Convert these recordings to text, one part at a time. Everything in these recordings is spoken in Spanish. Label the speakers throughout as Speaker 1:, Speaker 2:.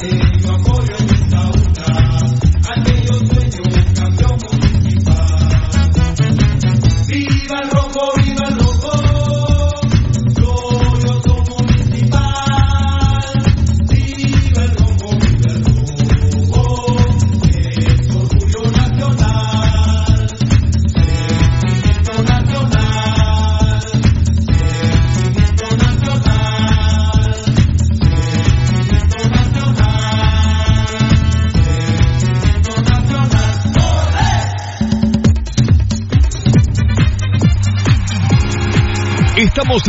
Speaker 1: Hey, no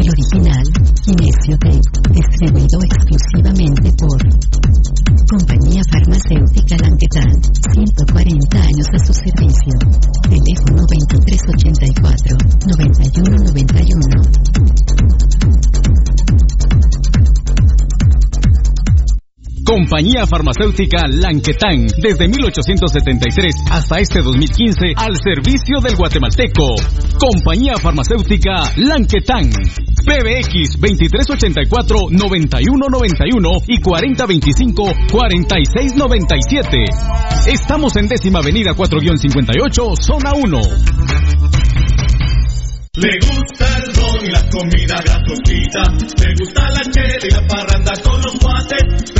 Speaker 2: El original, Kinesio Tape, distribuido exclusivamente por Compañía Farmacéutica Languetan, 140 años a su servicio. Teléfono 2384-9191.
Speaker 3: Compañía Farmacéutica Lanquetán, desde 1873 hasta este 2015, al servicio del guatemalteco. Compañía Farmacéutica Lanquetán. PBX 2384-9191 y 4025-4697. Estamos en décima avenida 4-58, zona 1.
Speaker 4: Le gusta el ron y la comida grasosita. Le gusta la chela y la parranda con los guates.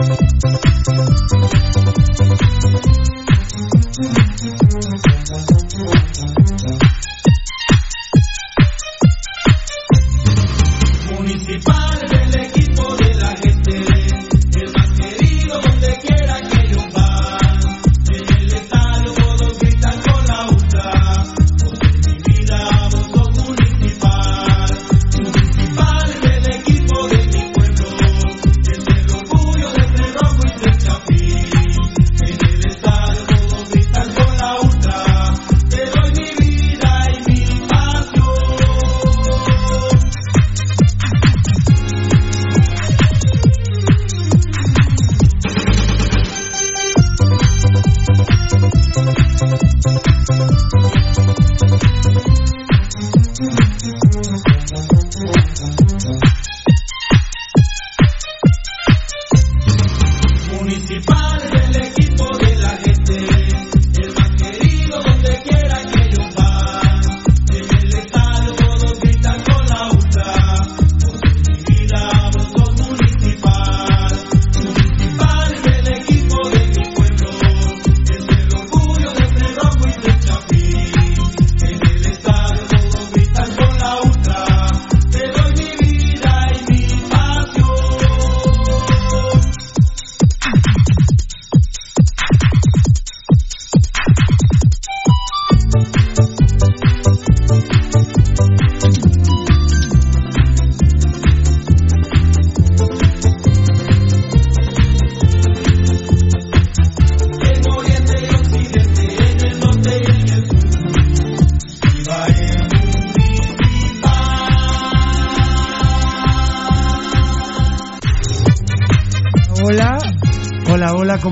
Speaker 4: Municipal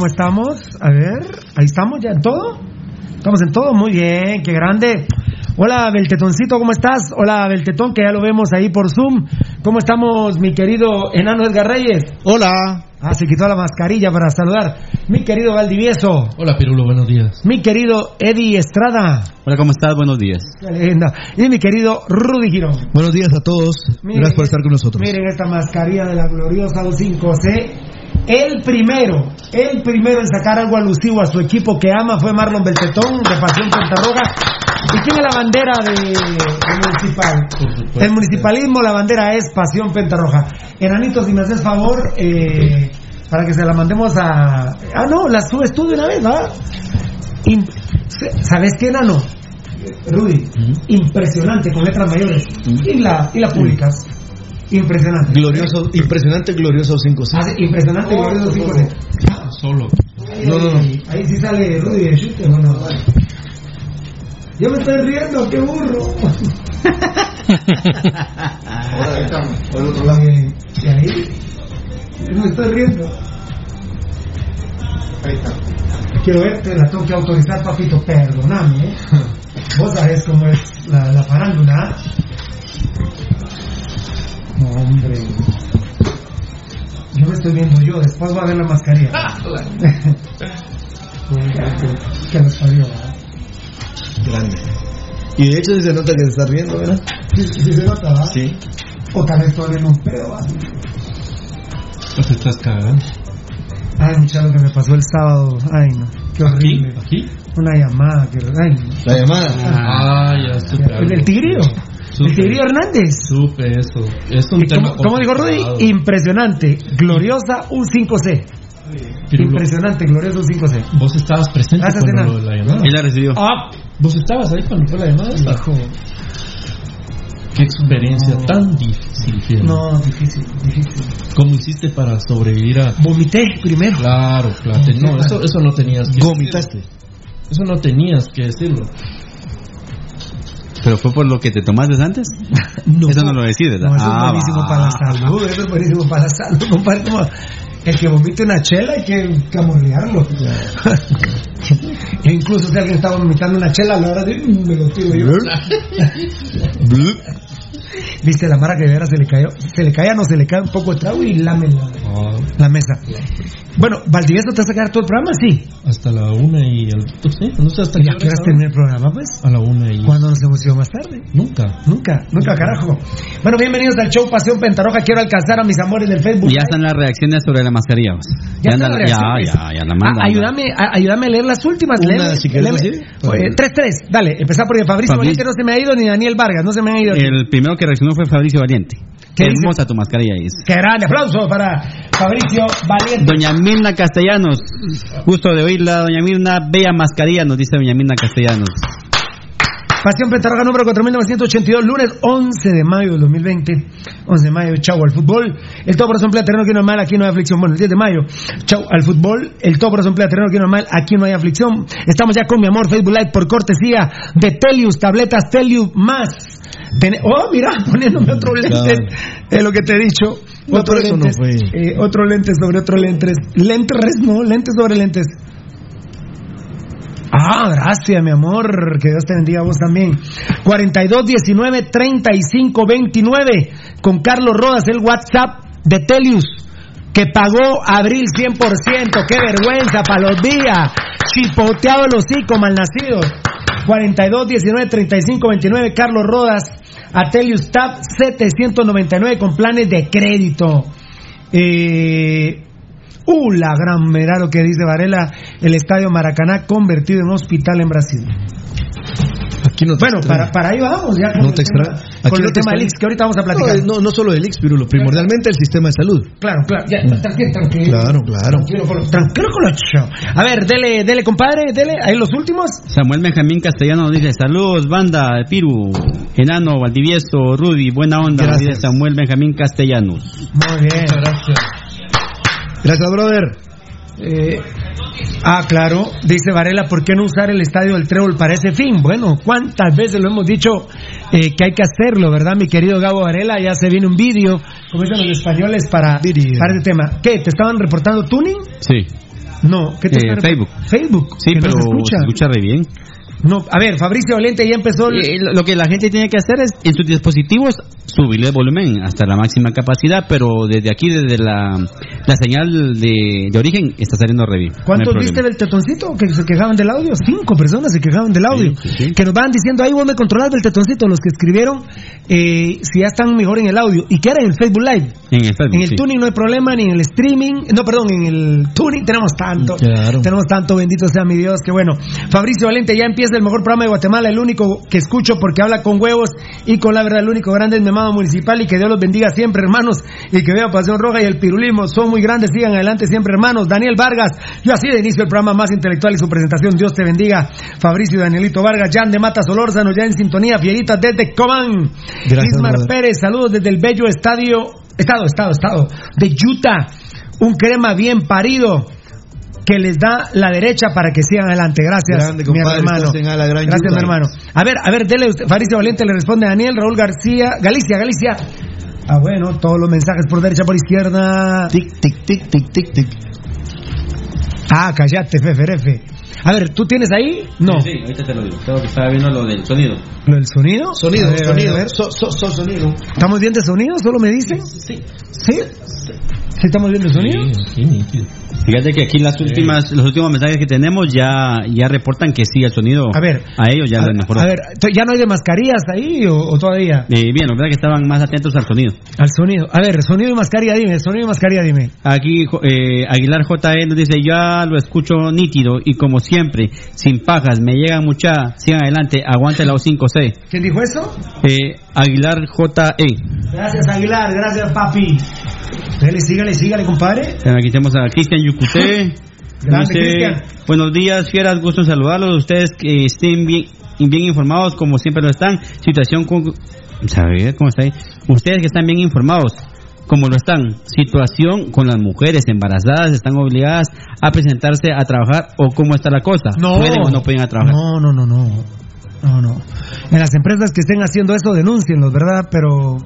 Speaker 5: estamos? A ver, ahí estamos ya en todo. Estamos en todo, muy bien, qué grande. Hola, Beltetoncito, ¿cómo estás? Hola, Beltetón, que ya lo vemos ahí por Zoom. ¿Cómo estamos, mi querido enano Edgar Reyes?
Speaker 6: Hola.
Speaker 5: Ah, se quitó la mascarilla para saludar. Mi querido Valdivieso.
Speaker 6: Hola, Pirulo, buenos días.
Speaker 5: Mi querido Eddie Estrada.
Speaker 7: Hola, ¿cómo estás? Buenos días.
Speaker 5: Qué linda. Y mi querido Rudy Girón.
Speaker 6: Buenos días a todos.
Speaker 5: Miren,
Speaker 6: Gracias por estar con nosotros.
Speaker 5: Miren esta mascarilla de la gloriosa U5C. El primero, el primero en sacar algo alusivo a su equipo que ama fue Marlon Beltetón de Pasión Puerta Roja. ¿Y quién es la bandera de, del municipal? El municipalismo, la bandera es Pasión Pentarroja. Enanito, si me haces favor, eh, para que se la mandemos a. Ah, no, la subes tú de una vez, ¿va? Im- ¿Sabes qué, enano? Rudy, impresionante, con letras mayores. Y la, y la publicas. Impresionante.
Speaker 6: Glorioso, impresionante, glorioso 5C.
Speaker 5: Ah, impresionante, glorioso, cinco de-
Speaker 6: Solo.
Speaker 5: Ahí,
Speaker 6: No, no, no.
Speaker 5: ahí, sí sale Rudy de chute, ¿o no? Yo me estoy riendo, qué burro.
Speaker 6: Ahora estamos, por el otro lado.
Speaker 5: Eh, ¿Y ahí? Yo me estoy riendo. Ahí está. Quiero verte, la tengo que autorizar, papito, perdóname. ¿eh? Vos sabés cómo es la, la farándula. No, hombre. Yo me estoy viendo yo, después voy a ver la mascarilla. que nos parió, ¿verdad?
Speaker 6: Grande. Y de hecho sí se nota que se está riendo, ¿verdad?
Speaker 5: Sí, sí se nota, ¿verdad?
Speaker 6: Sí.
Speaker 5: O tal vez todavía no un pedo, ¿verdad?
Speaker 6: O te estás cagando.
Speaker 5: Ay, muchacho, lo que me pasó el sábado. Ay, no. Qué horrible.
Speaker 8: ¿Aquí?
Speaker 5: Una llamada. Que... Ay, no.
Speaker 6: La llamada.
Speaker 8: Ah, ya supe.
Speaker 5: ¿El, el tigrillo Hernández?
Speaker 8: Supe eso. Es un
Speaker 5: ¿Y
Speaker 8: tema
Speaker 5: ¿Cómo, cómo dijo Rudy? Impresionante. Gloriosa un 5C.
Speaker 8: Pero lo-
Speaker 5: Impresionante, glorioso un 5C.
Speaker 8: Vos estabas presente
Speaker 5: esa
Speaker 8: cuando la llamada.
Speaker 9: ¿Y la recibió?
Speaker 5: Ah,
Speaker 8: ¿Vos estabas ahí cuando fue la llamada?
Speaker 5: hijo.
Speaker 8: Qué experiencia tan difícil, Fiel.
Speaker 5: No, difícil, difícil.
Speaker 8: ¿Cómo hiciste para sobrevivir a...?
Speaker 5: Vomité primero.
Speaker 8: Claro, claro. No, eso, eso no tenías que
Speaker 6: Gomitaste.
Speaker 8: Eso no tenías que decirlo.
Speaker 9: ¿Pero fue por lo que te tomaste antes?
Speaker 5: No.
Speaker 9: Eso no lo decides,
Speaker 5: No, eso
Speaker 9: Ah,
Speaker 5: es buenísimo
Speaker 9: va.
Speaker 5: para la salud. Eso es buenísimo para la salud. compadre, como el que vomite una chela hay que camorrearlo. e incluso si alguien está vomitando una chela a la hora de "Mm, me lo tiro yo. Viste la mara que de veras se le cayó, se le caía, no se le cae un poco de trago y lame la, la mesa. Bueno, Valdivieso te va a sacar todo el programa, sí.
Speaker 8: Hasta la una y al... pues sí, no sé hasta
Speaker 5: ¿Ya
Speaker 8: qué
Speaker 5: quieras
Speaker 8: hora
Speaker 5: terminar el programa, pues?
Speaker 8: A la una y...
Speaker 5: ¿Cuándo nos hemos ido más tarde?
Speaker 8: Nunca.
Speaker 5: Nunca, nunca, carajo. Bueno, bienvenidos al show Pasión Pentarroja. Quiero alcanzar a mis amores del Facebook.
Speaker 9: Ya están las reacciones sobre la mascarilla. vos.
Speaker 5: Ya,
Speaker 9: andan-
Speaker 5: están las
Speaker 9: ya, ya, ya la mandan.
Speaker 5: Ah, ayúdame, a- ayúdame a leer las últimas.
Speaker 6: Una,
Speaker 5: léeme,
Speaker 6: si quieres
Speaker 5: léeme.
Speaker 6: decir.
Speaker 5: Eh, tres, tres. Dale, empezá por Fabricio
Speaker 9: Fabri-
Speaker 5: Valiente no se me ha ido ni Daniel Vargas, no se me ha ido.
Speaker 9: El primero que reaccionó fue Fabricio Valiente.
Speaker 5: ¿Qué?
Speaker 9: Hermosa tu mascarilla, dice.
Speaker 5: Qué grande aplauso para Fabricio Valiente.
Speaker 9: Doña Mirna Castellanos. Gusto de oírla, doña Mirna. Bella mascarilla, nos dice doña Mirna Castellanos.
Speaker 5: Pasión Pentarroja número 4982, lunes 11 de mayo del 2020. 11 de mayo, chau al fútbol. El todo por emplea terreno, aquí no hay mal, aquí no hay aflicción. Bueno, el 10 de mayo, chau al fútbol. El todo por emplea terreno, aquí no hay mal, aquí no hay aflicción. Estamos ya con mi amor Facebook Live por cortesía de Telius, tabletas Telius más. Tene- oh, mira, poniéndome otro lente. Es lo que te he dicho.
Speaker 6: No,
Speaker 5: Otro
Speaker 6: eso no
Speaker 5: eh, otro lente sobre otro lentes. Lentes, no, lentes sobre lentes. Ah, gracias, mi amor. Que Dios te bendiga a vos también. 42 19 35 29 con Carlos Rodas, el WhatsApp de Telius. Que pagó abril 100%. Qué vergüenza para los días. Chipoteado el hocico, malnacidos. 42 19 35 29 Carlos Rodas. A Telius Tab 799 con planes de crédito. Eh, Uh, la gran verdad lo que dice Varela, el estadio Maracaná convertido en hospital en Brasil.
Speaker 6: Aquí no te
Speaker 5: Bueno, para, para ahí vamos ya con
Speaker 6: No
Speaker 5: el
Speaker 6: te
Speaker 5: tema, con
Speaker 6: Aquí
Speaker 5: el
Speaker 6: te
Speaker 5: tema del que ahorita vamos a platicar.
Speaker 6: No, no, no solo el Ix, Pirulo, primordialmente el sistema de salud.
Speaker 5: Claro, claro, ya, tranquilo, tranquilo.
Speaker 6: Claro, claro.
Speaker 5: Tranquilo, con lo- tranquilo con. A ver, dele, dele, compadre, dele, ahí los últimos.
Speaker 9: Samuel Benjamín Castellano nos dice, saludos, banda de Piru, Enano, Valdivieso, Rudy, buena onda,
Speaker 6: Gracias.
Speaker 9: dice Samuel Benjamín Castellanos.
Speaker 5: Muy bien.
Speaker 8: Gracias.
Speaker 6: Gracias, brother.
Speaker 5: Eh, ah, claro, dice Varela, ¿por qué no usar el estadio del Trébol para ese fin? Bueno, ¿cuántas veces lo hemos dicho eh, que hay que hacerlo, verdad, mi querido Gabo Varela? Ya se viene un vídeo, como dicen los españoles, para, para este tema. ¿Qué? ¿Te estaban reportando tuning?
Speaker 9: Sí,
Speaker 5: No, ¿qué te
Speaker 9: Eh, Facebook.
Speaker 5: Facebook.
Speaker 9: sí,
Speaker 5: que no
Speaker 9: pero
Speaker 5: se escucha.
Speaker 9: se escucha re bien.
Speaker 5: No, a ver, Fabricio Valente ya empezó. el-
Speaker 9: Eh, lo que la gente tiene que hacer es, en sus dispositivos, subirle el volumen hasta la máxima capacidad, pero desde aquí, desde la, la señal de, de origen, está saliendo re bien. No hay
Speaker 5: ¿Cuántos viste del tetoncito que se quejaban del audio? Cinco personas se quejaban del audio.
Speaker 9: Sí, sí, sí.
Speaker 5: Que nos van diciendo, ahí vos me controlás del tetoncito, los que escribieron, eh, si ya están mejor en el audio. ¿Y qué era en el Facebook Live?
Speaker 9: En el Facebook,
Speaker 5: En el tuning no hay problema, ni en el streaming, no, perdón, en el tuning tenemos tanto.
Speaker 6: Claro.
Speaker 5: Tenemos tanto, bendito sea mi Dios, que bueno. Fabricio Valente ya empieza el mejor programa de Guatemala, el único que escucho porque habla con huevos y con la verdad, el único grande es mi amado municipal y que Dios los bendiga siempre, hermanos, y que vea Pasión Roja y el pirulismo son muy grandes, sigan adelante siempre, hermanos. Daniel Vargas, yo así de inicio el programa más intelectual y su presentación, Dios te bendiga. Fabricio Danielito Vargas, Jan de Mata Solórzano, ya en sintonía, Fieritas desde Comán. Ismar. Pérez, saludos desde el bello estadio, estado, estado, estado, de Utah. Un crema bien parido que les da la derecha para que sigan adelante. Gracias,
Speaker 6: Grande,
Speaker 5: mi hermano. Gracias, mi hermano. A ver, a ver, dele usted. Faricio Valiente le responde a Daniel, Raúl García, Galicia, Galicia. Ah, bueno, todos los mensajes por derecha, por izquierda.
Speaker 6: Tic, tic, tic, tic, tic, tic.
Speaker 5: Ah, callate, feferefe. A ver, ¿tú tienes ahí? No.
Speaker 9: Sí, sí, ahorita te lo digo. Tengo que estaba viendo lo del sonido.
Speaker 5: ¿Lo del sonido?
Speaker 6: Sonido,
Speaker 5: A ver,
Speaker 6: sonido.
Speaker 5: a ver.
Speaker 6: So- so- so- sonido.
Speaker 5: ¿Estamos bien de sonido? ¿Solo me dicen?
Speaker 9: Sí.
Speaker 5: ¿Sí? ¿Sí estamos bien de sonido?
Speaker 8: Sí, nítido.
Speaker 9: Fíjate que aquí las últimas, los últimos mensajes que tenemos ya, ya reportan que sí el sonido.
Speaker 5: A ver.
Speaker 9: A ellos ya
Speaker 5: a,
Speaker 9: lo mejoró.
Speaker 5: a ver, ¿ya no hay de mascarillas ahí o, o todavía?
Speaker 9: Eh, bien, la verdad que estaban más atentos al sonido.
Speaker 5: Al sonido. A ver, sonido y mascarilla, dime. Sonido y mascarilla, dime.
Speaker 9: Aquí eh, Aguilar JE nos dice, ya lo escucho nítido y como siempre, sin pajas, me llegan mucha, sigan adelante, aguante la O5C.
Speaker 5: ¿Quién dijo eso?
Speaker 9: Eh, Aguilar JE.
Speaker 5: Gracias, Aguilar. Gracias, papi. Dale, sígale, sígale, compadre.
Speaker 9: Aquí tenemos a Cristian Yucuté.
Speaker 5: Grande,
Speaker 9: buenos días, fieras, gusto en saludarlos. Ustedes que estén bien, bien informados, como siempre lo están. Situación con... ¿Sabe cómo está ahí? Ustedes que están bien informados, como lo están. Situación con las mujeres embarazadas, están obligadas a presentarse a trabajar o cómo está la cosa. ¿Pueden o no pueden a trabajar?
Speaker 5: No, no, no, no. No, no. En las empresas que estén haciendo eso, denúncienlos, ¿verdad? Pero,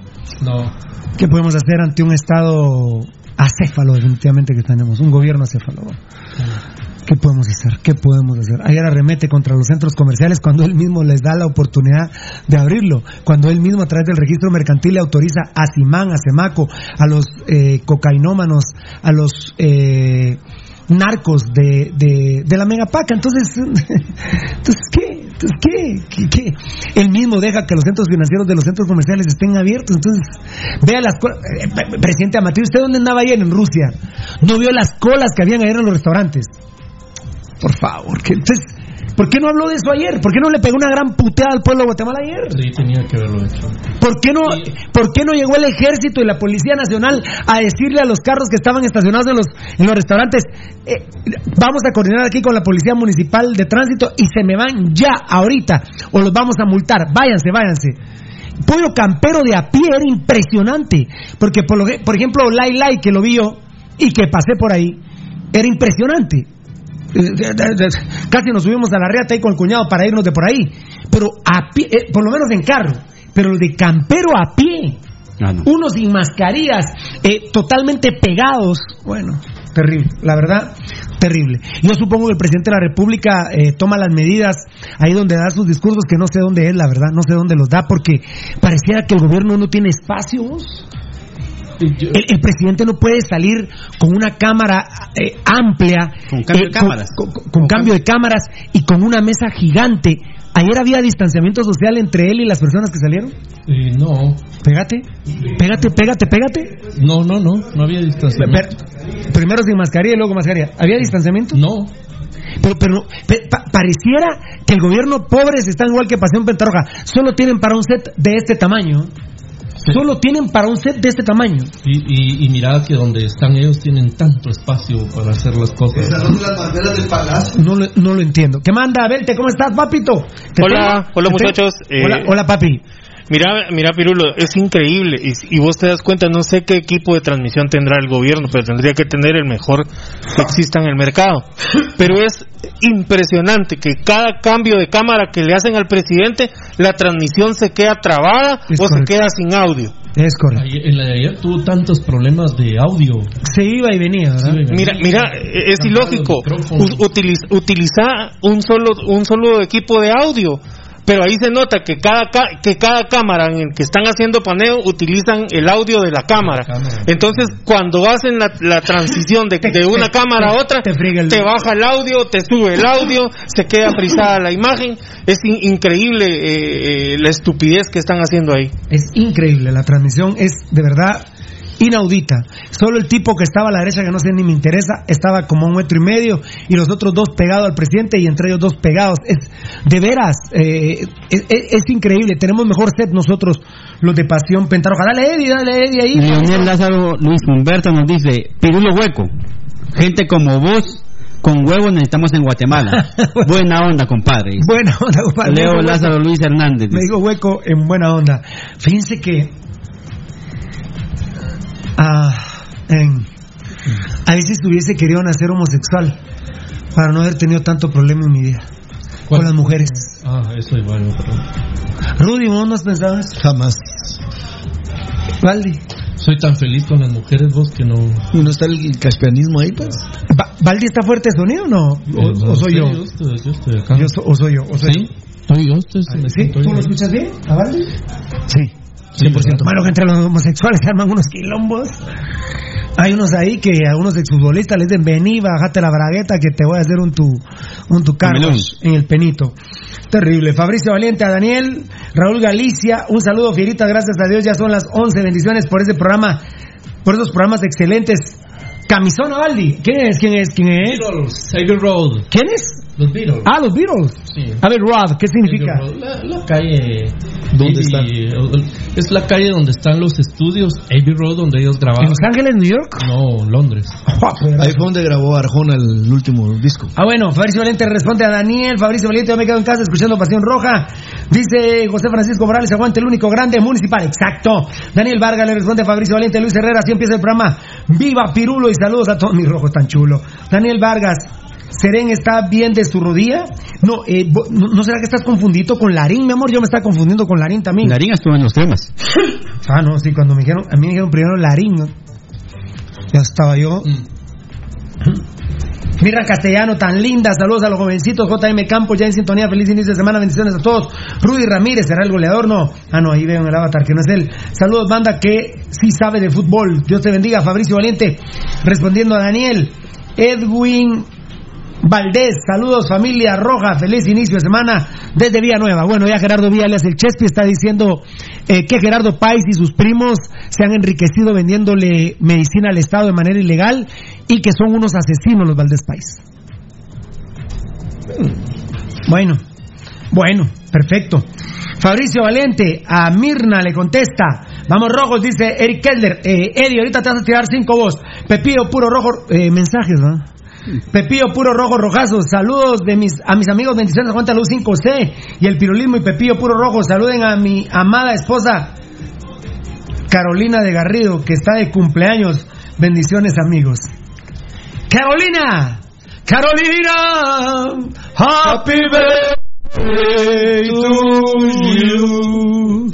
Speaker 8: No.
Speaker 5: ¿qué podemos hacer ante un Estado acéfalo, definitivamente, que tenemos? Un gobierno acéfalo. ¿Qué podemos hacer? ¿Qué podemos hacer? Ayer arremete contra los centros comerciales cuando él mismo les da la oportunidad de abrirlo, cuando él mismo a través del registro mercantil le autoriza a Simán, a Semaco, a los eh, cocainómanos, a los eh, narcos de, de, de la megapaca. Entonces, entonces ¿qué? Entonces, ¿qué? ¿Qué, qué? Él mismo deja que los centros financieros de los centros comerciales estén abiertos. Entonces, vea las co- eh, pre- presidente Amatri, ¿usted dónde andaba ayer en Rusia? ¿No vio las colas que habían ayer en los restaurantes? Por favor, que entonces, ¿por qué no habló de eso ayer? ¿Por qué no le pegó una gran puteada al pueblo de Guatemala ayer?
Speaker 8: Sí, tenía que haberlo hecho.
Speaker 5: ¿Por qué, no, ¿Por qué no llegó el ejército y la Policía Nacional a decirle a los carros que estaban estacionados en los, en los restaurantes, eh, vamos a coordinar aquí con la Policía Municipal de Tránsito y se me van ya, ahorita, o los vamos a multar, váyanse, váyanse. Pollo campero de a pie era impresionante, porque por, lo que- por ejemplo, Lai Lai, que lo vi yo y que pasé por ahí, era impresionante. Casi nos subimos a la reata ahí con el cuñado para irnos de por ahí. Pero a pie, eh, por lo menos en carro. Pero de campero a pie.
Speaker 9: Ah, no.
Speaker 5: Unos sin mascarillas, eh, totalmente pegados. Bueno, terrible. La verdad, terrible. Yo supongo que el presidente de la República eh, toma las medidas ahí donde da sus discursos, que no sé dónde es, la verdad, no sé dónde los da, porque pareciera que el gobierno no tiene espacios. El, el presidente no puede salir con una cámara eh, amplia,
Speaker 9: Con cambio
Speaker 5: eh,
Speaker 9: de cámaras.
Speaker 5: con, con- con cambio de cámaras y con una mesa gigante. Ayer había distanciamiento social entre él y las personas que salieron.
Speaker 8: Eh, no.
Speaker 5: Pégate, pégate, pégate, pégate.
Speaker 8: No, no, no. No había distanciamiento.
Speaker 5: Primero sin mascarilla y luego mascarilla. ¿Había distanciamiento?
Speaker 8: No.
Speaker 5: Pero, pero pe- pa- pareciera que el gobierno pobres están igual que Pasión Pentarroja. Solo tienen para un set de este tamaño. Solo tienen para un set de este tamaño.
Speaker 8: Y, y, y mira que donde están ellos tienen tanto espacio para hacer las cosas.
Speaker 6: Esas son las banderas del palacio.
Speaker 5: No lo, no lo entiendo. ¿Qué manda? Vente, ¿cómo estás, papito? ¿Te
Speaker 10: Hola,
Speaker 5: tengo?
Speaker 10: hola muchachos. eh,
Speaker 5: Hola, hola, papi.
Speaker 10: Mira, mira Pirulo, es increíble y, y vos te das cuenta, no sé qué equipo de transmisión tendrá el gobierno, pero tendría que tener el mejor que exista en el mercado. Pero es impresionante que cada cambio de cámara que le hacen al presidente, la transmisión se queda trabada
Speaker 5: Es
Speaker 10: o
Speaker 5: correcto.
Speaker 10: se queda sin audio.
Speaker 5: Es correcto.
Speaker 8: Ayer- en la de ayer tuvo tantos problemas de audio.
Speaker 5: Se iba y venía, ¿verdad?
Speaker 8: Venía.
Speaker 10: Mira, mira, es ilógico.
Speaker 8: los micrófonos.
Speaker 10: U- utiliz- utiliza un solo, un solo equipo de audio. Pero ahí se nota que cada, ca- que cada cámara en el que están haciendo paneo utilizan el audio de la cámara. Entonces, cuando hacen la, la transición de, de una cámara a otra,
Speaker 5: te
Speaker 10: baja el audio, te sube el audio, se queda frisada la imagen. Es in- increíble eh, eh, la estupidez que están haciendo ahí.
Speaker 5: Es increíble, la transmisión es de verdad inaudita. Solo el tipo que estaba a la derecha, que no sé ni me interesa, estaba como un metro y medio y los otros dos pegados al presidente y entre ellos dos pegados. Es de veras, eh, es, es- es increíble. Tenemos mejor set nosotros, los de Pasión Pentarroja. Dale, Eddie, dale, Eddie ahí.
Speaker 9: Leonel Lázaro Luis Humberto nos dice, Pirulo Hueco, gente como vos con huevos necesitamos en Guatemala. Buena onda, compadre.
Speaker 5: Buena onda, compadre.
Speaker 9: Leo Lázaro Luis Hernández.
Speaker 5: Me digo hueco en buena onda. Fíjense que. Ah, en, a veces hubiese querido nacer homosexual para no haber tenido tanto problema en mi vida con las mujeres.
Speaker 8: Ah, eso igual.
Speaker 5: Rudy, ¿vos no has pensado eso?
Speaker 6: Jamás.
Speaker 5: Valdi.
Speaker 8: Soy tan feliz con las mujeres vos que no.
Speaker 6: ¿Y no está el caspianismo ahí, pues?
Speaker 5: Va- ¿Valdi está fuerte de sonido o no? ¿O, o soy yo?
Speaker 8: Yo estoy, yo estoy acá.
Speaker 5: Yo so- ¿O soy yo? ¿O soy
Speaker 8: Sí, estoy yo, estoy, me
Speaker 5: ¿Sí? ¿Tú lo escuchas bien, a Valdi? Sí.
Speaker 8: Sí,
Speaker 5: 100%. Malo que entre los homosexuales se arman unos quilombos. Hay unos ahí que a unos exfutbolistas les dicen, vení, bájate la bragueta que te voy a hacer un tu, un tu en el penito. Terrible. Fabricio Valiente, a Daniel, Raúl Galicia, un saludo, Fierita, gracias a Dios, ya son las 11, bendiciones por ese programa, por esos programas excelentes. Camisón Valdi, ¿quién es? ¿Quién es? ¿Quién es?
Speaker 8: Road.
Speaker 5: ¿Quién es?
Speaker 8: Los Beatles.
Speaker 5: Ah, los Beatles.
Speaker 8: Sí.
Speaker 5: A ver, Rob, ¿qué significa?
Speaker 8: La, la calle.
Speaker 6: ¿Dónde
Speaker 8: Abbey- Es la calle donde están los estudios Abbey Road, donde ellos
Speaker 5: ¿En
Speaker 8: grababan.
Speaker 5: Los Ángeles, New York?
Speaker 8: No, Londres.
Speaker 6: Ahí fue donde grabó Arjona el último disco.
Speaker 5: Ah, bueno, Fabricio Valiente responde a Daniel. Fabricio Valiente, yo me quedo en casa escuchando Pasión Roja. Dice José Francisco Morales, aguante el único grande municipal. Exacto. Daniel Vargas le responde a Fabricio Valiente. Luis Herrera, así empieza el programa. Viva Pirulo y saludos a todos mis rojos tan chulo. Daniel Vargas, ¿Seren está bien de su rodilla? No, eh, no, ¿no será que estás confundido con Larín, mi amor? Yo me estaba confundiendo con Larín también.
Speaker 9: Larín estuvo en los temas.
Speaker 5: Ah, no, sí, cuando me dijeron, a mí me dijeron primero Larín, ¿no? Ya estaba yo. Mirra Castellano, tan linda, saludos a los jovencitos, JM Campos, ya en sintonía, feliz inicio de semana, bendiciones a todos. Rudy Ramírez, ¿será el goleador? No. Ah, no, ahí veo en el avatar que no es él. Saludos, banda que sí sabe de fútbol. Dios te bendiga, Fabricio Valiente, respondiendo a Daniel. Edwin Valdés, saludos familia roja, feliz inicio de semana desde Villanueva. Bueno, ya Gerardo Villas, el Chespi, está diciendo eh, que Gerardo Pais y sus primos se han enriquecido vendiéndole medicina al Estado de manera ilegal y que son unos asesinos los Valdés Pais. Bueno, bueno, perfecto. Fabricio Valente, a Mirna le contesta. Vamos rojos, dice Eric Keller. Eh, Eddie, ahorita te vas a tirar cinco vos. Pepillo puro rojo, eh, mensajes, ¿no? Pepillo puro rojo rojazo, saludos de mis a mis amigos bendiciones aguanta luz 5C y el pirulismo y Pepillo puro rojo, saluden a mi amada esposa Carolina de Garrido que está de cumpleaños, bendiciones amigos. Carolina, Carolina, happy birthday to you.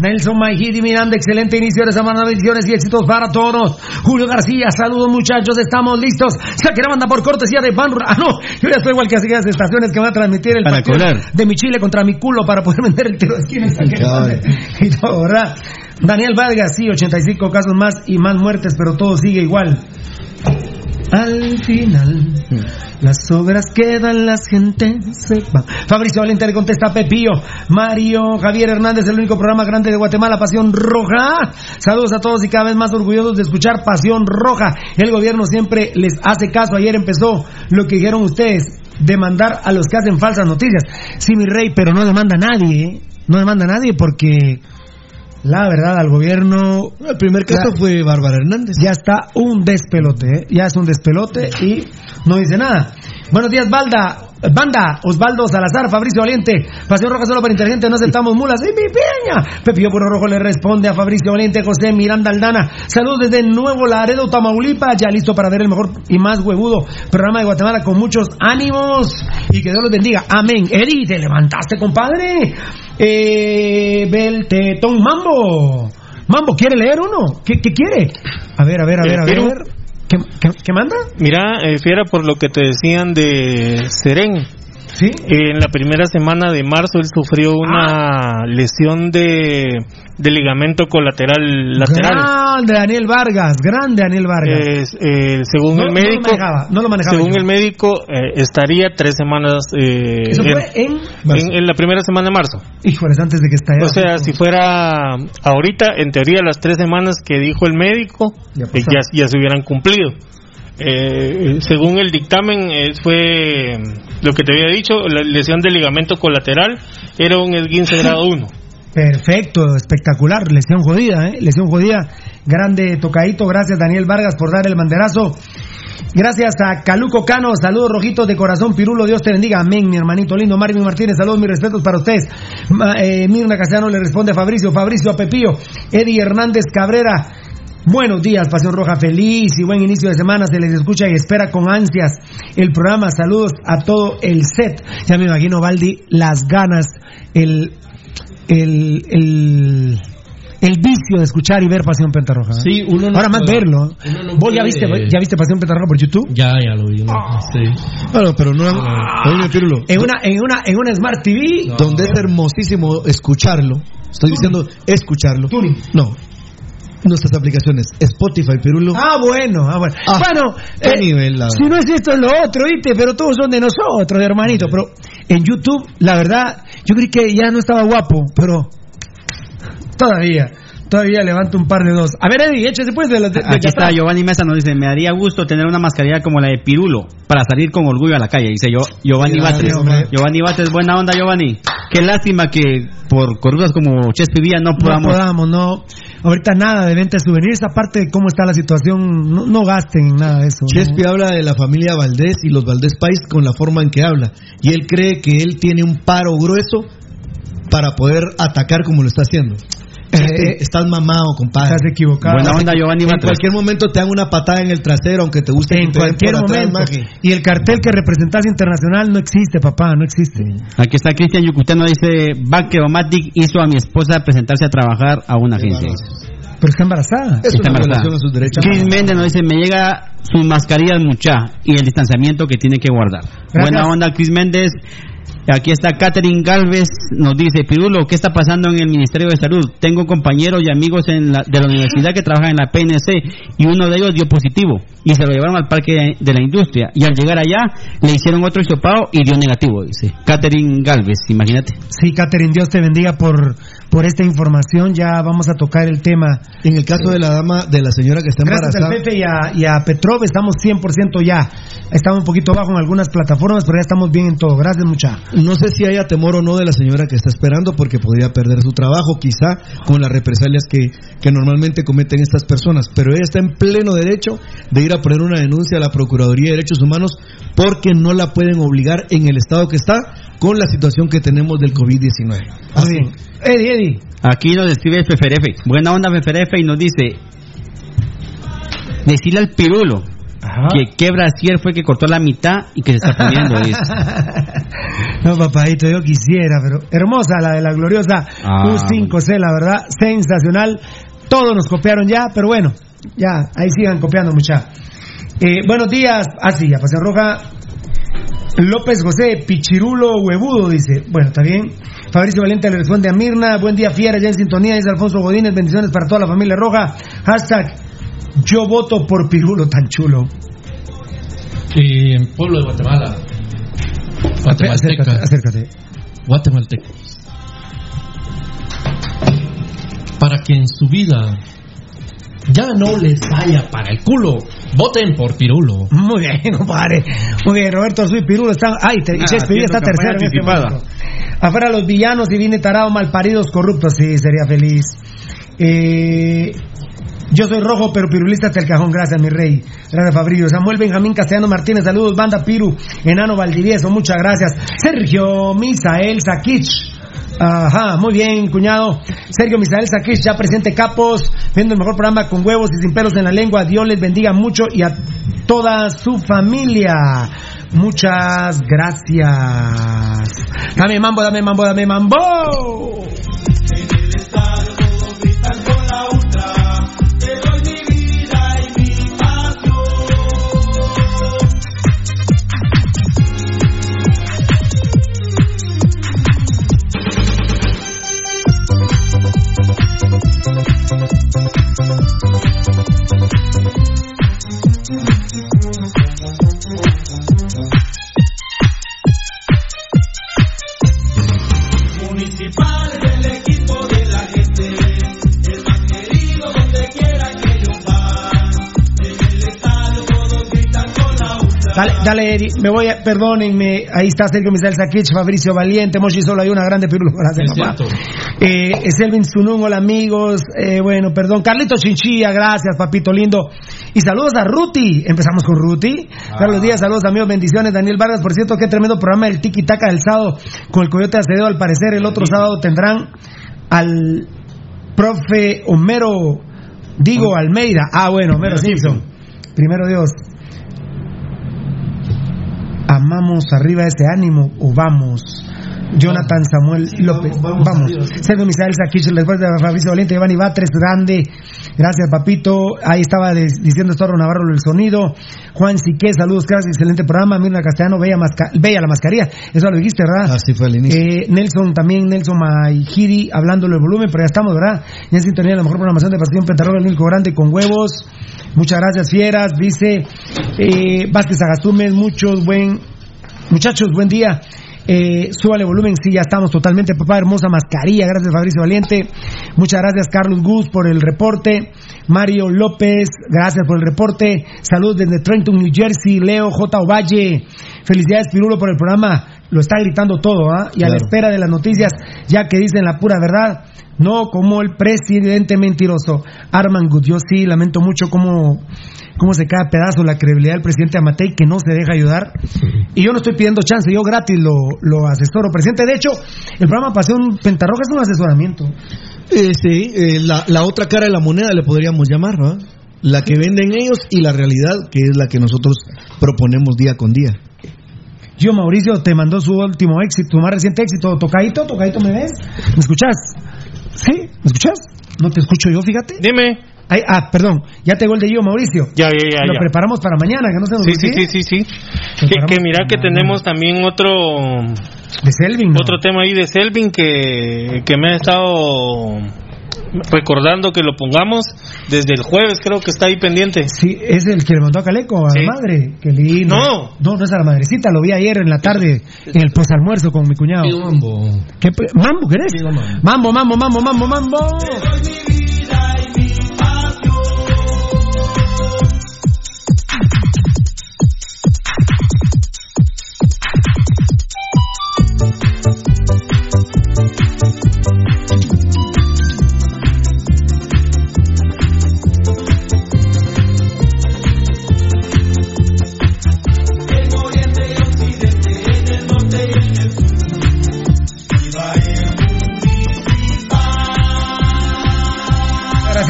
Speaker 5: Nelson Maijidi Miranda, excelente inicio de semana, bendiciones y éxitos para todos. Julio García, saludos muchachos, estamos listos. Saque la banda por cortesía de Ban. Ah, no, yo ya estoy igual que aquellas estaciones que van a transmitir el partido de mi Chile contra mi culo para poder vender el tiro de esquina y todo, ¿verdad? Daniel Vargas, sí, 85 casos más y más muertes, pero todo sigue igual. Al final, las obras quedan, las gentes se van. Fabricio Valente le contesta a Pepillo. Mario Javier Hernández, el único programa grande de Guatemala, Pasión Roja. Saludos a todos y cada vez más orgullosos de escuchar Pasión Roja. El gobierno siempre les hace caso. Ayer empezó lo que dijeron ustedes, demandar a los que hacen falsas noticias. Sí, mi rey, pero no demanda a nadie, ¿eh? No demanda a nadie porque la verdad al gobierno
Speaker 6: El primer caso fue Bárbara Hernández.
Speaker 5: ya está un despelote, ¿eh? ya es un despelote y no dice nada. Buenos días, Balda, banda, Osvaldo Salazar, Fabricio Valiente, Pasión Roja solo para inteligente, no aceptamos mulas, ¡y mi piña! Pepillo Puro Rojo le responde a Fabricio Valiente, José Miranda Aldana, saludos desde Nuevo Laredo, Tamaulipas, ya listo para ver el mejor y más huevudo programa de Guatemala con muchos ánimos y que Dios los bendiga. Amén. Eri, te levantaste, compadre. Eh, Beltetón Mambo. Mambo, ¿quiere leer uno? ¿Qué, qué quiere? A ver, a ver, a ver, a ver. ¿Qué, qué, qué manda?
Speaker 10: Mira, eh, Fiera, por lo que te decían de Seren.
Speaker 5: Sí.
Speaker 10: en la primera semana de marzo él sufrió una lesión de, de ligamento colateral lateral.
Speaker 5: Grande Daniel Vargas, grande Daniel Vargas.
Speaker 10: Eh, según
Speaker 5: No-
Speaker 10: el
Speaker 5: no lo
Speaker 10: médico,
Speaker 5: manejaba, no lo manejaba
Speaker 10: según
Speaker 5: yo.
Speaker 10: el médico eh, estaría tres semanas eh,
Speaker 5: Eso
Speaker 10: en,
Speaker 5: fue en...
Speaker 10: en- en la primera semana de marzo.
Speaker 5: Híjoles, antes de que estallara.
Speaker 10: O sea, si fuera ahorita, en teoría las tres semanas que dijo el médico
Speaker 5: Ya
Speaker 10: eh,
Speaker 5: pasó.
Speaker 10: ya, ya se hubieran cumplido. Eh, según el dictamen eh, fue mm, lo que te había dicho, la lesión del ligamento colateral era un esguince grado 1.
Speaker 5: Perfecto, espectacular, lesión jodida, ¿eh? Lesión jodida. Grande tocadito, gracias Daniel Vargas por dar el banderazo. Gracias a Caluco Cano, saludos rojitos de corazón, Pirulo, Dios te bendiga, amén, mi hermanito lindo, Marvin Martínez, saludos, mis respetos para ustedes. Eh, Mirna Castellano le responde a Fabricio, Fabricio a Pepillo, Eddie Hernández Cabrera, buenos días, Pasión Roja, feliz y buen inicio de semana, se les escucha y espera con ansias el programa, saludos a todo el set, ya me imagino, Valdi, las ganas, el, el, el, el vicio de escuchar y ver Pasión Pentarroja. ¿eh?
Speaker 8: Sí, uno no
Speaker 5: Ahora más
Speaker 8: puede-
Speaker 5: verlo.
Speaker 8: uno no
Speaker 5: ¿Vos ya viste, ya viste Pasión Pentarroja por YouTube?
Speaker 8: Ya, ya lo vi. ¿no? Sí.
Speaker 6: Bueno, pero no. Oye, Pirulo,
Speaker 5: En una, en una, en una Smart TV.
Speaker 6: donde es hermosísimo escucharlo. Estoy diciendo escucharlo. No. Nuestras aplicaciones, Spotify, Pirulo.
Speaker 5: Ah, bueno, ah, bueno.
Speaker 6: Ah,
Speaker 5: bueno, eh,
Speaker 6: nivel,
Speaker 5: si no es esto es lo otro, ¿viste? Pero todos son de nosotros, hermanito. Pero en YouTube, la verdad, yo creí que ya no estaba guapo, pero todavía, todavía levanto un par de dos. A ver, Eddie, échese pues de la de, de
Speaker 9: Aquí está. Giovanni Mesa, nos dice, me daría gusto tener una mascarilla como la de Pirulo para salir con orgullo a la calle. Dice yo, Giovanni
Speaker 5: hombre.
Speaker 9: Giovanni Batres, buena onda Giovanni. Qué lástima que por corruptas como Chespi Villa no
Speaker 5: No
Speaker 9: podamos...
Speaker 5: podamos, no. Ahorita nada de venta de souvenirs, aparte de cómo está la situación, no, no gasten en nada de eso. ¿no?
Speaker 6: Chespi habla de la familia Valdés y los Valdés Pais con la forma en que habla. Y él cree que él tiene un paro grueso para poder atacar como lo está haciendo. Chespi,
Speaker 5: Eh,
Speaker 6: estás mamado, compadre.
Speaker 5: Estás equivocado.
Speaker 9: Buena onda Giovanni
Speaker 6: En cualquier momento te dan una patada en el trasero, aunque te guste que
Speaker 5: En cualquier
Speaker 6: atrás,
Speaker 5: momento.
Speaker 6: maje.
Speaker 5: Y el cartel que representas internacional no existe, papá, no existe.
Speaker 9: Aquí está Cristian Yucuteno, dice, Baqueomatic hizo a mi esposa presentarse a trabajar a una agencia.
Speaker 5: Pero está embarazada.
Speaker 6: Es
Speaker 9: Está
Speaker 6: una
Speaker 9: embarazada.
Speaker 6: a sus derechos.
Speaker 9: Chris Méndez nos dice, me llega sus mascarillas mucha y el distanciamiento que tiene que guardar. Buena onda Chris Méndez. Aquí está Catherine Galvez, nos dice, Pirulo, ¿qué está pasando en el Ministerio de Salud? Tengo compañeros y amigos en la- de la universidad que trabajan en la PNC y uno de ellos dio positivo y se lo llevaron al parque de, la industria y al llegar allá le hicieron otro hisopado y dio negativo, dice. Catherine Galvez, imagínate.
Speaker 5: Sí, Catherine, Dios te bendiga por, por esta información. Ya vamos a tocar el tema.
Speaker 6: En el caso de la dama, de la señora que está
Speaker 5: Gracias al
Speaker 6: embarazada,
Speaker 5: Pepe y a, y a Petrov, estamos 100% ya. Estamos un poquito bajo en algunas plataformas, pero ya estamos bien en todo. Gracias, mucha.
Speaker 6: no sé si haya temor o no de la señora que está esperando porque podría perder su trabajo, quizá con las represalias que, que normalmente cometen estas personas, pero ella está en pleno derecho de ir a poner una denuncia a la Procuraduría de Derechos Humanos porque no la pueden obligar en el estado que está con la situación que tenemos del COVID-19.
Speaker 5: Muy
Speaker 6: Así.
Speaker 5: bien. Eddie, Eddie.
Speaker 9: Aquí nos escribe Feferefe. Buena onda Feferefe y nos dice, decirle al pirulo que qué brasier fue que cortó la mitad y que se está poniendo. dice.
Speaker 5: No, papadito, yo quisiera, pero hermosa la de la gloriosa
Speaker 9: Ah,
Speaker 5: U5C, la verdad, sensacional. Todos nos copiaron ya, pero bueno, ya, ahí sigan copiando, mucha. Eh, buenos días, así, a Pasión Roja. López José, Pichirulo Huevudo, dice. Bueno, está bien. Fabricio Valente le responde a Mirna. Buen día, Fiera, ya en sintonía. Dice Alfonso Godínez, bendiciones para toda la familia roja. Hashtag, yo voto por Pirulo tan chulo.
Speaker 8: Y en pueblo de Guatemala. Guatemalteca.
Speaker 5: Acércate, acércate.
Speaker 8: Guatemaltecos. Para que en su vida ya no les vaya para el culo, voten por Pirulo.
Speaker 5: Muy bien, compadre. Muy bien, Roberto Azul y Pirulo están. Ay, te,
Speaker 9: Ah,
Speaker 5: está tercero en este momento. Afuera los villanos y viene tarado, malparidos, corruptos. Sí, sería feliz. Eh, yo soy rojo, pero pirulista hasta el cajón. Gracias, mi rey. Gracias, Fabrillo. Samuel Benjamín Castellano Martínez. Saludos, banda Piru. Enano Valdivieso. Muchas gracias. Sergio Misael Sakich. Ajá, muy bien, cuñado. Sergio Misael Saquich, ya presente Capos, viendo el mejor programa con huevos y sin pelos en la lengua. Dios les bendiga mucho y a toda su familia. Muchas gracias. Dame mambo, dame mambo, dame mambo. Dale, Eri, me voy a, perdónenme, ahí está Sergio Misael Saquich, Fabricio Valiente, Mochi Solo, hay una grande gracias,
Speaker 8: Es
Speaker 5: papá.
Speaker 8: cierto.
Speaker 5: Eh, es Elvin Sunun, hola amigos, eh, bueno, perdón, Carlito Chinchilla, gracias, papito lindo. Y saludos a Ruti, empezamos con Ruti. Carlos Díaz, saludos amigos, bendiciones. Daniel Vargas, por cierto, qué tremendo programa del Tiki Taka del sábado con el Coyote Acevedo, al parecer el otro sábado tendrán al profe Homero, digo Almeida, ah bueno, Homero Simpson. Primero Dios, amamos arriba ese ánimo o vamos. Jonathan Samuel López. Vamos. Sergio Misael Saquich, después de Fabricio Valiente, Giovanni Batres, grande. Gracias, papito. Ahí estaba de- diciendo Estorro Navarro el sonido. Juan Sique, saludos, gracias, excelente programa. Mirna Castellano, bella, masca- bella la mascarilla. Eso lo dijiste, ¿verdad?
Speaker 6: Así fue al inicio.
Speaker 5: Eh, Nelson también, Nelson Maijiri, hablándolo del volumen, pero ya estamos, ¿verdad? Ya en sintonía de la mejor programación de Pasión Pentarroga, el único grande con huevos. Muchas gracias, fieras. Dice eh, Vázquez Agastumes, muchos buen muchachos, buen día. Eh, súbale volumen, sí, ya estamos totalmente, papá, hermosa mascarilla, gracias Fabricio Valiente, muchas gracias Carlos Gus por el reporte, Mario López, gracias por el reporte, salud desde Trenton, New Jersey, Leo J. Ovalle, felicidades Pirulo por el programa, lo está gritando todo, ¿ah? Y a la espera de las noticias, ya que dicen la pura verdad, no como el presidente mentiroso, Arman Good, yo sí lamento mucho cómo, cómo se cae a pedazo la credibilidad del presidente Amatei, que no se deja ayudar, y yo no estoy pidiendo chance, yo gratis lo, lo asesoro. Presidente, de hecho, el programa Pasión Pentarroja es un asesoramiento.
Speaker 6: Eh, sí, eh, la, la otra cara de la moneda le podríamos llamar, ¿no? La que venden ellos y la realidad, que es la que nosotros proponemos día con día.
Speaker 5: Yo, Mauricio, te mandó su último éxito, tu más reciente éxito. Tocadito, tocadito, ¿me ves? ¿Me escuchás? ¿Sí? ¿Me escuchás? No te escucho yo, fíjate.
Speaker 10: Dime.
Speaker 5: Ay, ah, perdón, ya te el de yo, Mauricio.
Speaker 10: Ya, ya, ya.
Speaker 5: Lo
Speaker 10: ya.
Speaker 5: preparamos para mañana, que no se nos
Speaker 10: Sí, sí, sí, sí, sí. Que, que mira que tenemos también otro
Speaker 5: de Selvin, ¿no?
Speaker 10: otro tema ahí de Selvin que, que me ha estado recordando que lo pongamos desde el jueves, creo que está ahí pendiente.
Speaker 5: Sí, es el que le mandó a Caleco, a
Speaker 10: Sí.
Speaker 5: la madre. Qué lindo.
Speaker 10: No.
Speaker 5: No, no es a la madrecita, lo vi ayer en la tarde en el posalmuerzo con mi cuñado.
Speaker 8: mambo.
Speaker 5: ¿Qué ¿Mambo querés? Mambo, mambo, mambo, mambo, mambo.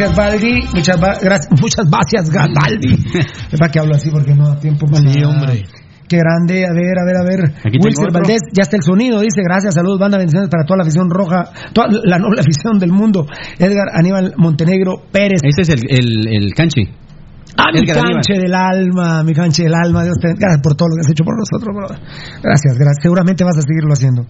Speaker 5: Gracias, Baldi. Muchas, muchas gracias, Ga- Baldi. Es para que hablo así porque no da tiempo para
Speaker 6: Sí,
Speaker 5: nada.
Speaker 6: hombre.
Speaker 5: Qué grande, a ver, a ver, a ver.
Speaker 9: Aquí.
Speaker 5: Valdés, ya está el sonido, dice, gracias, saludos, banda, bendiciones para toda la afición roja, toda la noble afición del mundo. Edgar Aníbal Montenegro Pérez.
Speaker 9: Ese es el, el, el canchi.
Speaker 5: Ah, mi canche del alma, mi canche del alma. Dios te gracias por todo lo que has hecho por nosotros, bro. Gracias, gracias. Seguramente vas a seguirlo haciendo.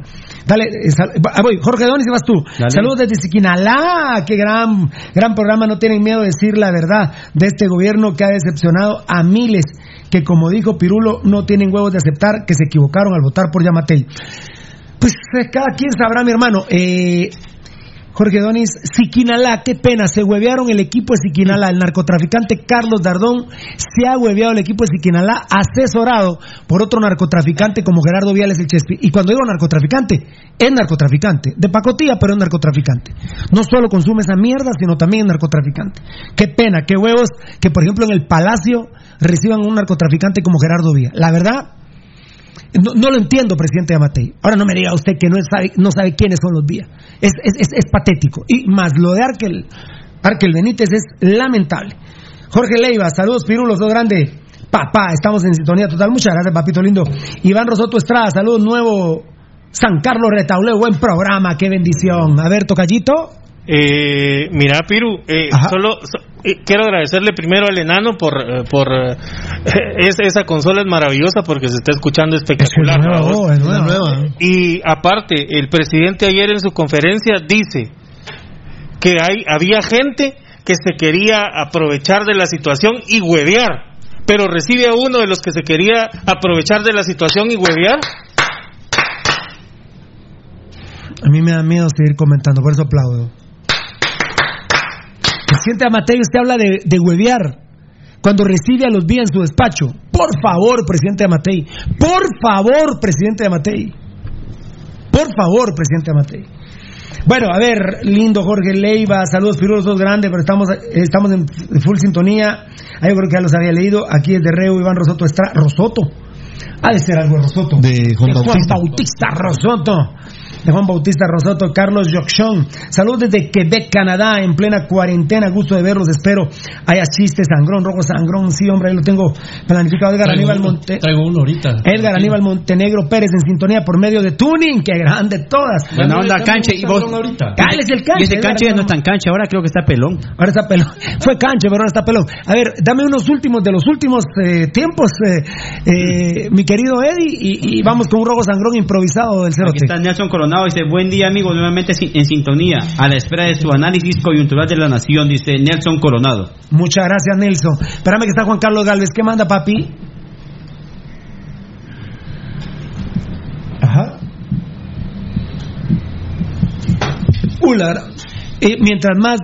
Speaker 5: Dale, eh, sal- ah, voy, Jorge Donis, vas tú.
Speaker 9: Dale.
Speaker 5: Saludos desde Siquinalá. Qué gran, gran programa. No tienen miedo de decir la verdad de este gobierno que ha decepcionado a miles que, como dijo Pirulo, no tienen huevos de aceptar que se equivocaron al votar por Yamatei. Pues eh, cada quien sabrá, mi hermano. Eh, Jorge Donis, Siquinalá, qué pena, se huevearon el equipo de Siquinalá. El narcotraficante Carlos Dardón se ha hueveado el equipo de Siquinalá, asesorado por otro narcotraficante como Gerardo Viales el Chespi. Y cuando digo narcotraficante, es narcotraficante, de pacotilla, pero es narcotraficante. No solo consume esa mierda, sino también es narcotraficante. Qué pena, qué huevos que, por ejemplo, en el Palacio reciban un narcotraficante como Gerardo Villa. La verdad, no, lo entiendo, presidente Amatei. Ahora no me diga usted que no sabe, no sabe quiénes son los vías. Es, es, es, es patético. Y más lo de Arkel, Arkel Benítez es lamentable. Jorge Leiva, saludos Pirulos, dos grande. Papá, estamos en sintonía total. Muchas gracias, papito lindo. Iván Rosoto Estrada, saludos nuevo. San Carlos Retauleo, buen programa, qué bendición. A ver, tocallito.
Speaker 10: Eh, mira, Piru, eh, solo so- eh, quiero agradecerle primero al enano por, eh, por eh, es- esa consola es maravillosa porque se está escuchando espectacular.
Speaker 5: Es nueva,
Speaker 10: ¿no?
Speaker 5: oh, es nueva.
Speaker 10: Y aparte, el presidente ayer en su conferencia dice que hay había gente que se quería aprovechar de la situación y huevear, pero recibe a uno de los que se quería aprovechar de la situación y huevear.
Speaker 5: A mí me da miedo seguir comentando, por eso aplaudo. Presidente Amatei, usted habla de, de huevear cuando recibe a los días en su despacho. Por favor, presidente Amatei. Por favor, presidente Amatei. Por favor, presidente Amatei. Bueno, a ver, lindo Jorge Leiva, saludos Pirulos, grandes, pero estamos, estamos en full sintonía. Ahí yo creo que ya los había leído. Aquí es de Reu, Iván Rosoto Estra Rosoto. Ha de ser algo de Rosoto.
Speaker 6: De Juan Bautista.
Speaker 5: Bautista Rosoto de Juan Bautista Rosoto, Carlos Yokshon. Saludos desde Quebec, Canadá, en plena cuarentena. Gusto de verlos, espero haya chistes, sangrón, rojo, sangrón. Sí, hombre, ahí lo tengo planificado. Edgar
Speaker 8: traigo
Speaker 5: Aníbal
Speaker 8: Montenegro. uno ahorita.
Speaker 5: Edgar Aníbal Montenegro Pérez en sintonía por medio de Tuning, que grande todas.
Speaker 9: Buena onda, canche. Y vos,
Speaker 5: cállese el canche.
Speaker 9: Y ese canche ya no está en canche, ahora creo que está pelón.
Speaker 5: Ahora está pelón. Fue canche, pero ahora está pelón. A ver, dame unos últimos de los últimos eh, tiempos, eh, eh, mi querido Eddie, y, vamos con un rojo sangrón improvisado del
Speaker 9: 0
Speaker 5: Aquí
Speaker 9: está Nelson Coronel. Dice, buen día amigos, nuevamente en sintonía, a la espera de su análisis coyuntural de la nación, dice Nelson Coronado.
Speaker 5: Muchas gracias Nelson. Espérame que está Juan Carlos Galvez, ¿qué manda papi? Ajá. Ular. Y mientras más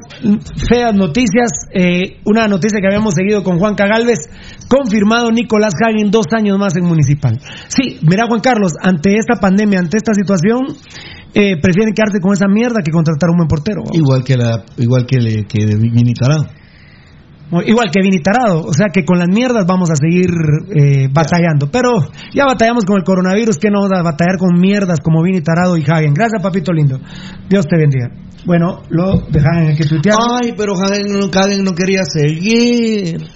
Speaker 5: feas noticias, eh, una noticia que habíamos seguido con Juan Cagalves, confirmado Nicolás Hagen dos años más en Municipal. Sí, mira Juan Carlos, ante esta pandemia, ante esta situación, eh, prefieren quedarse con esa mierda que contratar a un buen portero.
Speaker 6: Igual que la, igual que, le, que de
Speaker 5: Igual que Vini Tarado, o sea que con las mierdas vamos a seguir eh, batallando. Pero ya batallamos con el coronavirus, que no vamos a batallar con mierdas como Vini Tarado y Hagen. Gracias, papito lindo. Dios te bendiga. Bueno, lo de Hagen hay que tuitear.
Speaker 6: Ay, pero Hagen, Hagen no quería seguir.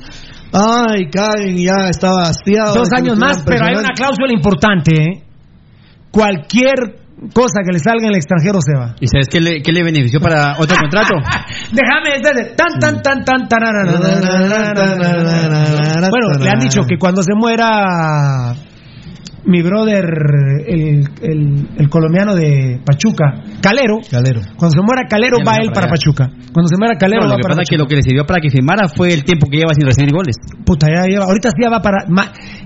Speaker 6: Ay, Hagen ya estaba hastiado.
Speaker 5: Dos años más, pero hay una cláusula importante. ¿eh? Cualquier cosa que le salga en el extranjero se va.
Speaker 9: ¿Y sabes qué le, qué le benefició para otro contrato?
Speaker 5: Déjame, tan, tan, tan, tan, tan. Bueno, le han dicho que cuando se muera mi brother, el, el, colombiano de Pachuca, Calero.
Speaker 6: Calero.
Speaker 5: Cuando se muera Calero, va él para, Pachuca. Cuando se muera Calero, va
Speaker 9: que
Speaker 5: para
Speaker 9: pasa Pachuca. que lo que le sirvió para que firmara fue el tiempo que lleva sin recibir goles.
Speaker 5: Puta, ya lleva. Ahorita sí ya va para.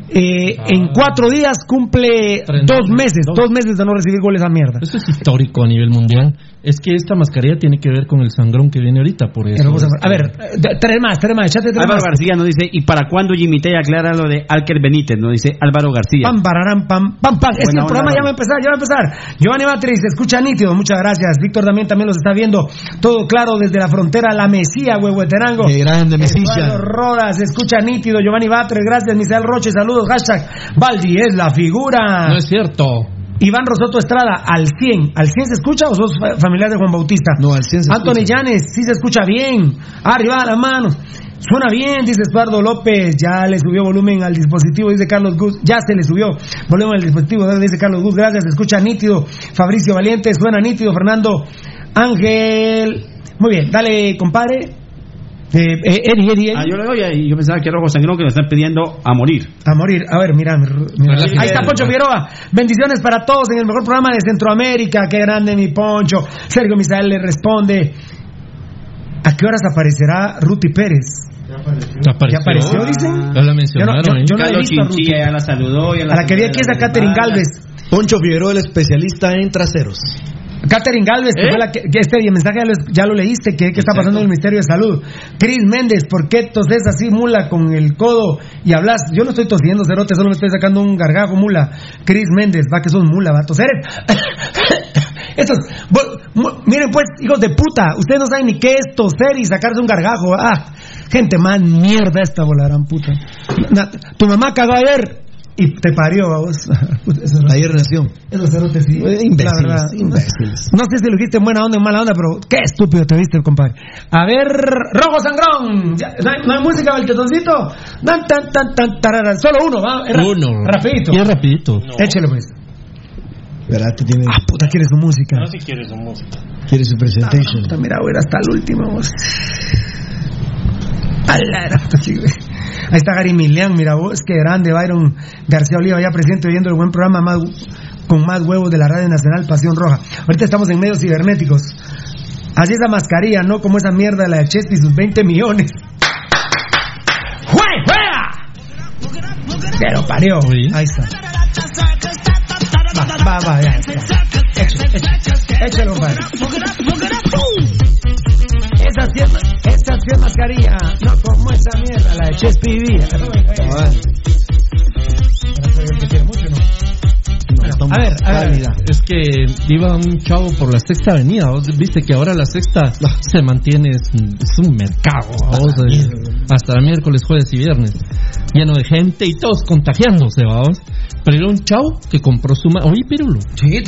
Speaker 5: Eh, en cuatro días cumple dos meses, dos. meses de no recibir goles a mierda.
Speaker 8: Esto es histórico a nivel mundial. Es que esta mascarilla tiene que ver con el sangrón que viene ahorita, por eso.
Speaker 5: A, ver, tres más, tres más, échate tres
Speaker 9: Álvaro
Speaker 5: más.
Speaker 9: García nos dice, ¿y para cuándo Jimmy T aclara lo de Alker Benítez? Nos dice Álvaro García
Speaker 5: pararán, pam, pam, pam. Es que el programa ya va a empezar, ya va a empezar. Giovanni Batres, se escucha nítido, muchas gracias. Víctor también, también los está viendo. Todo claro desde la frontera, la Mesía, Huehueterango.
Speaker 6: Qué grande, Mesilla.
Speaker 5: Rodas, se escucha nítido. Giovanni Batres, gracias. Misael Roche, saludos. Hashtag, Baldi es la figura.
Speaker 8: No es cierto.
Speaker 5: Iván Rosoto Estrada, al 100. ¿Al 100 se escucha o sos fa- familiar de Juan Bautista?
Speaker 6: No, al 100 se
Speaker 5: Anthony
Speaker 6: escucha.
Speaker 5: Llanes, sí se escucha bien. Arriba las manos. Suena bien, dice Eduardo López. Ya le subió volumen al dispositivo, dice Carlos Gus. Ya se le subió volumen al dispositivo, dice Carlos Gus. Gracias, se escucha nítido. Fabricio Valiente, suena nítido. Fernando Ángel. Muy bien, dale, compadre. Eh, eh, Eddie, Eddie, Eddie.
Speaker 9: Ah, yo le doy ahí, yo pensaba que era Rojo Sangrón que nos están pidiendo a morir.
Speaker 5: A morir. A ver, mira, mira. Ahí está Poncho Figueroa. Bendiciones para todos en el mejor programa de Centroamérica. Qué grande mi Poncho. Sergio Misael le responde. ¿A qué horas aparecerá Ruti Pérez?
Speaker 8: Apareció.
Speaker 5: ¿Ya apareció, dicen?
Speaker 8: Ya la mencionaron,
Speaker 5: Yo no- yo-
Speaker 8: ¿eh?
Speaker 5: yo no la he visto a
Speaker 9: ya la saludó. Ya
Speaker 5: A la que vi aquí es a Catherine Galvez.
Speaker 6: Poncho Figueroa, el especialista en traseros.
Speaker 5: Catherine Galvez, que
Speaker 6: ¿Eh?
Speaker 5: fue la que, que este mensaje ya lo, ya lo leíste, que, que está pasando en el Ministerio de Salud. Cris Méndez, ¿por qué toses así, mula, con el codo y hablas? Yo no estoy tosiendo, cerote, solo me estoy sacando un gargajo, mula. Cris Méndez, va que sos mula, va a toser. Estos, miren pues, hijos de puta, ustedes no saben ni qué es toser y sacarse un gargajo. Ah, gente más mierda esta volarán puta. Na- tu mamá cagó ayer y te parió, vos.
Speaker 6: Ayer nació.
Speaker 5: Esos cerotes sí.
Speaker 6: Imbéciles.
Speaker 5: No sé si lo dijiste en buena onda o en mala onda, pero qué estúpido te viste, compadre. A ver, Rojo Sangrón. Ya, ¿No hay, no hay música del tetoncito? Tan, tan, tan, tan, tarara. Solo uno, va. Es
Speaker 8: Uno.
Speaker 5: Rapidito.
Speaker 8: Y es rapidito.
Speaker 5: Échale, pues.
Speaker 6: ¿Verdad? Tú tienes,
Speaker 5: Ah, puta, quieres su música.
Speaker 10: No si quieres su música.
Speaker 6: quieres su presentation.
Speaker 5: Puta, mira, voy a ir hasta el último. vos. A la gran puta, sí, güey. Ahí está Gary Milian, mira vos, qué grande, Byron García Oliva, ya presente oyendo el buen programa más, con más huevos de la Radio Nacional Pasión Roja. Ahorita estamos en medios cibernéticos. Así esa mascarilla, ¿no? Como esa mierda la de Chesty y sus 20 millones. ¡Jue- ¡Juega! Pero parió. Ahí está. Va, va, va, ya, échalo, padre. Esa sí, es- esa sí es mascarilla, no como esa mierda, la de Chespi. A ver, a ver.
Speaker 8: Es que iba un chavo por la sexta avenida. Vos viste que ahora la sexta se mantiene, es, un- es un mercado. vos, eh. hasta el miércoles, jueves y viernes. Lleno de gente y todos contagiándose, vamos. Pero era un chavo que compró su máscara. Oye, Pirulo.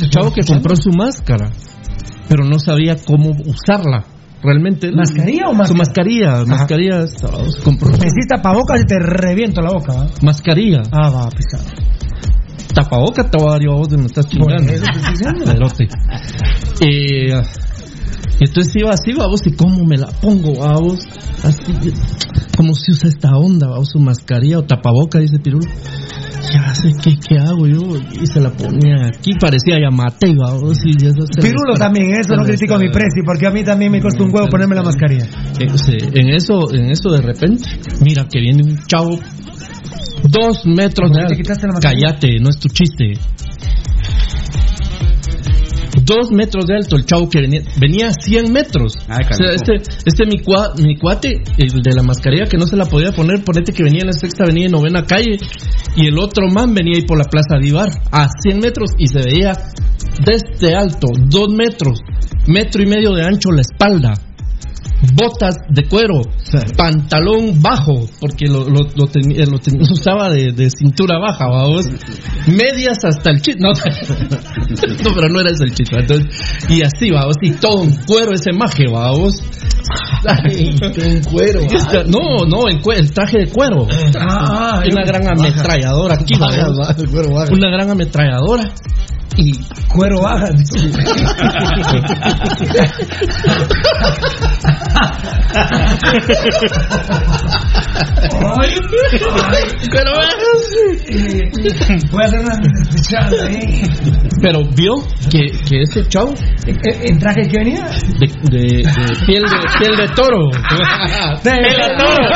Speaker 8: chavo que compró su máscara, pero no sabía cómo usarla. Realmente.
Speaker 5: ¿Mascarilla o máscara?
Speaker 8: Su mascarilla. Mascarilla. compró su-
Speaker 5: Necesitas tapabocas y te reviento la boca, ¿va?
Speaker 8: mascarilla.
Speaker 5: Ah, va, pesado.
Speaker 8: Tapaboca te voy a dar yo a vos de me estás chingando.
Speaker 5: Eso te estoy diciendo.
Speaker 8: Eh, y entonces iba así, vamos, y cómo me la pongo, vamos. Así, como si usa esta onda, vamos, su mascarilla o tapaboca, dice Pirulo. Ya sé qué, qué hago yo. Y se la ponía aquí, parecía Yamate, vamos. Y eso se
Speaker 5: Pirulo también, eso no
Speaker 8: se
Speaker 5: critico a mi presi, porque a mí también me cuesta un huevo ponerme la mascarilla.
Speaker 8: Eh, en eso, en eso de repente, mira que viene un chavo dos metros de
Speaker 5: ¿Por qué te quitaste la
Speaker 8: alto.
Speaker 5: mascarilla?
Speaker 8: Cállate, no es tu chiste. Dos metros de alto, el chavo que venía, venía a 100 metros.
Speaker 9: Ay,
Speaker 8: o sea, este, este mi, cua- mi cuate, el de la mascarilla que no se la podía poner, ponete que venía en la sexta avenida y novena calle, y el otro man venía ahí por la plaza Divar, a 100 metros, y se veía desde alto, dos metros, metro y medio de ancho la espalda, botas de cuero, pantalón bajo, porque lo, lo, lo lo tenía- lo usaba de, de cintura baja, vamos, medias hasta el chit, no, no, pero no era ese el chit, entonces, y así, vamos, y todo en cuero ese maje, vamos.
Speaker 6: En cuero.
Speaker 8: No, no, en cue- el traje de cuero.
Speaker 5: Ah,
Speaker 8: una gran ametralladora aquí,
Speaker 6: Baja,
Speaker 8: vamos.
Speaker 6: baja, el baja.
Speaker 8: Una gran ametralladora. Y
Speaker 5: Cuero baja.
Speaker 8: Pero,
Speaker 5: Voy a hacer una especial ahí.
Speaker 8: pero vio que, que ese chavo
Speaker 5: ¿En traje que venía?
Speaker 8: de, de, de piel de piel de toro.
Speaker 10: Tela toro.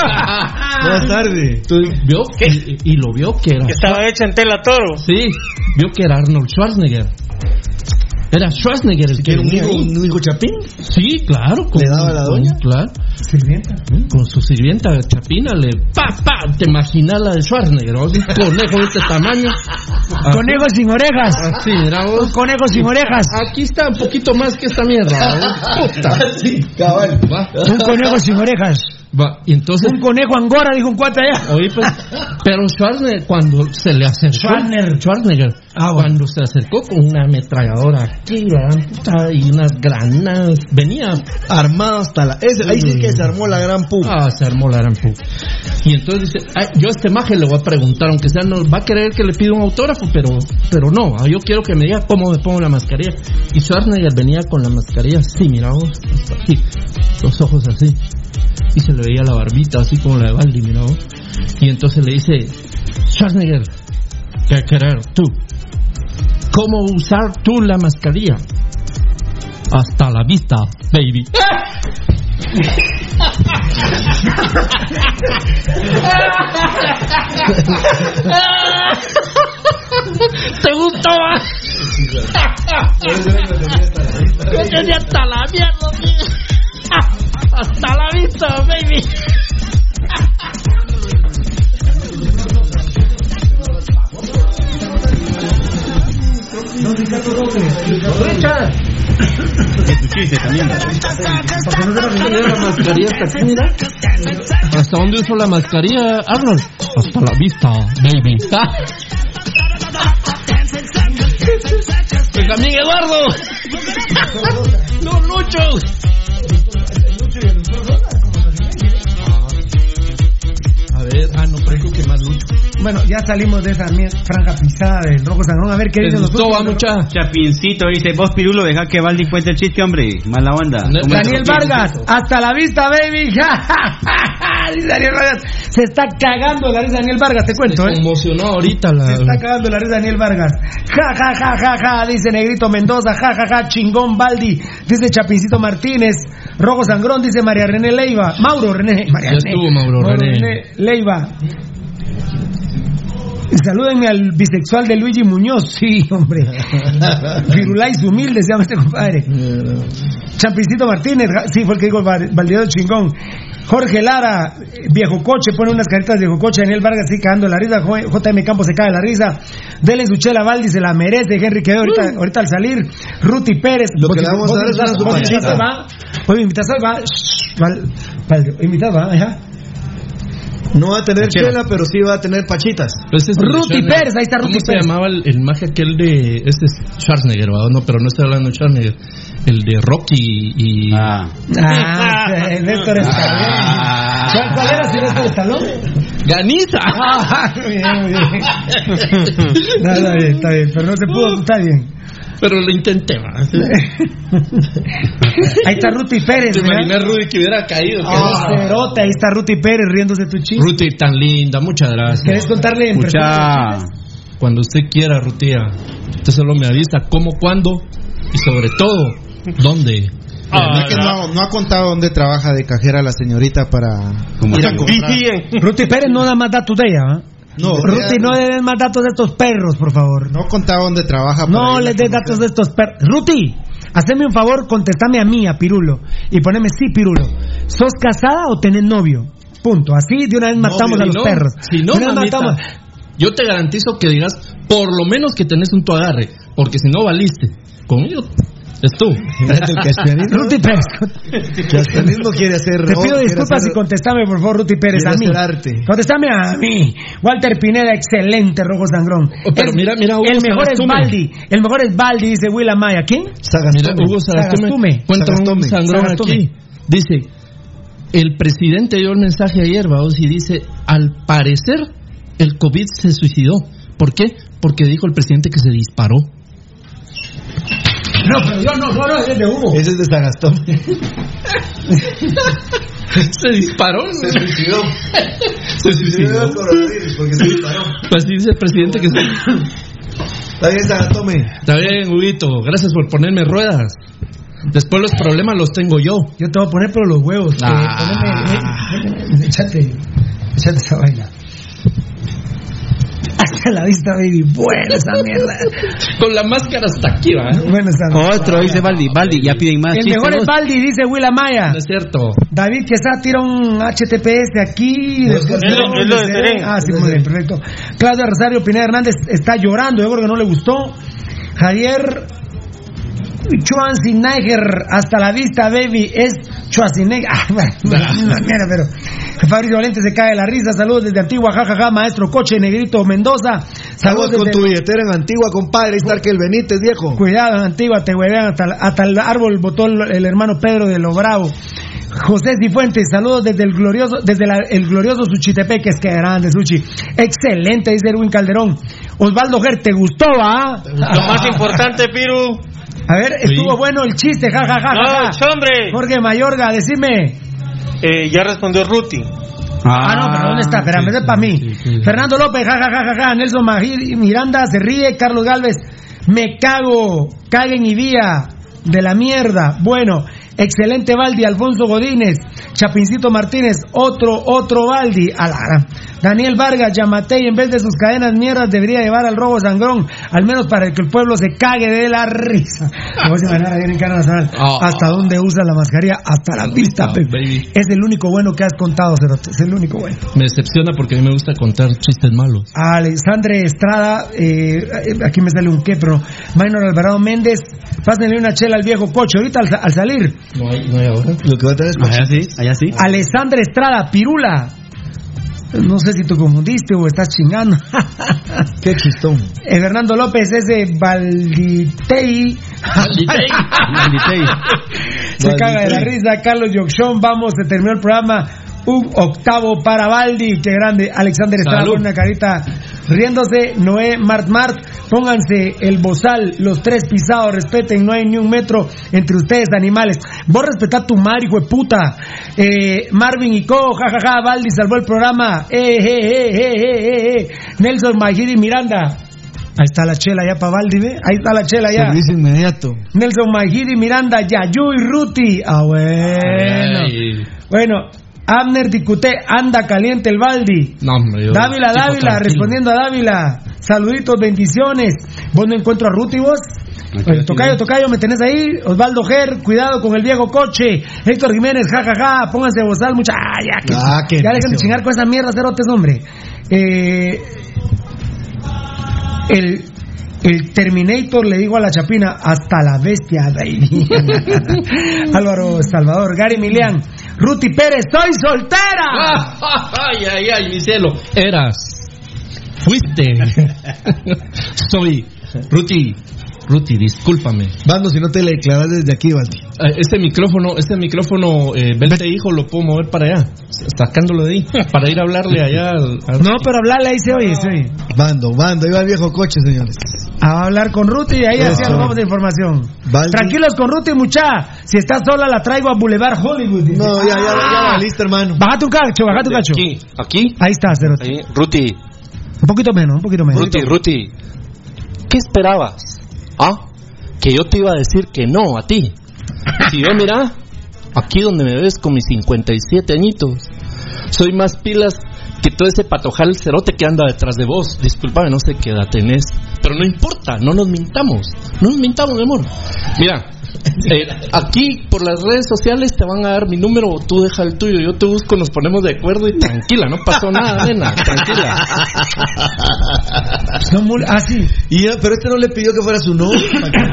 Speaker 6: Buenas tardes.
Speaker 8: Entonces, vio y, y lo vio que era
Speaker 10: Que estaba hecha en tela toro.
Speaker 8: sí, vio que era Arnold Schwarzenegger. Era Schwarzenegger el que
Speaker 6: ¿Era un
Speaker 8: venía
Speaker 6: hijo,
Speaker 8: ahí.
Speaker 6: un hijo chapín?
Speaker 8: Sí, claro.
Speaker 6: ¿Le daba la doña?
Speaker 8: Claro.
Speaker 5: Sirvienta.
Speaker 8: Con su sirvienta Chapina le pa pa te imaginas la de Schwarzenegger, ¿no? un conejo de este tamaño.
Speaker 5: Conejo sin orejas.
Speaker 8: Sí, mira vos.
Speaker 5: Un conejo sin orejas.
Speaker 8: Aquí está un poquito más que esta mierda. Puta.
Speaker 6: Sí, cabal.
Speaker 8: Va,
Speaker 5: Un conejo sin orejas.
Speaker 8: va. Y entonces,
Speaker 5: Un conejo angora, dijo un cuate allá.
Speaker 8: oí pues, pero Schwarzenegger cuando se le acercó,
Speaker 5: Schwarzenegger.
Speaker 8: Schwarzenegger,
Speaker 5: Ah, bueno.
Speaker 8: cuando se acercó con una ametralladora aquí, ¿verdad? Puta, y unas granadas, venía
Speaker 6: Armado hasta la. ese- ahí sí que se armó la gran pupa.
Speaker 8: Ah, se armó la gran pu. Y entonces dice, "Ay, yo a este maje le voy a preguntar, aunque sea, no va a querer que le pida un autógrafo, pero, pero no, ah, yo quiero que me diga cómo me pongo la mascarilla. Y Schwarzenegger venía con la mascarilla así, mira vos, así, los ojos así. Y se le veía la barbita así como la de Baldi, mira vos. Y entonces le dice, Schwarzenegger, ¿qué querer tú? ¿Cómo usar tú la mascarilla? Hasta la vista, baby. ¿Te gustó? Yo hasta la mierda, tío. Hasta la vista, baby. La mascarilla hasta aquí, mira. ¿Hasta dónde usó la mascarilla, Arnold? Hasta la vista, baby. Pues también Eduardo. No, Lucho. Ah, no, creo que más Lucho.
Speaker 5: Bueno, ya salimos de esa franja pisada del Rojo Sangrón. A ver qué
Speaker 8: ¿Les
Speaker 5: dicen los
Speaker 8: va, mucha?
Speaker 9: Chapincito dice, vos Pirulo, deja que Valdi cuente el chiste, hombre. Mala onda.
Speaker 8: No,
Speaker 9: ¿Cómo
Speaker 5: Daniel? Vargas, hasta la vista, baby. Dice Daniel Vargas. Se está cagando la risa Daniel Vargas, te cuento,
Speaker 8: Se
Speaker 5: ¿eh?
Speaker 8: ahorita la...
Speaker 5: Se está cagando la risa Daniel Vargas. Ja, ja, ja, ja, ja, dice Negrito Mendoza. Ja, ja, ja, chingón Baldi. Dice Chapincito Martínez. Rojo Sangrón, dice María René Leiva. Mauro René. María
Speaker 8: Ya
Speaker 5: René.
Speaker 8: estuvo Mauro René.
Speaker 5: Leiva. Salúdenme al bisexual de Luigi Muñoz. Sí, hombre. Firulais humilde, se llama este compadre. Champicito Martínez, sí, fue el que dijo Val- Valdeado Chingón. Jorge Lara, viejo coche, pone unas caritas de viejo coche. Daniel Vargas, sí, cagando la risa. JM Campos se cae la risa. Dele su chela Valdi, se la merece. Henry quedó ahorita, ahorita al salir. Ruti Pérez.
Speaker 6: Lo que le vamos a dar es una sopachita.
Speaker 5: invitas, va. Hoy invitas, va. Shh, Val- Val- Invitas, va, ajá.
Speaker 6: No va a tener
Speaker 8: Chela.
Speaker 6: chela, pero sí va a tener pachitas.
Speaker 8: Ese es
Speaker 5: Ruti
Speaker 8: Schwarzenegger.
Speaker 5: Pérez, ahí está Ruti
Speaker 8: ¿Cómo se
Speaker 5: Pérez.
Speaker 8: llamaba el, el magia aquel de. Este es Schwarzenegger, ¿verdad? No, pero no estoy hablando de Schwarzenegger. El de Rocky y.
Speaker 9: Ah.
Speaker 5: Ah, sí, Néstor Escalón. ¿Cuál, cuál era si Néstor Escalón?
Speaker 8: ¡Ganiza!
Speaker 5: Ah, muy bien, muy bien. No, está bien, está bien, pero no se pudo, está bien.
Speaker 8: Pero lo intenté, ¿va?
Speaker 5: Ahí está Ruti Pérez,
Speaker 8: Te imaginé a Rudy que hubiera caído.
Speaker 5: Ah, cerote, ahí está Ruti Pérez riéndose tu chiste.
Speaker 8: Ruti, tan linda, muchas gracias.
Speaker 5: ¿Querés contarle en persona?
Speaker 8: Cuando usted quiera, Rutia. Usted solo me avisa cómo, cuándo y sobre todo, dónde.
Speaker 6: Es que no, no ha contado dónde trabaja de cajera la señorita para ir a comprar.
Speaker 5: Ruti Pérez no da más datos de ella, ¿ah?
Speaker 6: No,
Speaker 5: Ruti, no le des más datos de estos perros, por favor.
Speaker 6: No contaba dónde trabaja.
Speaker 5: No les des datos de estos perros. Ruti, haceme un favor, contestame a mí, a Pirulo. Y poneme, sí, Pirulo. ¿Sos casada o tenés novio? Punto. Así de una vez matamos
Speaker 8: No,
Speaker 5: a los
Speaker 8: no-
Speaker 5: perros.
Speaker 8: Si no, mamita,
Speaker 5: matamos.
Speaker 8: yo te garantizo que digas por lo menos que tenés un tu agarre. Porque si no valiste. Conmigo es tú.
Speaker 6: El caspianismo,
Speaker 5: Ruti Pérez.
Speaker 6: el caspianismo quiere hacer
Speaker 5: Te pido disculpas
Speaker 6: hacer-
Speaker 5: y contestame, por favor, Ruti Pérez,
Speaker 6: quiere
Speaker 5: a mí.
Speaker 6: arte.
Speaker 5: Contestame a mí. Walter Pineda, excelente, Rojo Sangrón.
Speaker 8: Oh, pero
Speaker 5: Es-
Speaker 8: mira, mira, Hugo
Speaker 5: El mejor es
Speaker 8: Sagastume.
Speaker 5: Baldi. El mejor es Baldi, dice Will Amaya. ¿Quién?
Speaker 8: Mira, Hugo Sagastume
Speaker 5: Sagastume.
Speaker 8: cuenta un
Speaker 5: Sagastume.
Speaker 8: sangrón
Speaker 5: Sagastume.
Speaker 8: aquí. Dice, el presidente dio el mensaje ayer, vamos, y dice, al parecer el COVID se suicidó. ¿Por qué? Porque dijo el presidente que se disparó.
Speaker 5: No, pero yo no, no, no, es de Hugo.
Speaker 6: Ese es de Sagastón.
Speaker 8: se disparó.
Speaker 6: Se suicidó.
Speaker 8: Se suicidó.
Speaker 6: del coronavirus porque se disparó.
Speaker 8: Pues dice el presidente que se...
Speaker 6: Está bien, Sagastome.
Speaker 8: Está bien, Huguito. Gracias por ponerme ruedas. Después los problemas los tengo yo.
Speaker 5: Yo te voy a poner por los huevos.
Speaker 8: Ah.
Speaker 5: poneme- poneme- Échate, échate esa vaina. Hasta la vista, baby. Buena esa mierda.
Speaker 8: Con la máscara hasta aquí, ¿va?
Speaker 5: Buena esa
Speaker 9: Otro, dice Baldi. Baldi, ya piden más
Speaker 5: El
Speaker 9: chistes,
Speaker 5: mejor es
Speaker 9: vos.
Speaker 5: Baldi, dice Will Amaya.
Speaker 8: No es cierto.
Speaker 5: David Quesada tira un HTTPS aquí. después
Speaker 10: es lo-
Speaker 5: no,
Speaker 10: es lo de.
Speaker 5: Ah, sí, muy bien, perfecto. Claudia Rosario Pineda Hernández está llorando. Yo creo que no le gustó. Javier Schwarzenegger, hasta la vista, baby. Es Schwarzenegger. Ah, bueno, mierda, pero. Fabricio Valente se cae de la risa. Saludos desde Antigua, jajaja, maestro Coche, Negrito Mendoza.
Speaker 6: Saludos
Speaker 5: Saludos
Speaker 6: con tu billetera en Antigua, compadre. Ahí está el que el Benítez, viejo.
Speaker 5: Cuidado, en Antigua, te huevean hasta, hasta el árbol botó el, el hermano Pedro de lo bravo. José Cifuentes, saludos desde el glorioso, desde la- el glorioso Suchitepeque, es que grande Suchi. Excelente, dice Erwin Calderón. Osvaldo Ger, ¿te gustó, ah?
Speaker 10: Lo más importante, Piru.
Speaker 5: A ver, estuvo bueno el chiste, ja, ja, ja, ja,
Speaker 10: No,
Speaker 5: ja.
Speaker 10: hombre.
Speaker 5: Jorge Mayorga, decime.
Speaker 10: Eh, ya respondió Ruti.
Speaker 5: Ah, no, pero ¿dónde está? Espérame, ese es para mí. Fernando López, ja, ja, ja, ja, ja. Nelson Magir- Miranda se ríe. Carlos Galvez, me cago. Caguen y vía de la mierda. Bueno, excelente Baldi. Alfonso Godínez, Chapincito Martínez, otro, otro Baldi. A la gran. Daniel Vargas, Yamatei, en vez de sus cadenas mierdas, debería llevar al robo sangrón. Al menos para que el pueblo se cague de la risa. Me voy a imaginar ayer en Nacional.
Speaker 8: Ah.
Speaker 5: ¿Hasta dónde usa la mascarilla? Hasta la vista, Pepe.
Speaker 8: baby.
Speaker 5: Es el único bueno que has contado, Cerote. Es el único bueno.
Speaker 8: Me decepciona porque a mí me gusta contar chistes malos.
Speaker 5: Alexandre Estrada, eh, aquí me sale un qué, pero Maynor Alvarado Méndez, pásenle una chela al viejo coche, ahorita al, al salir.
Speaker 8: No hay, no hay ahora.
Speaker 6: Lo que va a tener es
Speaker 9: Allá sí, allá sí.
Speaker 5: Alexandre Estrada, Pirula. No sé si te confundiste o estás chingando.
Speaker 6: Qué chistón.
Speaker 5: Eh, Fernando López es de Valditei.
Speaker 9: Malditei.
Speaker 5: Se caga de la risa. Carlos Yoxón, vamos, se terminó el programa. Un octavo para Baldi. Qué grande. Alexander Estrada con una carita riéndose. Noé Mart Mart. Pónganse el bozal, los tres pisados. Respeten, no hay ni un metro entre ustedes, animales. Vos respetá tu madre, hijo de puta. Eh, Marvin y Co. Jajaja. Baldi salvó el programa. Eh, eh, eh, eh, eh, eh, eh. Nelson Magiri Miranda. Ahí está la chela ya para Baldi, ¿ve? Ahí está la chela ya.
Speaker 6: Servicio inmediato.
Speaker 5: Nelson Magiri Miranda, Yayu y Ruti. Ah, bueno.
Speaker 8: Ay,
Speaker 5: Bueno, Abner Dicute, anda caliente el Baldi.
Speaker 8: no, yo-
Speaker 5: Dávila, Dávila,
Speaker 8: tranquilo.
Speaker 5: respondiendo a Dávila. Saluditos, bendiciones. ¿Vos no encuentro a Ruti vos? Tocayo, tocayo, me tenés ahí. Osvaldo Ger, cuidado con el viejo coche. Héctor Jiménez, jajaja, ja, ja. pónganse bozal, mucha. Ah, ya, que,
Speaker 6: Ah,
Speaker 5: ya dejen de chingar con esa mierda, cerotes, hombre. Eh, el, el Terminator le dijo a la chapina, hasta la bestia, baby. Álvaro Salvador, Gary Milian, Ruti Pérez, estoy soltera.
Speaker 8: ay, ay, ay, mi cielo. Eras. Fuiste. Soy. Ruti. Ruti, discúlpame.
Speaker 6: Bando, si no te le declaras desde aquí, Baldi.
Speaker 8: Eh, Este micrófono, este micrófono, eh, Belte hijo, lo puedo mover para allá, sacándolo de ahí, para ir a hablarle allá al. al-
Speaker 5: No, pero hablarle ahí se oye, se oye.
Speaker 6: Bando, bando, ahí va el viejo coche, señores.
Speaker 5: A hablar con Ruti y ahí así vamos de información.
Speaker 6: Baldi.
Speaker 5: Tranquilos con Ruti, mucha. Si estás sola, la traigo a Boulevard Hollywood. dice.
Speaker 6: No, ya, ya, ya,
Speaker 5: Ah.
Speaker 6: valiste, hermano.
Speaker 5: Baja tu cacho, baja tu cacho.
Speaker 11: Aquí, aquí.
Speaker 5: Ahí está, Cerote.
Speaker 11: Ahí. Ruti,
Speaker 5: Un poquito menos, un poquito menos.
Speaker 11: Ruti, Ruti. ¿Qué esperabas? ¿Ah? Que yo te iba a decir que no a ti. Si yo, mira, aquí donde me ves con mis 57 añitos, soy más pilas que todo ese patojal cerote que anda detrás de vos. Disculpame, no sé qué edad tenés, pero no importa, no nos mintamos. No nos mintamos, mi amor. Mira, eh, aquí por las redes sociales te van a dar mi número, tú deja el tuyo, yo te busco, nos ponemos de acuerdo y tranquila, no pasó nada, nena, tranquila.
Speaker 5: Ah, sí.
Speaker 6: Y pero este no le pidió que fuera su novio.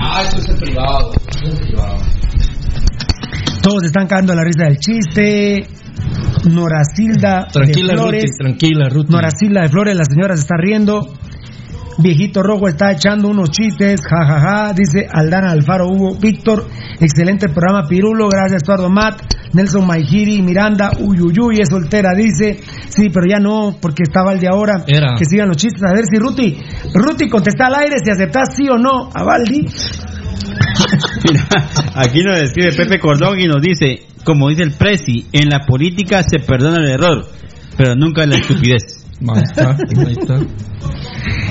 Speaker 8: Ah, eso es en privado. eso es privado.
Speaker 5: Todos están cagando la risa del chiste. Norasilda
Speaker 8: Tranquila,
Speaker 5: de Flores.
Speaker 8: Ruti, tranquila, Ruti.
Speaker 5: Norasilda de Flores, la señora se está riendo. Viejito Rojo está echando unos chistes, jajaja, dice Aldana Alfaro Hugo, Víctor, excelente programa Pirulo, gracias Eduardo Matt, Nelson Maijiri, Miranda, Uyuyuy, es soltera, dice, sí, pero ya no, porque estaba el de ahora,
Speaker 8: Era.
Speaker 5: que sigan los chistes, a ver si Ruti, Ruti contesta al aire si aceptas sí o no a Baldi.
Speaker 9: Mira, aquí nos escribe Pepe Cordón y nos dice, como dice el Prezi, en la política se perdona el error, pero nunca la estupidez.
Speaker 8: Ahí está, ahí está.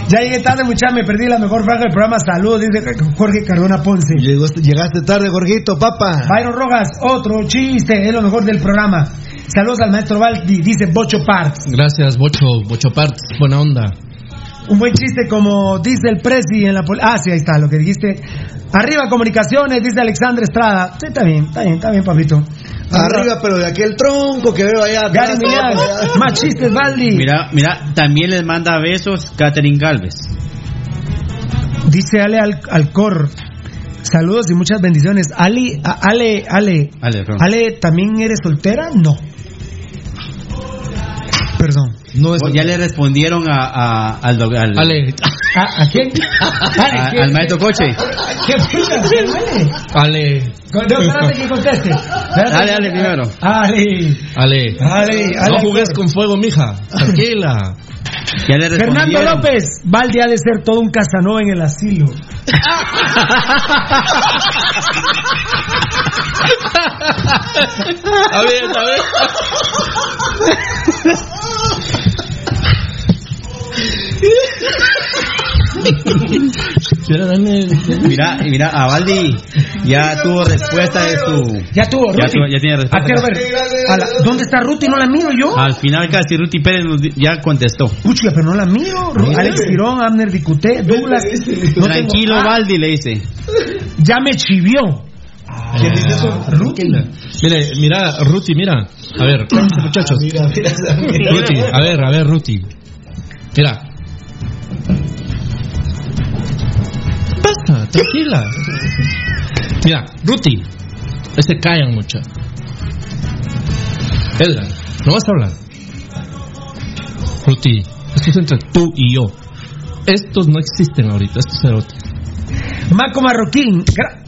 Speaker 5: Ya llegué tarde, muchachos, me perdí la mejor franja del programa, saludos, dice Jorge Cardona Ponce.
Speaker 6: Llegó- llegaste tarde, Jorgito, papá.
Speaker 5: Byron Rojas, otro chiste, es lo mejor del programa. Saludos al maestro Baldi, dice Bocho Parts.
Speaker 8: Gracias, Bocho, Bocho Parts, buena onda.
Speaker 5: Un buen chiste como dice el Presi en la Ah, sí, ahí está, lo que dijiste. Arriba comunicaciones, dice Alexandre Estrada. Sí, está bien, está bien, está bien, papito.
Speaker 6: Arriba, pero de aquel tronco que veo allá
Speaker 5: Gary más chistes, Baldi.
Speaker 9: Mira, mira, también les manda besos Catherine Galvez.
Speaker 5: Dice Ale Al- Alcor. Saludos y muchas bendiciones. Ali, Ale, Ale,
Speaker 9: Ale.
Speaker 5: Ale, ¿también eres soltera? No. Perdón.
Speaker 6: No es
Speaker 9: ya le respondieron a, a- al, al,
Speaker 8: Ale,
Speaker 5: ¿A, a quién? Ale,
Speaker 9: a-
Speaker 5: ¿quién?
Speaker 9: al maestro Coche.
Speaker 5: ¿Qué? Ale. No, espérate que conteste. Espérate.
Speaker 9: Dale, dale primero.
Speaker 5: Ale.
Speaker 8: Ale.
Speaker 5: Ale,
Speaker 8: No jugues con fuego, mija. Tranquila.
Speaker 9: Ya le
Speaker 5: Fernando. López, Valde ha de ser todo un Casanova en el asilo.
Speaker 8: A ver, a ver.
Speaker 9: Mira, mira, a Valdi ya tuvo respuesta de su.
Speaker 5: Ya tuvo,
Speaker 9: Ya,
Speaker 5: Ruti.
Speaker 9: tuvo- ya tiene
Speaker 5: Ah,
Speaker 9: respuesta.
Speaker 5: quiero ver. A la- ¿Dónde está Ruti? No la miro yo.
Speaker 9: Al final casi Ruti Pérez nos di- ya contestó.
Speaker 5: Pucha, pero no la miro. Ru- Alex Girón, Abner Dicuté, Douglas. no
Speaker 9: Tranquilo,
Speaker 5: Ah,
Speaker 9: Valdi, le dice.
Speaker 5: Ya me chivió.
Speaker 6: ¿Quién dice eso?
Speaker 5: Ruti.
Speaker 8: Mire, mira, Ruti, mira. A ver, muchachos. Ruti, a ver, a ver, Ruti. Mira. Tranquila. Mira, Ruti. Ese callan mucho. Edgar, no vas a hablar. Ruti, esto es entre tú y yo. Estos no existen ahorita, estos cerotes.
Speaker 5: Marco Marroquín. gra-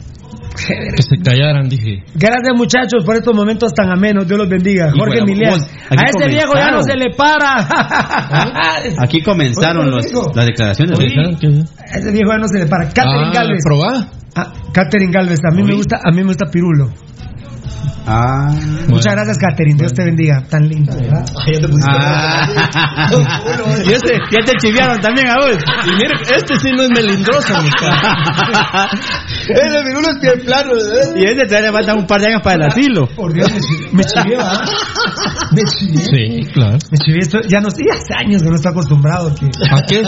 Speaker 8: Que se callaran, dije.
Speaker 5: Gracias muchachos por estos momentos tan amenos. Dios los bendiga.
Speaker 9: Y
Speaker 5: Jorge
Speaker 9: bueno,
Speaker 5: Milian.
Speaker 9: vos, aquí
Speaker 5: A ese viejo ya no se le para.
Speaker 9: Aquí comenzaron los- las declaraciones.
Speaker 5: A ese viejo ya no se le para. Catherine
Speaker 8: Ah,
Speaker 5: Galvez.
Speaker 8: probá.
Speaker 5: Ah, Catherine Galvez. A mí me gusta, a mí me gusta Pirulo.
Speaker 9: Ah.
Speaker 5: Muchas gracias, Catherine. Dios te bendiga. Tan.
Speaker 6: Ay, ya te pusiste
Speaker 9: Ah. y este, ya te chiviaron también a vos.
Speaker 8: Y mire, este sí no es melindroso.
Speaker 6: Ese virulo es pie plano, ¿verdad?
Speaker 9: Y este te le falta un par de años para el asilo.
Speaker 5: Por Dios, me chivié. ¿verdad? Me chivié.
Speaker 8: Sí, claro.
Speaker 5: Me chivié. Esto, ya, no, ya hace años que no estoy acostumbrado.
Speaker 8: ¿A qué?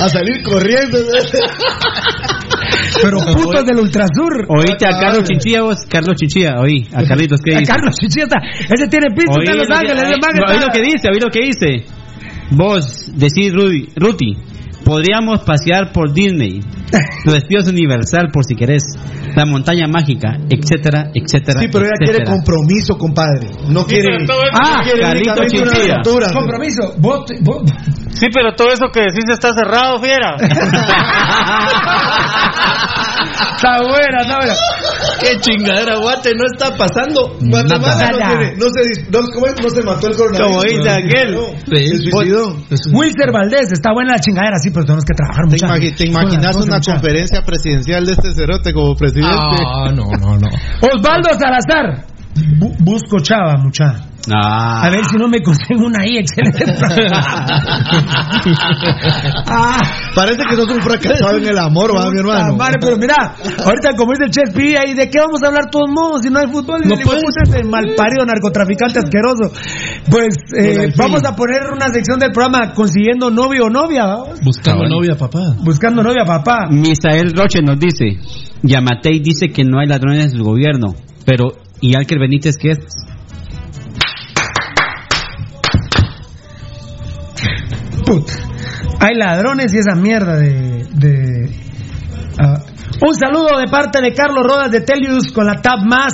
Speaker 6: A salir corriendo, ¿verdad?
Speaker 5: Pero putos del Ultrasur.
Speaker 9: Oíste a Carlos Chinchilla vos, Carlos Chinchilla, oí, a Carlitos, ¿qué
Speaker 5: A
Speaker 9: dice?
Speaker 5: Carlos Chichieta. Ese tiene piso
Speaker 9: Oí
Speaker 5: en Los
Speaker 9: lo que-
Speaker 5: Ángeles.
Speaker 9: oí lo que dice, oí lo que dice. Vos decís Rudy, Ruti, Podríamos pasear por Disney, los estudios Universal por si querés, la montaña mágica, etcétera, etcétera.
Speaker 6: Sí, pero ella quiere
Speaker 9: etcétera.
Speaker 6: compromiso, compadre. No
Speaker 10: Sí,
Speaker 6: quiere.
Speaker 9: Ah,
Speaker 6: quiere
Speaker 9: Carlito.
Speaker 5: Compromiso. Vos, vos-
Speaker 10: Sí, pero todo eso que decís está cerrado, fiera.
Speaker 5: Está buena, está buena.
Speaker 8: Qué chingadera, Guate, no está pasando.
Speaker 6: Guatemala no,
Speaker 5: Nada.
Speaker 6: tiene, no, se, no, ¿cómo es? no se mató el coronavirus.
Speaker 9: Como dice aquel.
Speaker 6: No,
Speaker 8: Sí.
Speaker 6: se suicidó.
Speaker 5: Wilser Valdés, está buena la chingadera, sí, pero tenemos que trabajar
Speaker 12: ¿Te,
Speaker 5: mucho.
Speaker 12: imagi- te imaginas una conferencia presidencial de este cerote como presidente?
Speaker 8: Ah, no, no, no.
Speaker 5: Osvaldo Salazar. Bu- busco chava, mucha.
Speaker 9: Ah.
Speaker 5: A ver si no me consigo una ahí, excelente. ah,
Speaker 6: Parece que sos un fracasado en el amor, va, mi hermano.
Speaker 5: Madre, pero mira, ahorita como dice el Chespi, ahí de qué vamos a hablar todos modos si no hay fútbol.
Speaker 8: No puedes.
Speaker 5: malparido narcotraficante asqueroso. Pues eh, vamos a poner una sección del programa consiguiendo novio o novia, vamos.
Speaker 8: Buscando novia, papá.
Speaker 5: Buscando novia, papá.
Speaker 9: Misael Roche nos dice, Yamatei dice que no hay ladrones en el gobierno, pero ¿y Alker Benítez qué es?
Speaker 5: Puta. Hay ladrones y esa mierda de. de ah. Un saludo de parte de Carlos Rodas de Telius con la Tab Más.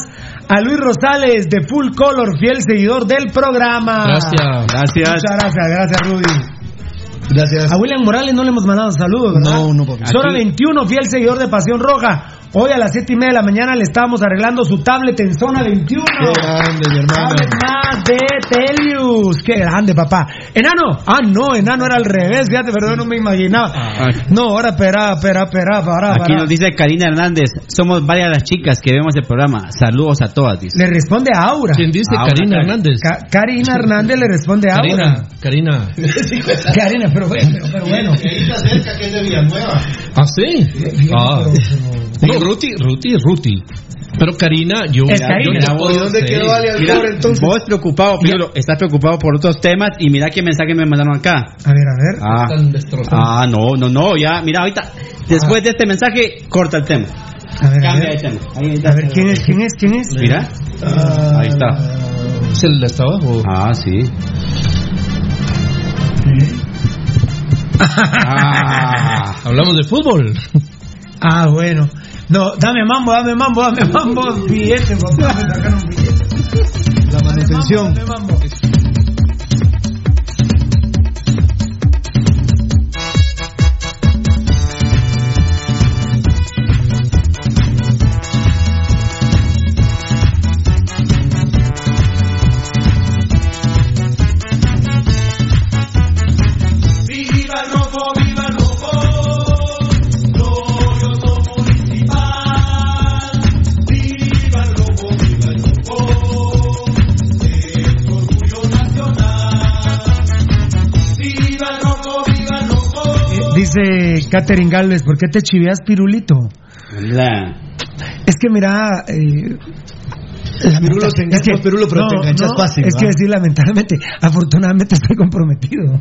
Speaker 5: A Luis Rosales de Full Color, fiel seguidor del programa.
Speaker 8: Gracias.
Speaker 9: Gracias.
Speaker 5: Muchas gracias, gracias Rudy.
Speaker 6: Gracias.
Speaker 5: A William Morales no le hemos mandado saludos, ¿verdad?
Speaker 6: No, no, papi.
Speaker 5: Zona
Speaker 9: Aquí-
Speaker 5: 21, fiel seguidor de Pasión Roja. Hoy a las 7 y media de la mañana le estábamos arreglando su tablet en Zona 21.
Speaker 6: Qué grande, mi hermano.
Speaker 5: Tablet más de Telius. Qué grande, papá. Enano. Ah, no, enano era al revés. Fíjate, perdón, no me imaginaba. No, ahora, espera, espera, espera, para,
Speaker 9: Aquí nos dice Karina Hernández, somos varias las chicas que vemos el programa. Saludos a todas, dice.
Speaker 5: Le responde a Aura.
Speaker 8: ¿Quién dice?
Speaker 9: Ahora,
Speaker 8: Karina. Hernández.
Speaker 5: Ca- Karina Hernández le responde a Aura.
Speaker 8: Karina, Karina.
Speaker 5: Karina, pero bueno, pero, bueno.
Speaker 12: cerca que es de Villanueva.
Speaker 8: ¿Ah, sí? Ah. No, Ruti, Ruti, Ruti. Pero Karina, yo...
Speaker 5: Es Karina.
Speaker 8: te puedo
Speaker 6: ¿Y dónde quedó Ale
Speaker 9: Mira,
Speaker 6: Alcor entonces?
Speaker 9: vos preocupado, Pirulo, estás preocupado por otros temas y mira qué mensaje me mandaron acá.
Speaker 5: A ver, a ver.
Speaker 9: Ah,
Speaker 8: Están destrozando.
Speaker 9: ah no, no, no, ya, mira, ahorita, después de este mensaje, corta el tema.
Speaker 5: A ver, a
Speaker 9: Cambia de
Speaker 5: ver.
Speaker 9: tema. Ahí está.
Speaker 5: A ver, ¿quién es? ¿Quién es? ¿Quién es?
Speaker 9: Mira, ahí está.
Speaker 8: ¿Es el de hasta abajo?
Speaker 9: Ah, sí. Ah,
Speaker 8: Hablamos de fútbol.
Speaker 5: Ah, bueno. No, dame mambo, dame mambo, dame mambo. Billete, papá, me sacaron billete.
Speaker 6: La manutención.
Speaker 5: Dame mambo.
Speaker 4: Viva
Speaker 5: Dice Catherine Galvez, ¿por qué te chiveas, pirulito? Es que mira, eh,
Speaker 6: Pirulo, te enganchas, Pirulo, pero te enganchas fácil,
Speaker 5: Es que decir lamentablemente, afortunadamente estoy comprometido.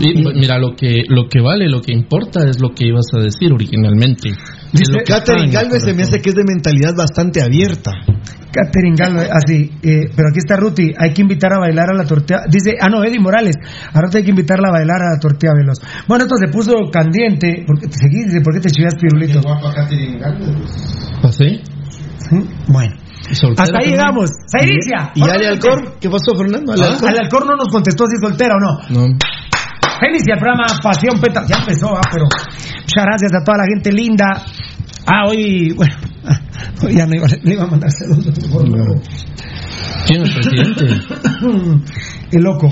Speaker 8: Y, mira, lo que, lo que vale, lo que importa es lo que ibas a decir originalmente. Es lo que
Speaker 6: Catherine Galvez se me hace que es de mentalidad bastante abierta.
Speaker 5: Catherine Galvez, así, eh, pero aquí está Ruti, hay que invitar a bailar a la tortilla, dice, ah no, Eddie Morales, ahora hay que invitarla a bailar a la tortilla veloz. Bueno, esto se puso candente, porque te seguí, dice, ¿por qué te chiveas, pirulito?
Speaker 12: Guapa Catherine Galvez.
Speaker 8: ¿Ah, sí?
Speaker 5: ¿Sí? Bueno,
Speaker 8: Soltera
Speaker 5: hasta ahí
Speaker 8: también.
Speaker 5: llegamos. Zairicia.
Speaker 6: ¿Y Ale Alcor? ¿Qué pasó, Fernando? Ale
Speaker 5: ¿Ah?
Speaker 6: Alcor.
Speaker 5: Al Alcor no nos contestó si soltera o no.
Speaker 8: No.
Speaker 5: El programa Pasión Peta. Ya empezó, ah, pero muchas gracias a toda la gente linda. Ah, hoy, bueno, hoy ya no iba, le iba a mandar saludos. favor.
Speaker 8: ¿Quién es el presidente?
Speaker 5: El loco.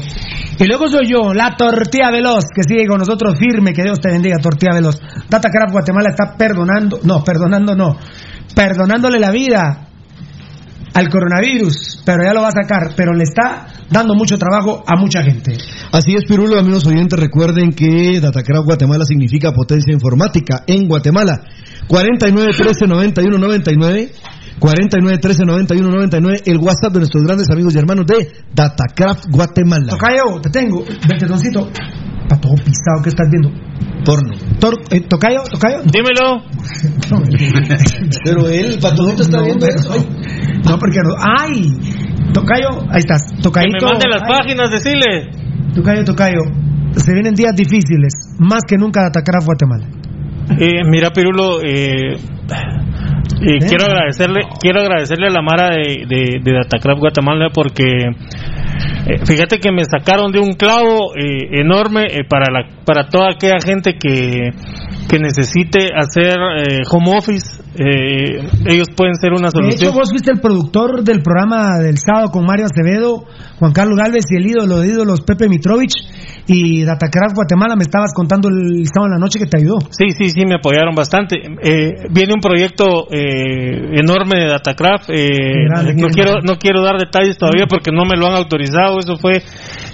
Speaker 5: Y luego soy yo, la tortilla veloz, que sigue con nosotros firme, que Dios te bendiga, tortilla veloz. Datacraft Guatemala está perdonando, no, perdonando no, perdonándole la vida al coronavirus, pero ya lo va a sacar, pero le está dando mucho trabajo a mucha gente.
Speaker 6: Así es, Pirulo, amigos oyentes, recuerden que Datacraft Guatemala significa potencia informática en Guatemala. 49 13 91 99 49 13 91 99 el WhatsApp de nuestros grandes amigos y hermanos de Datacraft Guatemala.
Speaker 5: Tocayo, te tengo, ventetoncito. Para todo pisado que estás viendo.
Speaker 6: Porno.
Speaker 5: Tor- eh, tocayo, tocayo.
Speaker 10: Dímelo.
Speaker 6: Pero él, Patoncito, está
Speaker 5: No,
Speaker 6: viendo
Speaker 5: pero-
Speaker 6: eso.
Speaker 5: No, porque no. ¡Ay! Tocayo, ahí estás.
Speaker 10: Que
Speaker 5: Tocayito.
Speaker 10: me mande las
Speaker 5: Ay,
Speaker 10: páginas, decirle.
Speaker 5: Tocayo, tocayo. se vienen días difíciles, más que nunca de atacar a Guatemala.
Speaker 10: Eh, mira, Pirulo, eh, eh, quiero agradecerle, quiero agradecerle a la Mara de, de, de Datacraft Guatemala porque eh, fíjate que me sacaron de un clavo eh, enorme eh, para la, para toda aquella gente que, que necesite hacer eh, home office. eh, ellos pueden ser una
Speaker 5: De
Speaker 10: solución.
Speaker 5: hecho, vos fuiste el productor del programa del sábado con Mario Acevedo, Juan Carlos Galvez y el ídolo de ídolos Pepe Mitrovich y Datacraft Guatemala. Me estabas contando el sábado en la noche que te ayudó.
Speaker 10: Sí, sí, sí, me apoyaron bastante. Eh, viene un proyecto eh, enorme de Datacraft. eh,
Speaker 5: grande,
Speaker 10: no quiero
Speaker 5: grande.
Speaker 10: no quiero dar detalles todavía porque no me lo han autorizado. Eso fue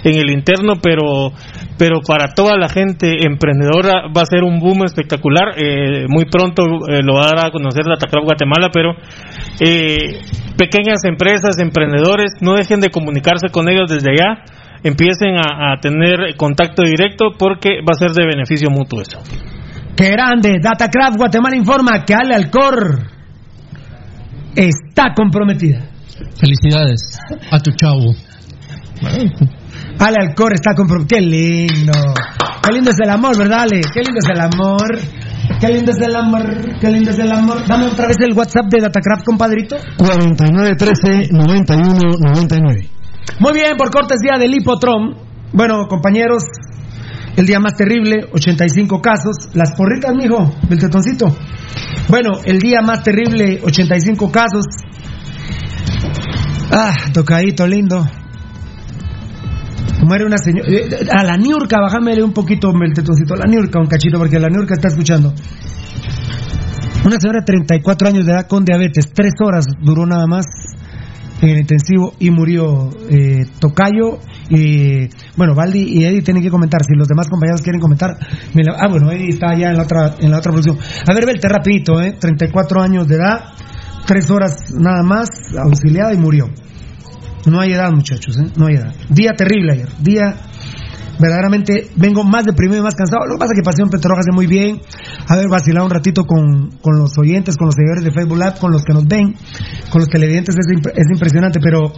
Speaker 10: en el interno, pero pero para toda la gente emprendedora va a ser un boom espectacular. Eh, muy pronto eh, lo va a dar a conocer Datacraft Guatemala, pero eh, pequeñas empresas, emprendedores, no dejen de comunicarse con ellos desde allá. Empiecen a, a tener contacto directo porque va a ser de beneficio mutuo eso.
Speaker 5: Qué grande. Datacraft Guatemala informa que Ale Alcor está comprometida.
Speaker 8: Felicidades a tu chavo.
Speaker 5: Ale Alcor está comprometida. Qué lindo. Qué lindo es el amor, ¿verdad, Ale? Qué lindo es el amor. Qué lindo es el amor. Qué lindo es el amor. Dame otra vez el WhatsApp de Datacraft, compadrito.
Speaker 6: 4913-9199.
Speaker 5: Muy bien, por cortesía del Hipotrom. Bueno, compañeros, el día más terrible, 85 casos. Las porritas, mijo, del tetoncito. Bueno, el día más terrible, 85 casos. Ah, tocadito lindo. Muere una señora. eh, A la Niurka, bájamele un poquito el tetoncito. A la Niurka, un cachito, porque la Niurka está escuchando. Una señora de 34 años de edad con diabetes, tres horas duró nada más en el intensivo y murió eh, Tocayo y bueno Valdi y Eddie tienen que comentar. Si los demás compañeros quieren comentar me la- ah bueno Eddie está ya en la otra en la otra producción. A ver velte rapidito eh 34 años de edad tres horas nada más auxiliada y murió. No hay edad muchachos ¿eh? no hay edad. Día terrible ayer día verdaderamente vengo más deprimido y más cansado. Lo que pasa es que Pasión Petrolera hace muy bien. Haber vacilado un ratito con, con los oyentes, con los seguidores de Facebook Live, con los que nos ven, con los televidentes, es, imp- es impresionante, pero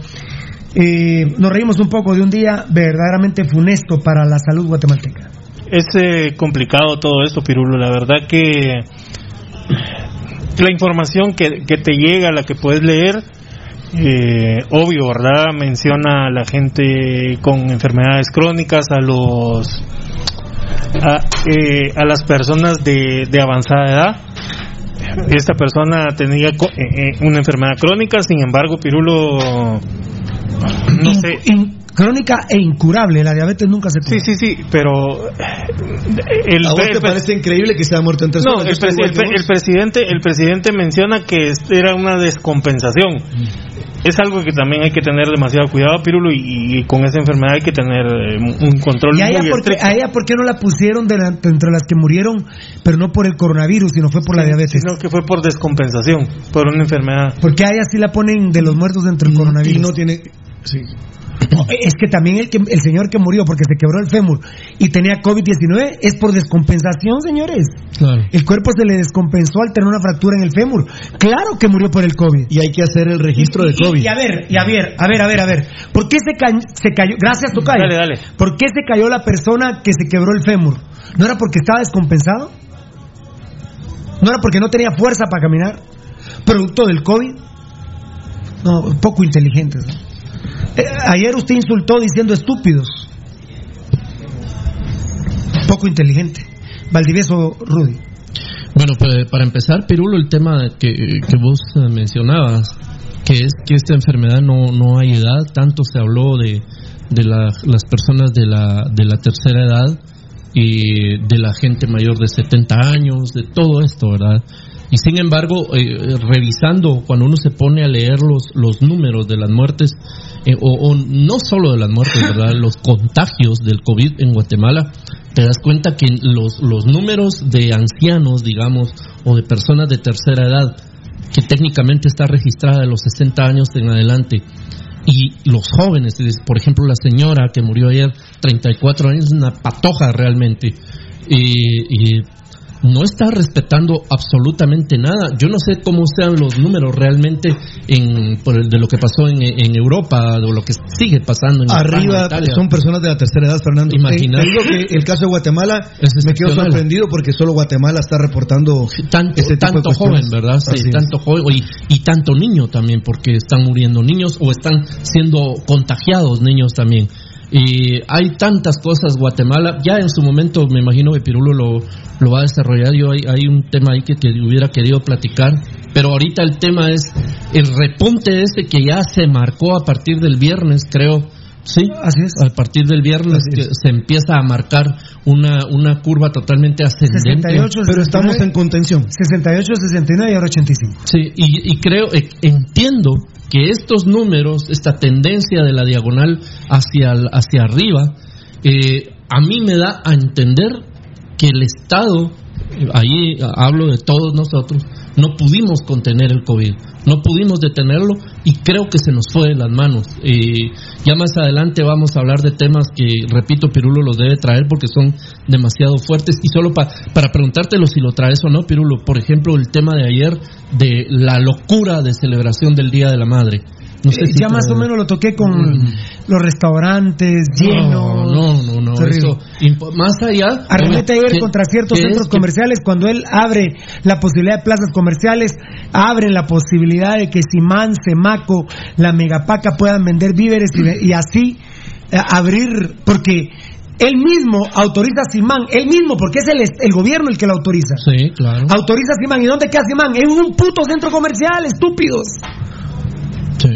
Speaker 5: eh, nos reímos un poco de un día verdaderamente funesto para la salud guatemalteca.
Speaker 10: Es eh, complicado todo esto, Pirulo. La verdad que la información que, que te llega, la que puedes leer, eh, obvio, ¿verdad? Menciona a la gente con enfermedades crónicas, a los a, eh, a las personas de, de avanzada edad. Esta persona tenía eh, eh, una enfermedad crónica, sin embargo, Pirulo, no sé,
Speaker 5: Crónica e incurable, la diabetes nunca se cura.
Speaker 10: Sí, sí, sí, pero el,
Speaker 6: ¿A vos
Speaker 10: el-
Speaker 6: te parece increíble que se ha muerto en tres
Speaker 10: no,
Speaker 6: horas?
Speaker 10: el, presidente, el presidente menciona que era una descompensación. Es algo que también hay que tener demasiado cuidado, Pirulo, y, y con esa enfermedad hay que tener eh, un control
Speaker 5: ¿Y a ella,
Speaker 10: muy
Speaker 5: a ella por qué no la pusieron de la- entre las que murieron, pero no por el coronavirus, sino fue por la diabetes?
Speaker 10: Sino que fue por descompensación, por una enfermedad.
Speaker 5: Porque a ella sí la ponen de los muertos entre el coronavirus.
Speaker 6: Y no tiene. Sí.
Speaker 5: Es que también el, que, el señor que murió porque se quebró el fémur y tenía COVID-19 es por descompensación, señores.
Speaker 8: Claro.
Speaker 5: El cuerpo se le descompensó al tener una fractura en el fémur. Claro que murió por el COVID.
Speaker 6: Y hay que hacer el registro de
Speaker 5: Y-
Speaker 6: COVID.
Speaker 5: Y, a ver, y a ver, a ver, a ver, a ver. ¿Por qué se, ca- se cayó? Gracias, Tocayo.
Speaker 10: Dale, dale.
Speaker 5: ¿Por qué se cayó la persona que se quebró el fémur? ¿No era porque estaba descompensado? ¿No era porque no tenía fuerza para caminar? ¿Producto del COVID? No, poco inteligentes. ¿no? Eh, ayer usted insultó diciendo estúpidos. Poco inteligente. Valdivieso Rudy.
Speaker 8: Bueno, pues, para empezar, Pirulo, el tema que, que vos eh, mencionabas, que es que esta enfermedad no, no hay edad, tanto se habló de, de la- las personas de la, de la tercera edad y de la gente mayor de 70 años, de todo esto, ¿verdad? Y sin embargo, eh, revisando, cuando uno se pone a leer los, los números de las muertes, eh, o, o no solo de las muertes, ¿verdad? Los contagios del COVID en Guatemala, te das cuenta que los, los números de ancianos, digamos, o de personas de tercera edad, que técnicamente está registrada de los 60 años en adelante, y los jóvenes, es- por ejemplo, la señora que murió ayer, 34 años, una patoja realmente. No está respetando absolutamente nada. Yo no sé cómo sean los números realmente en, por el, de lo que pasó en, en Europa, de lo que sigue pasando en
Speaker 6: Arriba
Speaker 8: España,
Speaker 6: son personas de la tercera edad, Fernando.
Speaker 8: Imagínate.
Speaker 6: Eh, te digo que el caso de Guatemala
Speaker 8: Es
Speaker 6: me quedo sorprendido porque solo Guatemala está reportando
Speaker 8: tanto,
Speaker 6: este tipo de
Speaker 8: tanto joven. ¿verdad? Sí,
Speaker 6: Así
Speaker 8: tanto joven y, y tanto niño también, porque están muriendo niños o están siendo contagiados niños también. Y hay tantas cosas, Guatemala, ya en su momento me imagino que Pirulo lo, lo va a desarrollar, yo hay, hay un tema ahí que, que hubiera querido platicar, pero ahorita el tema es el repunte ese que ya se marcó a partir del viernes, creo, Sí,
Speaker 5: así es.
Speaker 8: A partir del viernes que se empieza a marcar una, una curva totalmente ascendente.
Speaker 5: 68,
Speaker 6: Pero estamos
Speaker 5: 69,
Speaker 6: en contención.
Speaker 5: 68, 69 y ahora 85.
Speaker 8: Sí, y, y creo, eh, entiendo que estos números, esta tendencia de la diagonal hacia, hacia arriba, eh, a mí me da a entender que el Estado, ahí hablo de todos nosotros, no pudimos contener el COVID, no pudimos detenerlo y creo que se nos fue de las manos. Eh, ya más adelante vamos a hablar de temas que, repito, Pirulo los debe traer porque son demasiado fuertes y solo pa- para preguntártelo si lo traes o no, Pirulo, por ejemplo, el tema de ayer de la locura de celebración del Día de la Madre. No sé
Speaker 5: Eh,
Speaker 8: si
Speaker 5: ya más o menos lo toqué con los restaurantes llenos.
Speaker 8: No, no, no, Más allá.
Speaker 5: Arremete ayer
Speaker 8: que-
Speaker 5: contra ciertos
Speaker 8: es
Speaker 5: centros
Speaker 8: que-
Speaker 5: comerciales cuando él abre la posibilidad de plazas comerciales, abre la posibilidad de que Simán, Semaco, la Megapaca puedan vender víveres y, así eh, abrir, porque él mismo autoriza a Simán, él mismo, porque es el, gobierno el que lo autoriza.
Speaker 8: Sí, claro.
Speaker 5: Autoriza a Simán. ¿Y dónde queda Simán? En un puto centro comercial, estúpidos.
Speaker 8: Sí.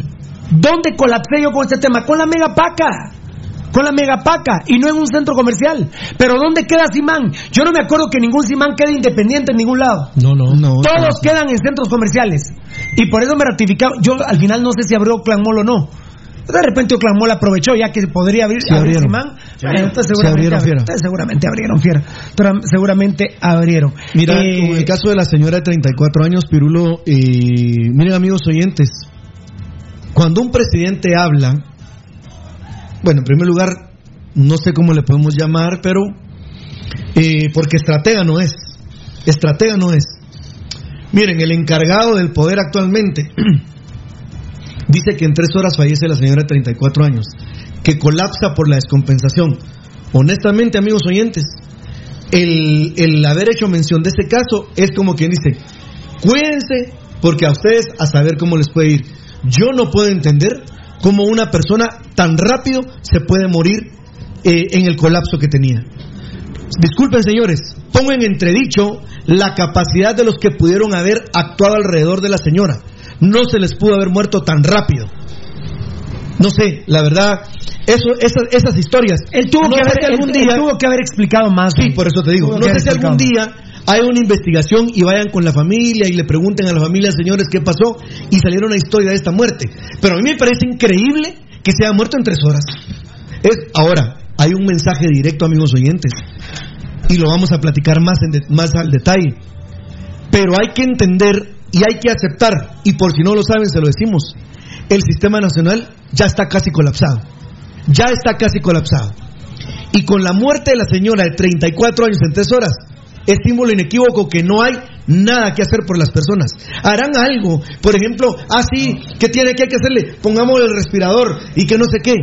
Speaker 5: ¿Dónde colapsé yo con este tema? Con la megapaca. Con la megapaca y no en un centro comercial. Pero ¿dónde queda Simán? Yo no me acuerdo que ningún Simán quede independiente en ningún lado.
Speaker 8: No, no.
Speaker 5: Todos quedan en centros comerciales. Y por eso me ratificaron. Yo al final no sé si abrió Clanmol o no. De repente Clanmol aprovechó ya que podría abrir,
Speaker 6: abrieron.
Speaker 5: Simán.
Speaker 6: Sí.
Speaker 5: Bueno, entonces seguramente,
Speaker 6: abrieron,
Speaker 5: entonces seguramente abrieron, fiera. Entonces, seguramente abrieron.
Speaker 6: Mira,
Speaker 5: Eh,
Speaker 6: como el caso de la señora de 34 años, Pirulo, eh, miren amigos oyentes, cuando un presidente habla, bueno, en primer lugar, no sé cómo le podemos llamar, pero, eh, porque estratega no es, estratega no es. Miren, el encargado del poder actualmente dice que en tres horas fallece la señora de 34 años, que colapsa por la descompensación. Honestamente, amigos oyentes, el, el haber hecho mención de ese caso es como quien dice, cuídense porque a ustedes a saber cómo les puede ir. Yo no puedo entender cómo una persona tan rápido se puede morir eh, en el colapso que tenía. Disculpen señores, pongo en entredicho la capacidad de los que pudieron haber actuado alrededor de la señora. No se les pudo haber muerto tan rápido. No sé, la verdad, eso, esas, esas historias.
Speaker 5: Él tuvo,
Speaker 6: no
Speaker 5: que haber,
Speaker 6: algún
Speaker 5: él- él
Speaker 6: día-
Speaker 5: tuvo que haber explicado más.
Speaker 6: Sí, por eso te digo. No sé si algún día hay una investigación y vayan con la familia y le pregunten a la familia, señores, qué pasó y saliera una historia de esta muerte. Pero a mí me parece increíble que se haya muerto en tres horas. Es, ahora, hay un mensaje directo, amigos oyentes, y lo vamos a platicar más, en más al detalle. Pero hay que entender y hay que aceptar, y por si no lo saben, se lo decimos, el sistema nacional ya está casi colapsado. Ya está casi colapsado. Y con la muerte de la señora de 34 años en tres horas, es símbolo inequívoco que no hay nada que hacer por las personas. Harán algo, por ejemplo, así, que tiene que hacerle? Pongamos el respirador y que no sé qué.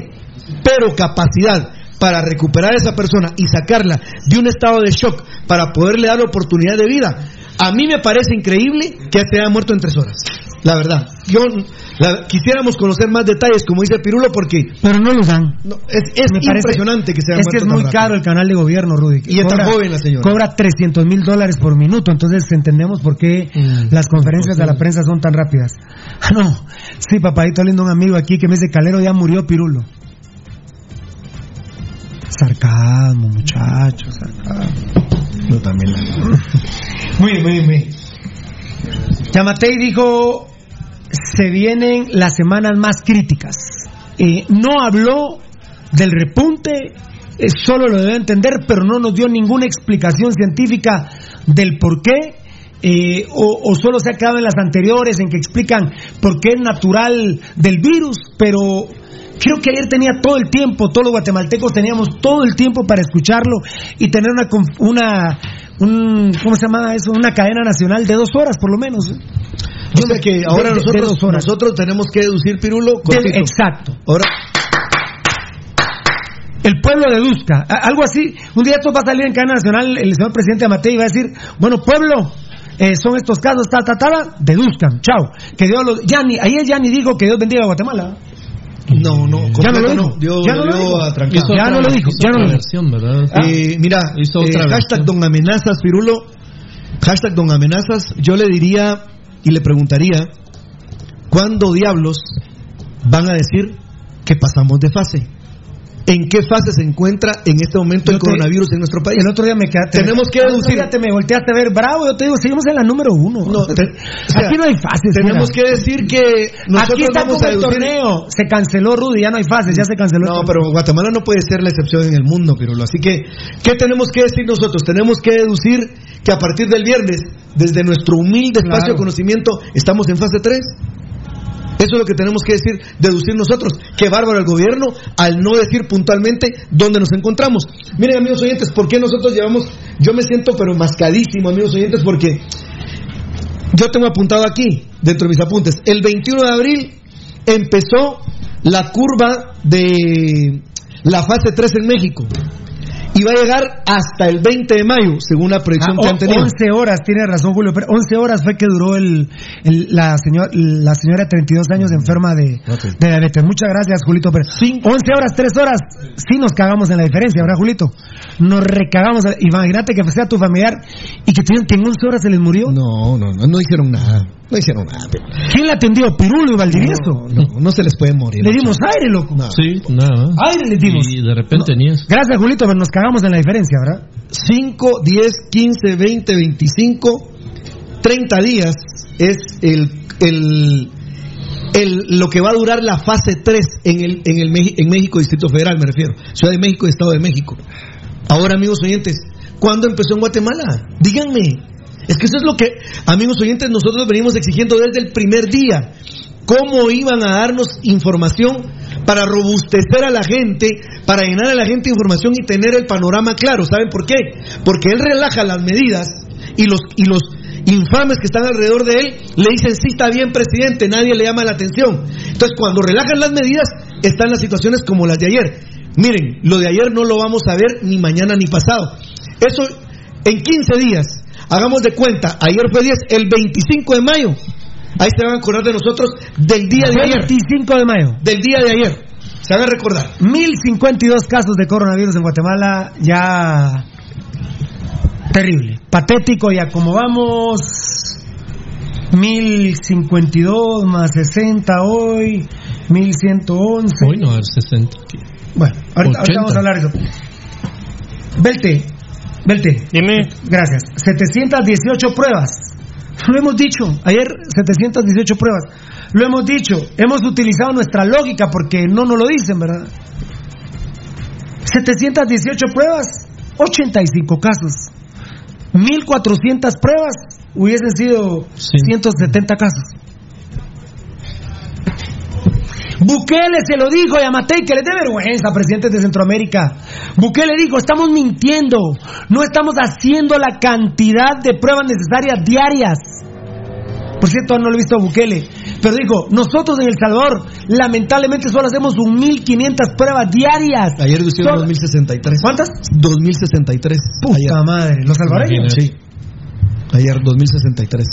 Speaker 6: Pero capacidad para recuperar a esa persona y sacarla de un estado de shock para poderle dar oportunidad de vida. A mí me parece increíble que se haya muerto en tres horas. La verdad. Yo la- quisiéramos conocer más detalles, como dice Pirulo, porque
Speaker 5: Pero no los dan.
Speaker 6: no, es, es
Speaker 5: Me parece-
Speaker 6: impresionante que se haya
Speaker 5: Es que es muy
Speaker 6: rápido.
Speaker 5: caro el canal de gobierno, Rudy.
Speaker 6: Y es tan joven la señora.
Speaker 5: Cobra 300 mil dólares por minuto, entonces entendemos por qué
Speaker 6: Mm.
Speaker 5: las conferencias de la prensa son tan rápidas. Ah, no. Sí, papadito lindo, un amigo aquí que me dice, Calero ya murió Pirulo. Sarcasmo, muchachos, sarcasmo.
Speaker 6: Yo también
Speaker 5: Muy, muy, muy. Yamatei dijo, se vienen las semanas más críticas. Eh, no habló del repunte, eh, solo lo debe entender, pero no nos dio ninguna explicación científica del por qué. eh, o, o solo se ha quedado en las anteriores en que explican por qué es natural del virus, pero Creo que ayer tenía todo el tiempo, todos los guatemaltecos teníamos todo el tiempo para escucharlo y tener una, una un, ¿cómo se llama eso? Una cadena nacional de dos horas, por lo menos.
Speaker 6: Yo que ahora
Speaker 5: de- de- de
Speaker 6: nosotros, nosotros tenemos que deducir, Pirulo,
Speaker 5: De- exacto.
Speaker 6: Ahora,
Speaker 5: El pueblo deduzca. Algo así. Un día esto va a salir en cadena nacional el señor presidente Amatei y va a decir, bueno, pueblo, eh, son estos casos, ta, ta, ta, deduzcan, chao. Que Dios los... Ya ni, ayer ya ni digo que Dios bendiga a Guatemala.
Speaker 6: No, no,
Speaker 5: ya no lo dijo.
Speaker 6: no. Dio-
Speaker 5: ya no lo dijo. Ya no lo dijo.
Speaker 8: Hizo
Speaker 5: Ya no
Speaker 8: otra
Speaker 5: lo dijo.
Speaker 8: versión, ¿verdad?
Speaker 6: Eh, mira,
Speaker 8: Hizo
Speaker 6: eh, hashtag don amenazas, Pirulo. Hashtag don amenazas. Yo le diría y le preguntaría, ¿cuándo diablos van a decir que pasamos de fase? ¿En qué fase se encuentra en este momento el
Speaker 5: te-
Speaker 6: coronavirus en nuestro país?
Speaker 5: El otro día me quedaste.
Speaker 6: Tenemos que deducir.
Speaker 5: te me volteaste a ver bravo. Yo te digo, seguimos en la número uno.
Speaker 6: No, te- o sea,
Speaker 5: Aquí no hay fases.
Speaker 6: tenemos
Speaker 5: mira.
Speaker 6: que decir que nosotros
Speaker 5: Aquí está
Speaker 6: vamos
Speaker 5: como
Speaker 6: a
Speaker 5: el torneo. Se canceló Rudy, ya no hay fases, ya se canceló. el
Speaker 6: No, pero Guatemala no puede ser la excepción en el mundo, Pirulo. Así que, ¿qué tenemos que decir nosotros? Tenemos que deducir que a partir del viernes, desde nuestro humilde espacio
Speaker 5: Claro.
Speaker 6: de conocimiento, estamos en fase 3. Eso es lo que tenemos que decir, deducir nosotros. Qué bárbaro el gobierno al no decir puntualmente dónde nos encontramos. Miren, amigos oyentes, ¿por qué nosotros llevamos.? Yo me siento, pero mascadísimo, amigos oyentes, porque yo tengo apuntado aquí, dentro de mis apuntes, el 21 de abril empezó la curva de la fase 3 en México. Y va a llegar hasta el 20 de mayo, según la proyección
Speaker 5: Ah,
Speaker 6: que han tenido.
Speaker 5: 11 horas, tiene razón Julio, pero 11 horas fue que duró el, el- la, señor, la señora de 32 años enferma de, de diabetes. Muchas gracias, Julito. Pero 11 horas, 3 horas, sí nos cagamos en la diferencia, ¿verdad, Julito? Nos recagamos. Imagínate que sea tu familiar y que, en 11 horas se les murió.
Speaker 6: No, no, no, no hicieron nada. No hicieron nada. pero-
Speaker 5: ¿Quién la atendió? Pirulo y Valdivieso.
Speaker 6: No, no, no se les puede morir.
Speaker 5: Le dimos aire, loco.
Speaker 8: Sí, nada.
Speaker 5: Aire le dimos.
Speaker 8: Y de repente ni eso.
Speaker 5: Gracias, Julito, pero nos cagamos en la diferencia, ¿verdad?
Speaker 6: 5, 10, 15, 20, 25, 30 días es el, el, el- lo que va a durar la fase 3 en, el, en, el, en México, Distrito Federal, me refiero. Ciudad de México y Estado de México. Ahora, amigos oyentes, ¿cuándo empezó en Guatemala? Díganme. Es que eso es lo que, amigos oyentes, nosotros venimos exigiendo desde el primer día. ¿Cómo iban a darnos información para robustecer a la gente, para llenar a la gente de información y tener el panorama claro? ¿Saben por qué? Porque él relaja las medidas y los, y los infames que están alrededor de él le dicen, sí, está bien, presidente, nadie le llama la atención. Entonces, cuando relajan las medidas, están las situaciones como las de ayer. Miren, lo de ayer no lo vamos a ver ni mañana ni pasado. Eso en 15 días. Hagamos de cuenta, ayer fue 10, el 25 de mayo. Ahí se van a acordar de nosotros del día de ayer.
Speaker 5: 25 de mayo.
Speaker 6: Del día de ayer. Se van a recordar.
Speaker 5: 1052 casos de coronavirus en Guatemala, ya terrible, patético, y a como vamos, 1052 más 60 hoy, 1111.
Speaker 8: Hoy no, a ver, 60.
Speaker 5: Bueno, ahorita, ahorita
Speaker 8: 80.
Speaker 5: vamos a hablar de eso. Velte, Velte.
Speaker 10: Dime.
Speaker 5: Gracias. 718 pruebas. Lo hemos dicho, ayer 718 pruebas. Lo hemos dicho, hemos utilizado nuestra lógica porque no nos lo dicen, ¿verdad? 718 pruebas, 85 casos. 1400 pruebas, hubiesen sido 170 casos. Bukele se lo dijo a Yamatei que les dé vergüenza, presidentes de Centroamérica. Bukele dijo, estamos mintiendo, no estamos haciendo la cantidad de pruebas necesarias diarias. Por cierto, no lo he visto a Bukele, pero dijo, nosotros en El Salvador lamentablemente solo hacemos un 1500 pruebas diarias.
Speaker 6: Ayer hicieron
Speaker 5: Solo-
Speaker 6: 2063.
Speaker 5: ¿Cuántas?
Speaker 6: 2063.
Speaker 5: Puta
Speaker 6: Ayer.
Speaker 5: madre, los salvadoreños.
Speaker 6: Sí. Ayer 2063.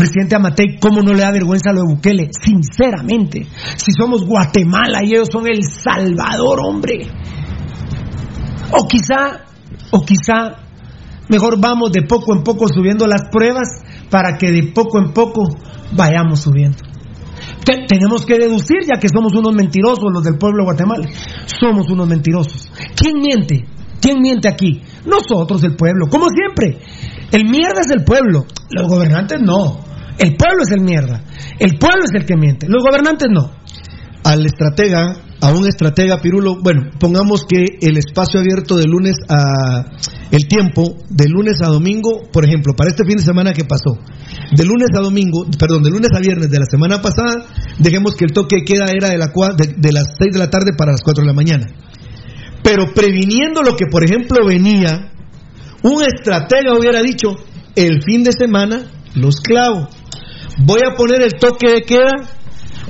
Speaker 5: Presidente Amatei, ¿cómo no le da vergüenza lo de Bukele? Sinceramente, si somos Guatemala y ellos son El Salvador, hombre. O quizá, o quizá, mejor vamos de poco en poco subiendo las pruebas para que de poco en poco vayamos subiendo. Te- tenemos que deducir, ya que somos unos mentirosos los del pueblo de Guatemala. Somos unos mentirosos. ¿Quién miente? ¿Quién miente aquí? Nosotros, el pueblo. Como siempre. El mierda es el pueblo. Los gobernantes no. El pueblo es el mierda. El pueblo es el que miente. Los gobernantes no.
Speaker 6: Al estratega a un estratega Pirulo, bueno, pongamos que el espacio abierto de lunes a el tiempo de lunes a domingo, por ejemplo, para este fin de semana que pasó, de lunes a domingo, perdón, de lunes a viernes de la semana pasada, dejemos que el toque de queda era de, de, de las 6 de la tarde para las 4 de la mañana. Pero previniendo lo que, por ejemplo, venía, un estratega hubiera dicho, el fin de semana los clavo. Voy a poner el toque de queda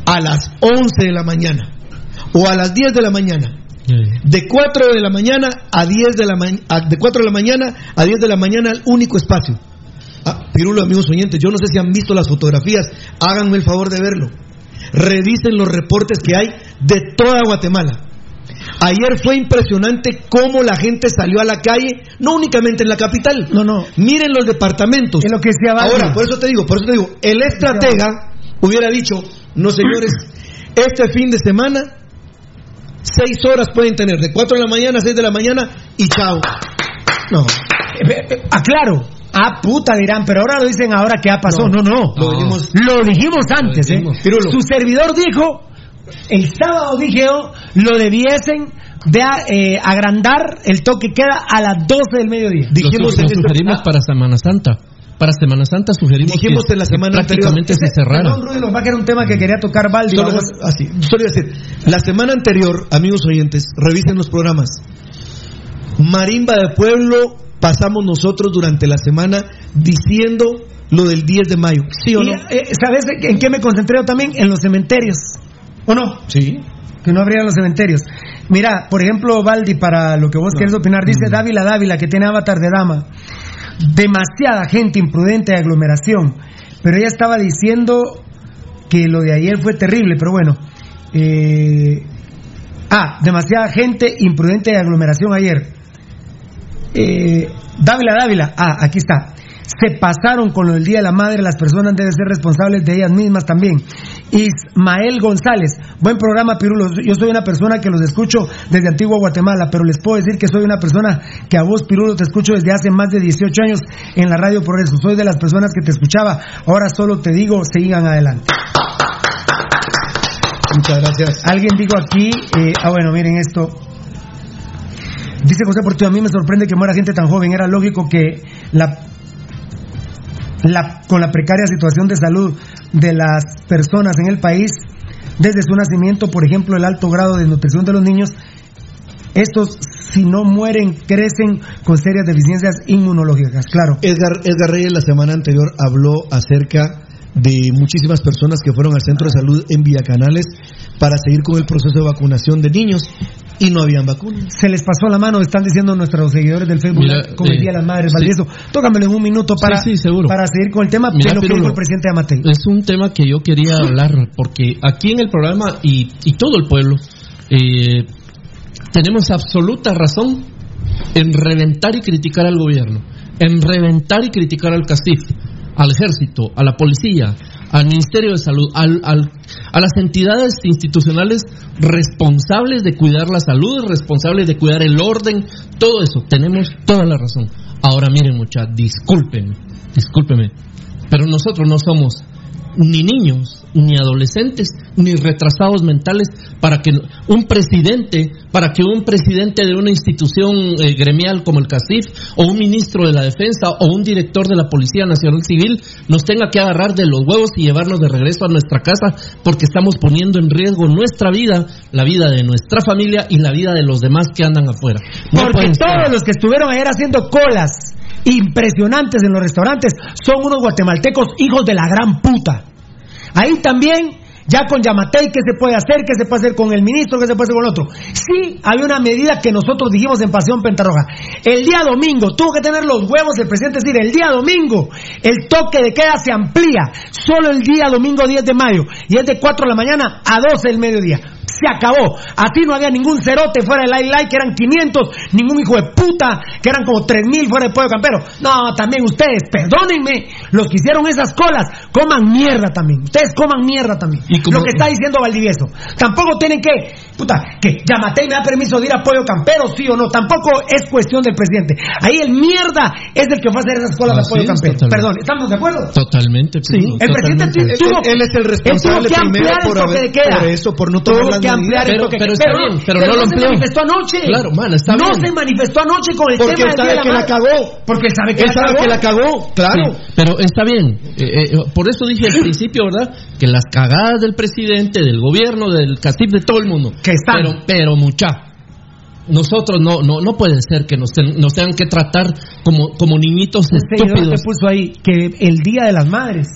Speaker 6: a las 11 de la mañana o a las 10 de la mañana. De 4 de la mañana a 10 de la mañana, de 4 de la mañana a 10 de la mañana el único espacio. Ah, Pirulo, amigos oyentes, yo no sé si han visto las fotografías, háganme el favor de verlo. Revisen los reportes que hay de toda Guatemala. Ayer fue impresionante cómo la gente salió a la calle, no únicamente en la capital.
Speaker 5: No, no.
Speaker 6: Miren los departamentos.
Speaker 5: Es lo que Valdi.
Speaker 6: Ahora, por eso te digo, por eso te digo, el estratega hubiera dicho, no señores, este fin de semana, seis horas pueden tener, de 4 de la mañana a 6 de la mañana y chao. No.
Speaker 5: Eh, Aclaro. Ah, puta dirán, pero ahora lo dicen ahora que ha pasado. No, no.
Speaker 6: Lo dijimos-
Speaker 5: Lo dijimos antes,
Speaker 6: Lo dijimos.
Speaker 5: ¿eh?
Speaker 6: Pirulo.
Speaker 5: Su servidor dijo, el sábado dije yo, lo debiesen de eh, agrandar el toque queda a las 12 del mediodía.
Speaker 6: Dijimos
Speaker 8: lo sugerimos
Speaker 6: ah.
Speaker 8: para Semana Santa. Para Semana Santa sugerimos
Speaker 6: Dijimos
Speaker 8: que,
Speaker 6: en la
Speaker 8: que
Speaker 6: semana
Speaker 8: prácticamente
Speaker 6: anterior.
Speaker 8: se cerrara.
Speaker 5: Perdón, Rudy, nos va a quedar un tema que quería tocar Valdi.
Speaker 6: Solo,
Speaker 5: vamos.
Speaker 6: así, solo decir, la semana anterior, amigos oyentes, revisen los programas. Marimba de Pueblo pasamos nosotros durante la semana diciendo lo del 10 de mayo. ¿Sí o
Speaker 5: Y,
Speaker 6: no?
Speaker 5: eh, ¿Sabes en qué me concentré yo también? En los cementerios. ¿O no?
Speaker 6: Sí.
Speaker 5: Que no abrieran los cementerios. Mira, por ejemplo, Valdi, para lo que vos querés opinar, dice
Speaker 6: Mm.
Speaker 5: Dávila Dávila, que tiene avatar de dama. Demasiada gente imprudente de aglomeración. Pero ella estaba diciendo que lo de ayer fue terrible, pero bueno. Eh, ah, demasiada gente imprudente de aglomeración ayer. Eh, Dávila Dávila, ah, aquí está. Se pasaron con lo del Día de la Madre, las personas deben ser responsables de ellas mismas también. Ismael González, buen programa Pirulo, yo soy una persona que los escucho desde Antigua Guatemala, pero les puedo decir que soy una persona que a vos Pirulo te escucho desde hace más de 18 años en la Radio Progreso, soy de las personas que te escuchaba, ahora solo te digo, sigan adelante.
Speaker 6: Muchas gracias.
Speaker 5: Alguien dijo aquí, eh, ah bueno, miren esto. Dice José Portillo, a mí me sorprende que muera gente tan joven. Era lógico que la, la, con la precaria situación de salud de las personas en el país, desde su nacimiento, por ejemplo, el alto grado de nutrición de los niños, estos, si no mueren, crecen con serias deficiencias inmunológicas. Claro.
Speaker 6: Edgar, Edgar Reyes la semana anterior habló acerca de muchísimas personas que fueron al centro de salud en Villacanales para seguir con el proceso de vacunación de niños y no habían vacunas.
Speaker 5: Se les pasó la mano, están diciendo nuestros seguidores del Facebook,
Speaker 8: Mira,
Speaker 5: como el
Speaker 8: eh,
Speaker 5: Día de las Madres,
Speaker 8: sí.
Speaker 5: Tócamelo en un minuto para,
Speaker 8: Sí, sí, seguro.
Speaker 5: para seguir con el tema
Speaker 8: Mira,
Speaker 5: de lo que dijo el presidente Amatei.
Speaker 8: Es un tema que yo quería hablar porque aquí en el programa y, y todo el pueblo eh, tenemos absoluta razón en reventar y criticar al gobierno, en reventar y criticar al CACIF, al ejército, a la policía, al Ministerio de Salud, al- al- a las entidades institucionales responsables de cuidar la salud, responsables de cuidar el orden, todo eso, tenemos toda la razón. Ahora miren muchachos, discúlpenme, discúlpenme, pero nosotros no somos ni niños, ni adolescentes, ni retrasados mentales para que un presidente, para que un presidente de una institución eh, gremial como el CACIF, o un ministro de la defensa, o un director de la Policía Nacional Civil, nos tenga que agarrar de los huevos y llevarnos de regreso a nuestra casa porque estamos poniendo en riesgo nuestra vida, la vida de nuestra familia y la vida de los demás que andan afuera. No
Speaker 5: Porque todos los que estuvieron ayer haciendo colas impresionantes en los restaurantes son unos guatemaltecos hijos de la gran puta. Ahí también, ya con Yamatei, ¿qué se puede hacer? ¿Qué se puede hacer con el ministro? ¿Qué se puede hacer con el otro? Sí, hay una medida que nosotros dijimos en Pasión Pentarroja. El día domingo, tuvo que tener los huevos el presidente decir, el día domingo, el toque de queda se amplía. Solo el día domingo 10 de mayo. Y es de 4 de la mañana a 12 del mediodía. Se acabó. Así no había ningún cerote fuera del Light que eran 500, ningún hijo de puta, que eran como 3000 fuera del Pueblo Campero. No, también ustedes, perdónenme, los que hicieron esas colas, coman mierda también. Ustedes coman mierda también.
Speaker 8: Y como-
Speaker 5: Lo que está diciendo Valdivieso. Tampoco tienen que puta, que Yamatei me da permiso de ir a Pollo Campero, sí o no. Tampoco es cuestión del presidente. Ahí el mierda es el que va a hacer esas escuelas de
Speaker 8: Así
Speaker 5: Pollo
Speaker 8: es,
Speaker 5: Campero.
Speaker 8: totalmente.
Speaker 5: Perdón, ¿estamos de acuerdo?
Speaker 8: Totalmente.
Speaker 5: Sí, el presidente
Speaker 8: totalmente.
Speaker 5: tu- tuvo,
Speaker 6: Él es el responsable
Speaker 5: él tuvo que
Speaker 6: primero
Speaker 5: ampliar
Speaker 6: por haber-
Speaker 5: de queda.
Speaker 6: por eso, por no tomar
Speaker 5: Tuvo que ampliar toque de
Speaker 8: Pero está bien, pero no lo
Speaker 5: se manifestó anoche.
Speaker 8: Claro, man, está
Speaker 5: no
Speaker 8: bien.
Speaker 5: se manifestó anoche con el
Speaker 6: Porque
Speaker 5: tema
Speaker 6: él sabe
Speaker 5: de
Speaker 6: que la cagó.
Speaker 5: Porque él sabe que
Speaker 6: Él
Speaker 5: la
Speaker 6: sabe
Speaker 5: cagó.
Speaker 6: que la cagó, claro.
Speaker 8: Sí, pero está bien. Eh, eh, por eso dije al principio, ¿verdad? Que las cagadas del presidente, del gobierno, del CACIF, de todo el mundo.
Speaker 5: Que están.
Speaker 8: Pero, pero mucha. Nosotros no, no, no puede ser que nos, nos tengan que tratar como, como niñitos
Speaker 5: seguidor
Speaker 8: estúpidos.
Speaker 5: puso ahí que el Día de las Madres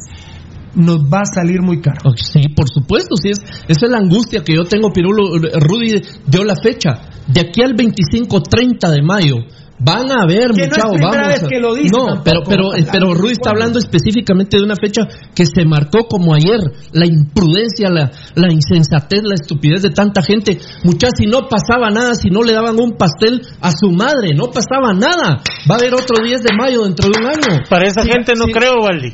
Speaker 5: nos va a salir muy caro.
Speaker 8: Oh, Sí, por supuesto, sí es, esa es la angustia que yo tengo, Pirulo. Rudy dio la fecha. De aquí al 25-30 de mayo van a
Speaker 5: Que no es
Speaker 8: muchachos,
Speaker 5: primera
Speaker 8: vamos
Speaker 5: vez
Speaker 8: a-
Speaker 5: que lo dice
Speaker 8: No, pero, pero, eh, pero Rudy está hablando específicamente de una fecha que se marcó como ayer. La imprudencia, la, la insensatez, la estupidez de tanta gente. Muchachos, si no pasaba nada, si no le daban un pastel a su madre, no pasaba nada. Va a haber otro 10 de mayo dentro de un año.
Speaker 10: Para esa
Speaker 8: Sí,
Speaker 10: gente no
Speaker 8: sí.
Speaker 10: creo, Valdi.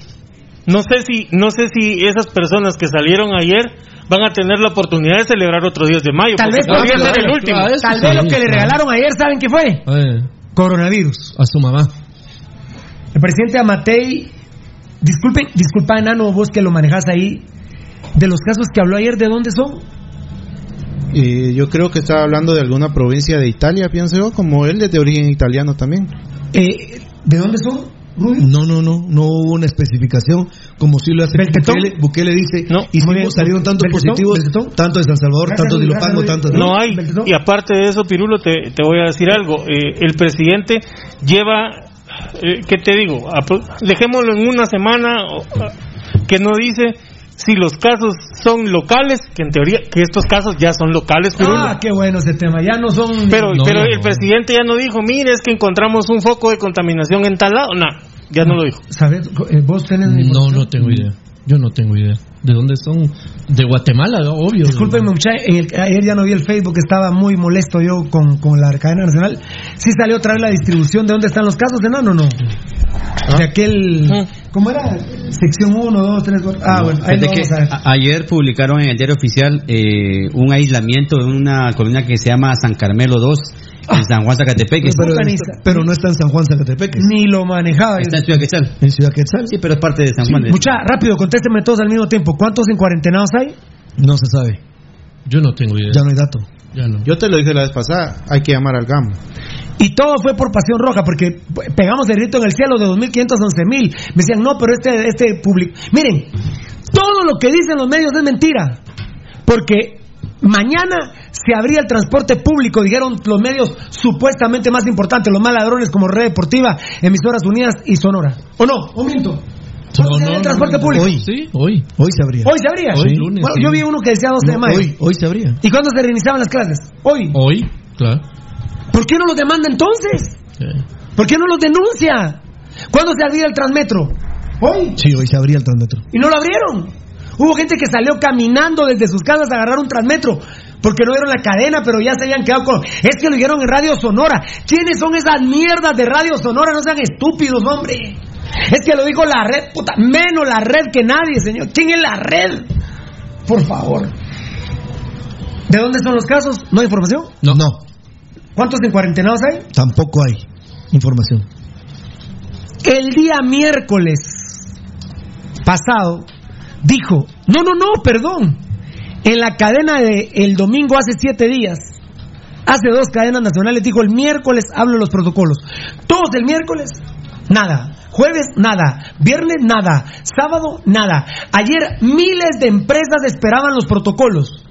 Speaker 10: No sé si no sé si esas personas que salieron ayer van a tener la oportunidad de celebrar otro 10 de mayo.
Speaker 5: Tal vez,
Speaker 10: podría ser el último.
Speaker 5: Tal vez lo que le regalaron ayer, ¿saben qué fue? Coronavirus.
Speaker 8: a su mamá.
Speaker 5: El presidente Amatei, disculpen, disculpa, enano, vos que lo manejas ahí, de los casos que habló ayer, ¿de dónde son?
Speaker 12: Eh, yo creo que estaba hablando de alguna provincia de Italia, pienso yo, como él es de origen italiano también.
Speaker 5: Eh, ¿De dónde son,
Speaker 6: No, no, no, no hubo una especificación como si lo hace. Bukele. Bukele dice,
Speaker 10: No.
Speaker 6: hicimos- salieron tantos
Speaker 5: ¿Beltetón?
Speaker 6: positivos,
Speaker 5: ¿Beltetón?
Speaker 6: tanto de San Salvador,
Speaker 5: Gracias,
Speaker 6: tanto de Ilopango, tanto de...
Speaker 10: No hay.
Speaker 5: ¿Beltetón?
Speaker 10: Y aparte de eso, Pirulo, te, te voy a decir algo. Eh, el presidente lleva, eh, ¿qué te digo? Dejémoslo en una semana que no dice si los casos son locales, que en teoría, que estos casos ya son locales, Pirulo.
Speaker 5: Ah, qué bueno ese tema, ya no son...
Speaker 10: pero
Speaker 8: no,
Speaker 10: pero
Speaker 8: no,
Speaker 10: el
Speaker 8: no.
Speaker 10: presidente ya no dijo, mire, es que encontramos un foco de contaminación en tal lado. No, ya no lo dijo.
Speaker 5: ¿Sabes? Eh, ¿Vos tenés
Speaker 8: No, no tengo idea. Yo no tengo idea. ¿De dónde son? De Guatemala, obvio.
Speaker 5: Discúlpenme, muchachos, ayer ya no vi el Facebook, estaba muy molesto yo con, con la cadena nacional. Sí salió otra vez la distribución de dónde están los casos, de no, no, no. De aquel... ¿Cómo era? Sección 1, 2, 3, 4... Ah, bueno, ahí
Speaker 9: que
Speaker 5: vamos a
Speaker 9: ayer publicaron en el diario oficial eh, un aislamiento de una colonia que se llama San Carmelo 2 en San Juan Zacatepeque.
Speaker 6: pero, no está en San Juan Zacatepec,
Speaker 5: Ni lo manejaba.
Speaker 9: Está en Ciudad Quetzal.
Speaker 6: en Ciudad Quetzal.
Speaker 9: Sí, pero es parte de San Juan. de-
Speaker 5: Mucha, rápido, contéstenme todos al mismo tiempo. ¿Cuántos en cuarentenados hay?
Speaker 6: No se sabe,
Speaker 8: Yo no tengo idea.
Speaker 6: ya no hay dato.
Speaker 8: Ya no.
Speaker 12: Yo te lo dije la vez pasada, hay que llamar al GAM.
Speaker 5: Y todo fue por pasión roja, porque pegamos el grito en el cielo de 2.511 mil. Me decían, no, pero este, este público. Miren, todo lo que dicen los medios es mentira. Porque mañana se abría el transporte público, dijeron los medios supuestamente más importantes, los más ladrones como Red Deportiva, Emisoras Unidas y Sonora. ¿O no? ¿O miento? ¿Cuándo se abría el transporte público?
Speaker 6: Hoy,
Speaker 8: Sí, hoy.
Speaker 6: hoy se abría.
Speaker 5: Hoy se abría.
Speaker 8: Hoy, lunes,
Speaker 5: Bueno,
Speaker 8: sí.
Speaker 5: yo vi uno que decía 12 de
Speaker 6: No,
Speaker 5: mayo.
Speaker 6: hoy, hoy se abría.
Speaker 5: ¿Y cuándo se reiniciaban las clases? Hoy.
Speaker 8: Hoy, claro.
Speaker 5: ¿Por qué no los demanda entonces?
Speaker 8: Sí.
Speaker 5: ¿Por qué no los denuncia? ¿Cuándo se abría el Transmetro? Hoy.
Speaker 6: Sí, hoy se abría el Transmetro.
Speaker 5: Y no lo abrieron. Hubo gente que salió caminando desde sus casas a agarrar un Transmetro. Porque no vieron la cadena, pero ya se habían quedado con... Es que lo dijeron en Radio Sonora. ¿Quiénes son esas mierdas de Radio Sonora? No sean estúpidos, hombre. Es que lo dijo la red, puta. Menos la red que nadie, señor. ¿Quién es la red? Por favor. ¿De dónde son los casos? ¿No hay información?
Speaker 6: No, no,
Speaker 5: ¿Cuántos en cuarentenados hay?
Speaker 6: tampoco hay información.
Speaker 5: el día miércoles pasado dijo, no, no, no, perdón, en la cadena de el domingo hace siete días, hace dos cadenas nacionales, dijo el miércoles hablo de los protocolos. Todos el miércoles, nada. Jueves, nada. Viernes, nada. Sábado, nada. Ayer miles de empresas esperaban los protocolos.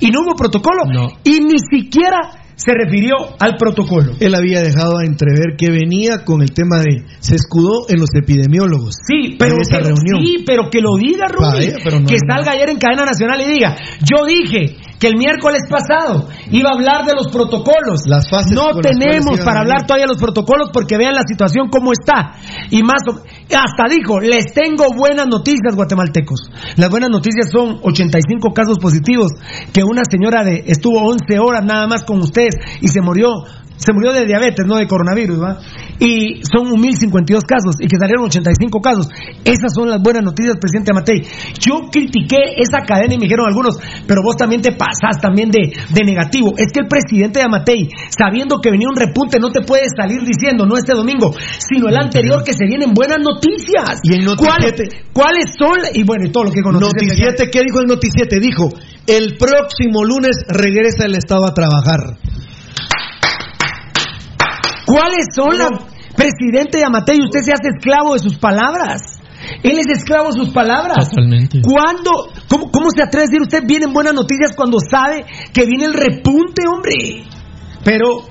Speaker 5: Y no hubo protocolo.
Speaker 8: No.
Speaker 5: Y ni siquiera se refirió al protocolo.
Speaker 6: Él había dejado a entrever que venía con el tema de se escudó en los epidemiólogos.
Speaker 5: Sí, pero
Speaker 6: en esa
Speaker 5: que,
Speaker 6: reunión.
Speaker 5: sí, pero que lo diga, Rubí.
Speaker 6: No-
Speaker 5: que salga ayer en cadena nacional y diga, yo dije que el miércoles pasado iba a hablar de los protocolos.
Speaker 6: Las fases
Speaker 5: no tenemos para hablar todavía de los protocolos porque vean la situación como está. Y más, hasta dijo, les tengo buenas noticias, guatemaltecos. Las buenas noticias son 85 casos positivos, que una señora de estuvo 11 horas nada más con ustedes y se murió se murió de diabetes, no de coronavirus, ¿va? Y son 1.052 casos y que salieron 85 casos. Esas son las buenas noticias, presidente Amatei. Yo critiqué esa cadena y me dijeron algunos, pero vos también te pasás también de, de negativo. Es que el presidente de Amatei, sabiendo que venía un repunte, no te puede salir diciendo, no este domingo, sino el anterior, que se vienen buenas noticias.
Speaker 6: Y el
Speaker 5: ¿Cuáles,
Speaker 6: noticiete-
Speaker 5: ¿Cuáles son? Y bueno, y todo lo que con
Speaker 6: Noticiete, ¿qué dijo el noticiete? Dijo, el próximo lunes regresa el Estado a trabajar.
Speaker 5: ¿Cuáles son las... Presidente de Amatei, usted se hace esclavo de sus palabras. Él es esclavo de sus palabras.
Speaker 8: Totalmente.
Speaker 5: ¿Cuándo? ¿Cómo, ¿Cómo se atreve a decir usted vienen buenas noticias cuando sabe que viene el repunte, hombre? Pero,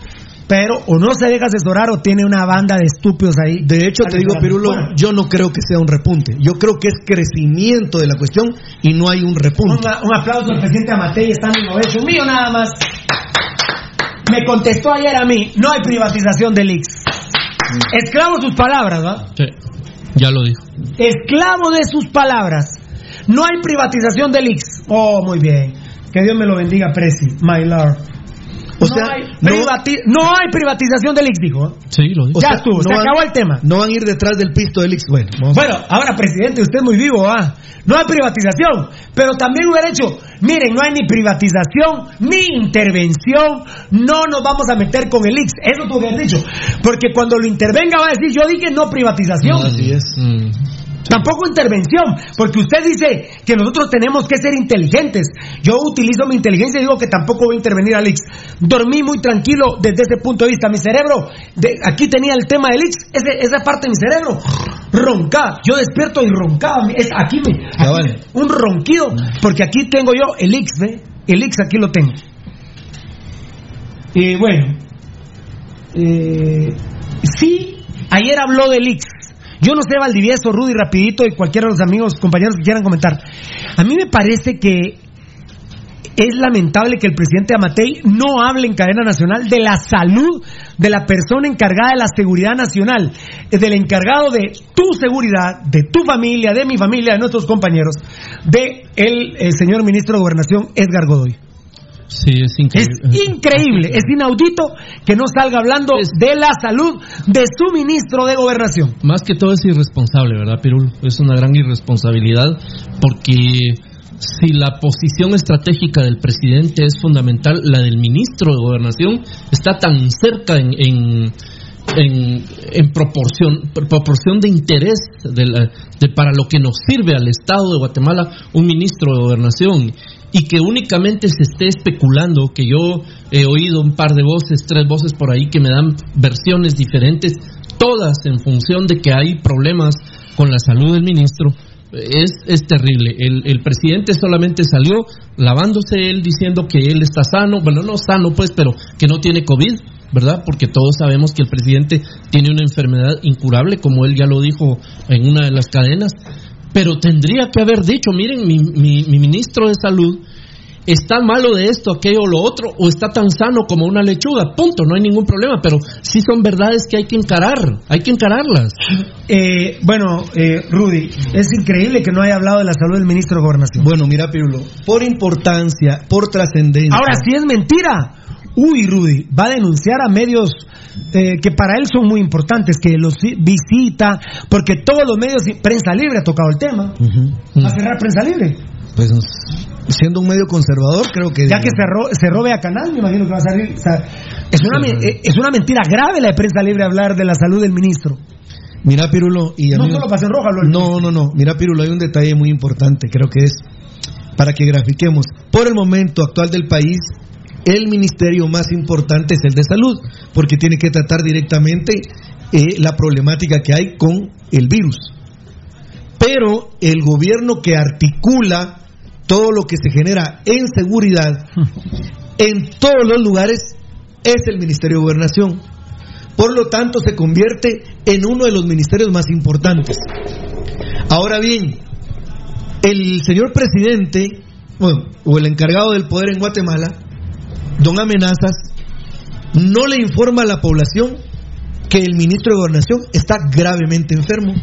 Speaker 5: pero, o no se deja asesorar o tiene una banda de estúpidos ahí.
Speaker 6: De hecho, te digo, Pirulo, yo no creo que sea un repunte. Yo creo que es crecimiento de la cuestión y no hay un repunte.
Speaker 5: Un, un aplauso al presidente Amatei, está en innovation. Mío nada más. Me contestó ayer a mí, no hay privatización del IX. Esclavo de sus palabras, ¿va?
Speaker 8: Sí, ya lo dijo.
Speaker 5: Esclavo de sus palabras. No hay privatización del IX. Oh, muy bien. Que Dios me lo bendiga, Presi, my lord.
Speaker 6: O
Speaker 5: no,
Speaker 6: sea,
Speaker 5: hay
Speaker 6: no-
Speaker 5: privati- no hay privatización del IX, dijo.
Speaker 8: Sí, lo dijo.
Speaker 5: Ya estuvo, se
Speaker 6: van-
Speaker 5: acabó el tema.
Speaker 6: No van a ir detrás del pisto del Ix. Bueno.
Speaker 5: Bueno, ahora, presidente, usted es muy vivo, ¿ah? No hay privatización, pero también hubiera hecho, miren, no hay ni privatización, ni intervención, no nos vamos a meter con el IX. Eso tú hubieras dicho. Porque cuando lo intervenga va a decir, yo dije no privatización.
Speaker 6: Así es.
Speaker 8: Mm.
Speaker 5: Tampoco intervención, porque usted dice que nosotros tenemos que ser inteligentes. Yo utilizo mi inteligencia y digo que tampoco voy a intervenir al IX. Dormí muy tranquilo desde ese punto de vista. Mi cerebro, de, aquí tenía el tema del IX, ese- esa parte de mi cerebro, roncaba. Yo despierto y roncaba. Es, aquí me, aquí me- un ronquido, porque aquí tengo yo el IX, ¿ve? El IX aquí lo tengo. Y bueno, eh, sí, ayer habló del IX. Yo no sé, Valdivieso, Rudy, rapidito, y cualquiera de los amigos, compañeros que quieran comentar. A mí me parece que es lamentable que el presidente Amatei no hable en cadena nacional de la salud de la persona encargada de la seguridad nacional, eh, del encargado de tu seguridad, de tu familia, de mi familia, de nuestros compañeros, de el, eh, señor ministro de Gobernación, Edgar Godoy.
Speaker 8: Sí, es
Speaker 5: Es
Speaker 8: increíble.
Speaker 5: increíble, es inaudito que no salga hablando de la salud de su ministro de Gobernación.
Speaker 8: Más que todo es irresponsable, ¿verdad, Pirul? Es una gran irresponsabilidad porque si la posición estratégica del presidente es fundamental, la del ministro de Gobernación está tan cerca en, en, en- en proporción, proporción de interés de la- de- para lo que nos sirve al Estado de Guatemala un ministro de Gobernación y que únicamente se esté especulando, que yo he oído un par de voces, tres voces por ahí que me dan versiones diferentes, todas en función de que hay problemas con la salud del ministro, es, es terrible. El, el presidente solamente salió lavándose él diciendo que él está sano, bueno, no sano pues, pero que no tiene COVID, ¿verdad? Porque todos sabemos que el presidente tiene una enfermedad incurable, como él ya lo dijo en una de las cadenas, pero tendría que haber dicho, miren, mi, mi, mi ministro de salud está malo de esto, aquello o lo otro, o está tan sano como una lechuga, punto, no hay ningún problema, pero sí son verdades que hay que encarar, hay que encararlas.
Speaker 5: Eh, bueno, eh, Rudy, es increíble que no haya hablado de la salud del ministro de Gobernación.
Speaker 6: Bueno, mira, Pirulo, por importancia, por trascendencia.
Speaker 5: Ahora sí es mentira. Uy, Rudy, va a denunciar a medios eh, que para él son muy importantes, que los vi- visita, porque todos los medios, prensa libre ha tocado el tema. Va a cerrar prensa libre.
Speaker 6: Pues siendo un medio conservador, creo que.
Speaker 5: Ya que cerró, cerró Vea Canal, me imagino que va a salir. o sea, es, una, es una mentira grave la de prensa libre hablar de la salud del ministro.
Speaker 6: Mira, Pirulo, y
Speaker 5: No solo Roja,
Speaker 6: No, no, no. Mira, Pirulo, hay un detalle muy importante, creo que es para que grafiquemos. Por el momento actual del país, el ministerio más importante es el de salud, porque tiene que tratar directamente eh, la problemática que hay con el virus. Pero el gobierno que articula todo lo que se genera en seguridad en todos los lugares es el Ministerio de Gobernación. Por lo tanto, se convierte en uno de los ministerios más importantes. Ahora bien, el señor presidente, bueno, o el encargado del poder en Guatemala, don Amenazas, no le informa a la población que el ministro de Gobernación está gravemente enfermo.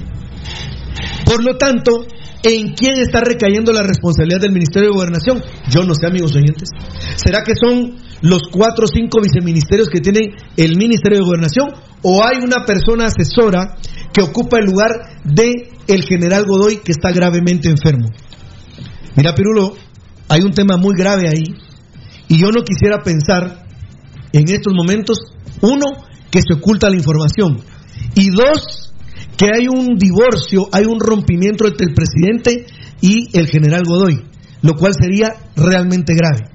Speaker 6: Por lo tanto, ¿en quién está recayendo la responsabilidad del Ministerio de Gobernación? Yo no sé, amigos oyentes. ¿Será que son los cuatro o cinco viceministerios que tiene el Ministerio de Gobernación o hay una persona asesora que ocupa el lugar de general Godoy que está gravemente enfermo. Mira, Pirulo, hay un tema muy grave ahí y yo no quisiera pensar en estos momentos, uno, que se oculta la información y dos, que hay un divorcio, hay un rompimiento entre el presidente y el general Godoy, lo cual sería realmente grave.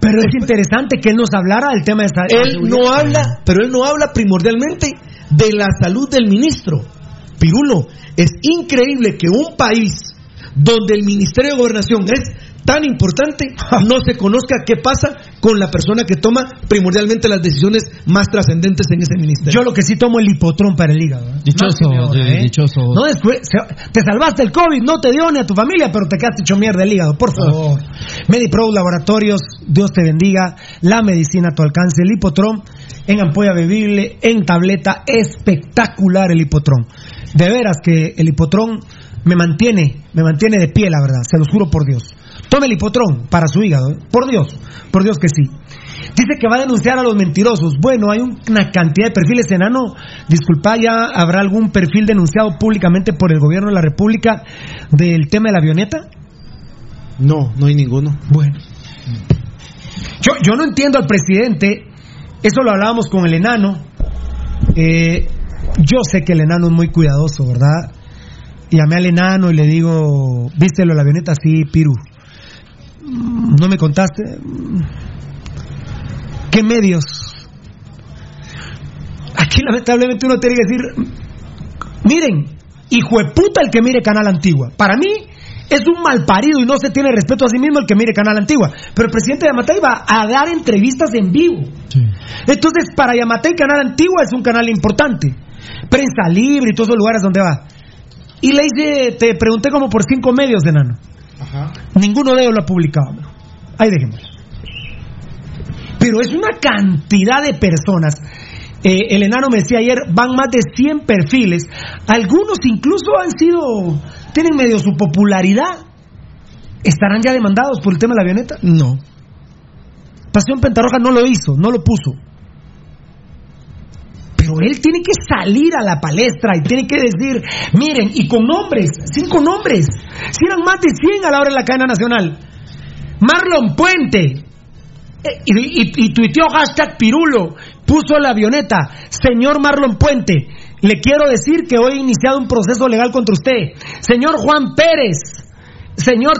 Speaker 5: Pero es interesante que él nos hablara del tema de esta.
Speaker 6: Él no habla, pero él no habla primordialmente de la salud del ministro. Pirulo, es increíble que un país donde el Ministerio de Gobernación es tan importante no se conozca qué pasa con la persona que toma primordialmente las decisiones más trascendentes en ese ministerio.
Speaker 5: Yo lo que sí tomo el hipotrón para el hígado. ¿eh?
Speaker 8: Dichoso,
Speaker 5: ¿eh?
Speaker 8: dichoso.
Speaker 5: No te salvaste el COVID, no te dio ni a tu familia, pero te quedaste hecho mierda el hígado, por favor. MediPro Laboratorios, Dios te bendiga, la medicina a tu alcance, el hipotrón en ampolla bebible, en tableta, espectacular el hipotrón. De veras que el hipotrón me mantiene, me mantiene de pie, la verdad, se los juro por Dios. Tome el hipotrón para su hígado, ¿eh? por Dios, por Dios que sí. Dice que va a denunciar a los mentirosos. Bueno, hay una cantidad de perfiles enano. Disculpa, ya habrá algún perfil denunciado públicamente por el gobierno de la República del tema de la avioneta.
Speaker 12: No, no hay ninguno.
Speaker 5: Bueno. Yo, yo no entiendo al presidente. Eso lo hablábamos con el enano. Eh, yo sé que el enano es muy cuidadoso, ¿verdad? Llamé al enano y le digo, ¿viste lo de la avioneta? Sí, Piru. ¿No me contaste? ¿Qué medios? Aquí lamentablemente uno tiene que decir, miren, hijo de puta el que mire Canal Antigua. Para mí es un mal parido y no se tiene respeto a sí mismo el que mire Canal Antigua. Pero el presidente de Yamatei va a dar entrevistas en vivo. Entonces, para Yamatei, Canal Antigua es un canal importante. Prensa libre y todos esos lugares donde va. Y le hice, te pregunté como por cinco medios, enano. Ninguno de ellos lo ha publicado. Ahí dejémoslo. Pero es una cantidad de personas. Eh, el enano me decía ayer, van más de 100 perfiles. Algunos incluso han sido, tienen medio su popularidad. ¿Estarán ya demandados por el tema de la avioneta?
Speaker 6: No.
Speaker 5: Pasión Pentarroja no lo hizo, no lo puso. Él tiene que salir a la palestra y tiene que decir, miren, y con nombres, cinco nombres, si eran más de 100 a la hora en la cadena nacional. Marlon Puente, eh, y, y, y tuiteó hashtag Pirulo, puso la avioneta, señor Marlon Puente, le quiero decir que hoy he iniciado un proceso legal contra usted. Señor Juan Pérez, señor,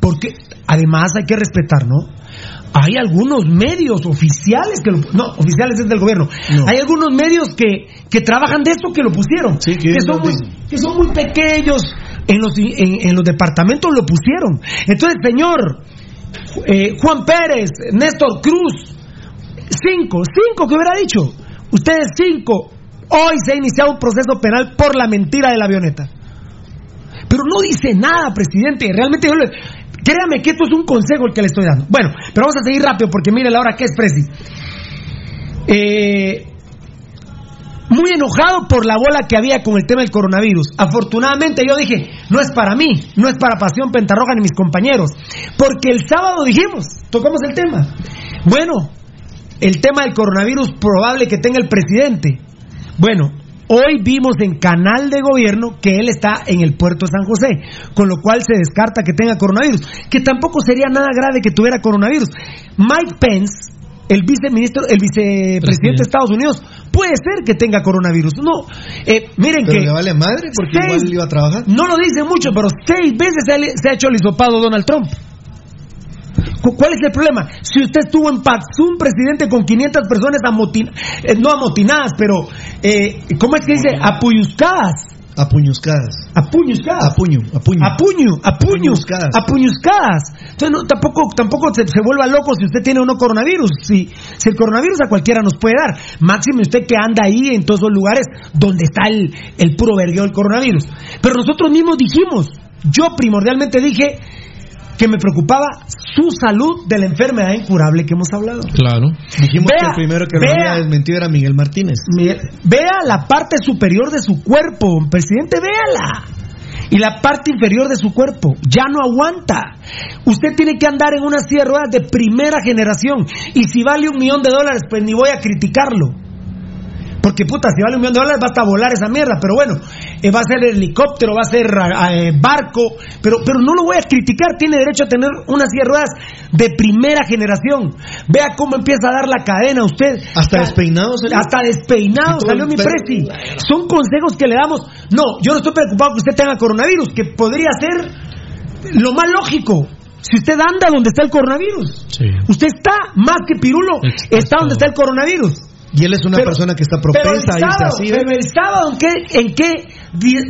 Speaker 5: porque además hay que respetar, ¿no? Hay algunos medios oficiales que lo, no, oficiales es del gobierno. Hay algunos medios que, que trabajan de esto que lo pusieron, que, son muy, que son muy pequeños. En los, en, en los departamentos lo pusieron. Entonces, señor eh, Juan Pérez, Néstor Cruz, cinco, cinco que hubiera dicho. Ustedes cinco. Hoy se ha iniciado un proceso penal por la mentira de la avioneta. Pero no dice nada, presidente. Realmente yo le, créame que esto es un consejo el que le estoy dando. Bueno, pero vamos a seguir rápido porque mire la hora que es presi. Eh, muy enojado por la bola que había con el tema del coronavirus. Afortunadamente yo dije, no es para mí, no es para Pasión Pentarroja ni mis compañeros, porque el sábado dijimos, tocamos el tema. Bueno, el tema del coronavirus probable que tenga el presidente. Bueno, hoy vimos en canal de gobierno que él está en el puerto de San José, con lo cual se descarta que tenga coronavirus, que tampoco sería nada grave que tuviera coronavirus. Mike Pence, el viceministro, el vicepresidente de Estados Unidos, puede ser que tenga coronavirus. No, eh, miren
Speaker 6: Pero
Speaker 5: que
Speaker 6: le vale madre porque
Speaker 5: seis-
Speaker 6: igual iba a trabajar.
Speaker 5: no lo dicen mucho, pero seis veces se ha hecho el hisopado Donald Trump. Cu- ¿Cuál es el problema? Si usted estuvo en Paxum, presidente, con 500 personas amotin eh, no amotinadas, pero, eh, ¿cómo es que dice? Apuñuscadas.
Speaker 6: Apuñuscadas.
Speaker 5: Apuñuscadas.
Speaker 6: A puño, a puño.
Speaker 5: A puño, a puño,
Speaker 6: Apuñuscadas.
Speaker 5: apuñuscadas. Entonces no, tampoco, tampoco se, se vuelva loco si usted tiene uno coronavirus. Si, si el coronavirus a cualquiera nos puede dar. Máximo usted que anda ahí en todos esos lugares donde está el, el puro vergueo del coronavirus. Pero nosotros mismos dijimos, yo primordialmente dije que me preocupaba su salud de la enfermedad incurable que hemos hablado.
Speaker 8: Claro.
Speaker 6: Dijimos
Speaker 5: Vea,
Speaker 6: que el primero que lo
Speaker 5: vea.
Speaker 6: había desmentido era Miguel Martínez.
Speaker 5: Vea la parte superior de su cuerpo, presidente, véala. y la parte inferior de su cuerpo ya no aguanta. Usted tiene que andar en una silla de ruedas de primera generación y si vale un millón de dólares, pues ni voy a criticarlo. Porque puta, si vale un millón de dólares, basta volar esa mierda. Pero bueno, eh, va a ser helicóptero, va a ser eh, barco. Pero, pero no lo voy a criticar. Tiene derecho a tener unas silla de ruedas de primera generación. Vea cómo empieza a dar la cadena usted.
Speaker 6: Hasta despeinado salió.
Speaker 5: Hasta despeinado salió mi presi. Son consejos que le damos. No, yo no estoy preocupado que usted tenga coronavirus, que podría ser lo más lógico. Si usted anda donde está el coronavirus, usted está más que pirulo, está donde está el coronavirus.
Speaker 6: Y él es una
Speaker 5: Pero-
Speaker 6: persona que está
Speaker 5: pero
Speaker 6: propensa a
Speaker 5: el
Speaker 6: irse
Speaker 5: sábado,
Speaker 6: así.
Speaker 5: Pero el sábado, ¿en qué, en qué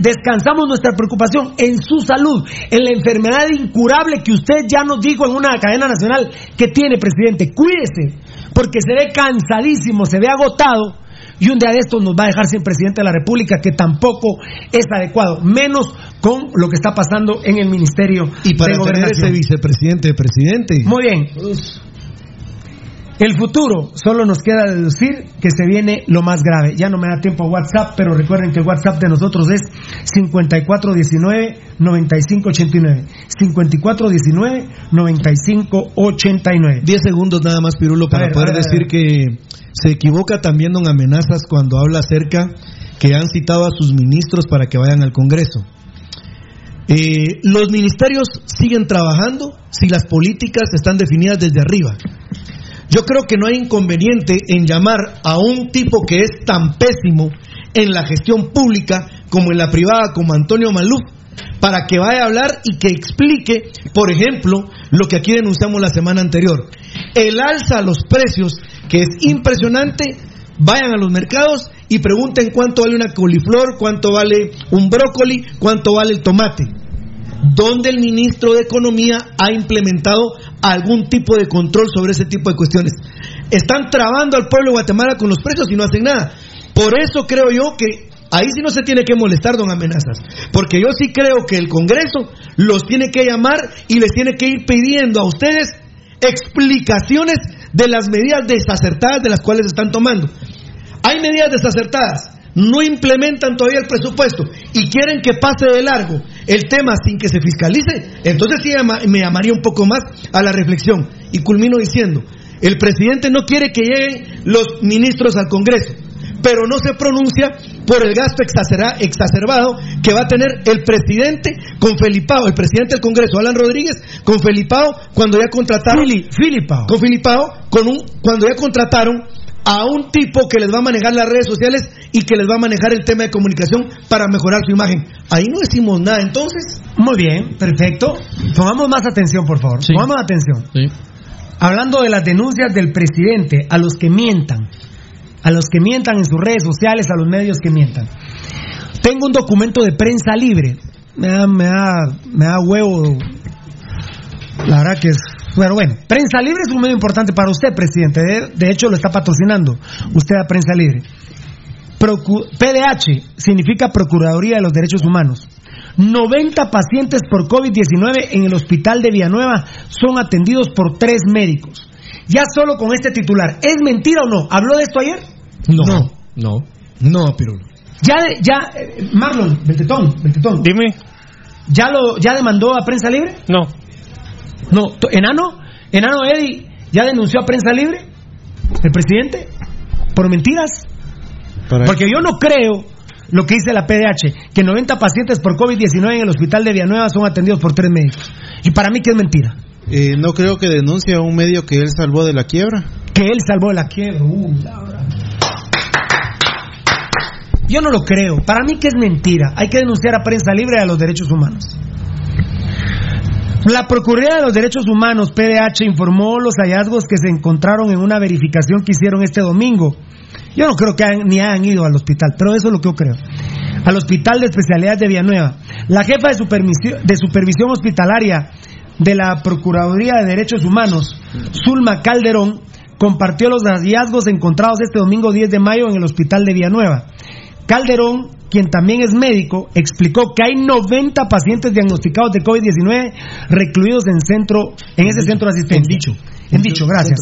Speaker 5: descansamos nuestra preocupación? En su salud, en la enfermedad incurable que usted ya nos dijo en una cadena nacional que tiene, presidente. Cuídese, porque se ve cansadísimo, se ve agotado. Y un día de estos nos va a dejar sin presidente de la República, que tampoco es adecuado, menos con lo que está pasando en el Ministerio
Speaker 6: Y para
Speaker 5: de
Speaker 6: tener
Speaker 5: Gobernación.
Speaker 6: ese vicepresidente de presidente.
Speaker 5: Muy bien. El futuro, solo nos queda deducir que se viene lo más grave. Ya no me da tiempo a WhatsApp, pero recuerden que el WhatsApp de nosotros es 5419-9589. 5419-9589.
Speaker 6: 10 segundos nada más, Pirulo, para
Speaker 5: ver,
Speaker 6: poder decir que se equivoca también don Amenazas cuando habla acerca que han citado a sus ministros para que vayan al Congreso. Eh, los ministerios siguen trabajando si las políticas están definidas desde arriba. Yo creo que no hay inconveniente en llamar a un tipo que es tan pésimo en la gestión pública como en la privada, como Antonio Maluf, para que vaya a hablar y que explique, por ejemplo, lo que aquí denunciamos la semana anterior. El alza a los precios, que es impresionante, vayan a los mercados y pregunten cuánto vale una coliflor, cuánto vale un brócoli, cuánto vale el tomate. ¿Dónde el ministro de Economía ha implementado algún tipo de control sobre ese tipo de cuestiones? Están trabando al pueblo de Guatemala con los precios y no hacen nada. Por eso creo yo que ahí sí no se tiene que molestar, don Amenazas. Porque yo sí creo que el Congreso los tiene que llamar y les tiene que ir pidiendo a ustedes explicaciones de las medidas desacertadas de las cuales están tomando. Hay medidas desacertadas, no implementan todavía el presupuesto y quieren que pase de largo el tema sin que se fiscalice, entonces sí me llamaría un poco más a la reflexión. Y culmino diciendo, el presidente no quiere que lleguen los ministros al Congreso, pero no se pronuncia por el gasto exacerbado que va a tener el presidente con Felipao, el presidente del Congreso, Alan Rodríguez, con Felipao cuando ya contrataron
Speaker 5: Filipao.
Speaker 6: con Filipao, con un, cuando ya contrataron a un tipo que les va a manejar las redes sociales y que les va a manejar el tema de comunicación para mejorar su imagen. Ahí no decimos nada, entonces.
Speaker 5: Muy bien, perfecto. Pongamos más atención, por favor. Pongamos atención. Hablando de las denuncias del presidente a los que mientan, a los que mientan en sus redes sociales, a los medios que mientan. Tengo un documento de prensa libre. Me da, me da, me da huevo. La verdad que es. Bueno, bueno, Prensa Libre es un medio importante para usted, presidente. De, de hecho, lo está patrocinando usted a Prensa Libre. Procu- PDH significa Procuraduría de los Derechos Humanos. 90 pacientes por COVID-19 en el hospital de Villanueva son atendidos por tres médicos. Ya solo con este titular, ¿es mentira o no? ¿Habló de esto ayer?
Speaker 6: No, no, no, Pirulo.
Speaker 5: Ya, ya, eh, Marlon, Beltetón, Beltetón.
Speaker 10: Dime.
Speaker 5: ¿Ya lo, ya demandó a Prensa Libre?
Speaker 10: No.
Speaker 5: No, Enano, Enano Eddie, ¿ya denunció a Prensa Libre? ¿El presidente? ¿Por mentiras? Porque yo no creo lo que dice la PDH, que 90 pacientes por COVID-19 en el hospital de Villanueva son atendidos por tres médicos. Y para mí que es mentira.
Speaker 12: Eh, no creo que denuncie a un medio que él salvó de la quiebra.
Speaker 5: Que él salvó de la quiebra. Uh. Yo no lo creo. Para mí que es mentira. Hay que denunciar a Prensa Libre y a los derechos humanos. La Procuraduría de los Derechos Humanos, PDH, informó los hallazgos que se encontraron en una verificación que hicieron este domingo. Yo no creo que ni hayan ido al hospital, pero eso es lo que yo creo. Al Hospital de Especialidades de Villanueva. La jefa de de supervisión hospitalaria de la Procuraduría de Derechos Humanos, Zulma Calderón, compartió los hallazgos encontrados este domingo 10 de mayo en el Hospital de Villanueva. Calderón, quien también es médico, explicó que hay 90 pacientes diagnosticados de COVID-19 recluidos en centro en ese centro de asistencia. En dicho. En dicho, gracias.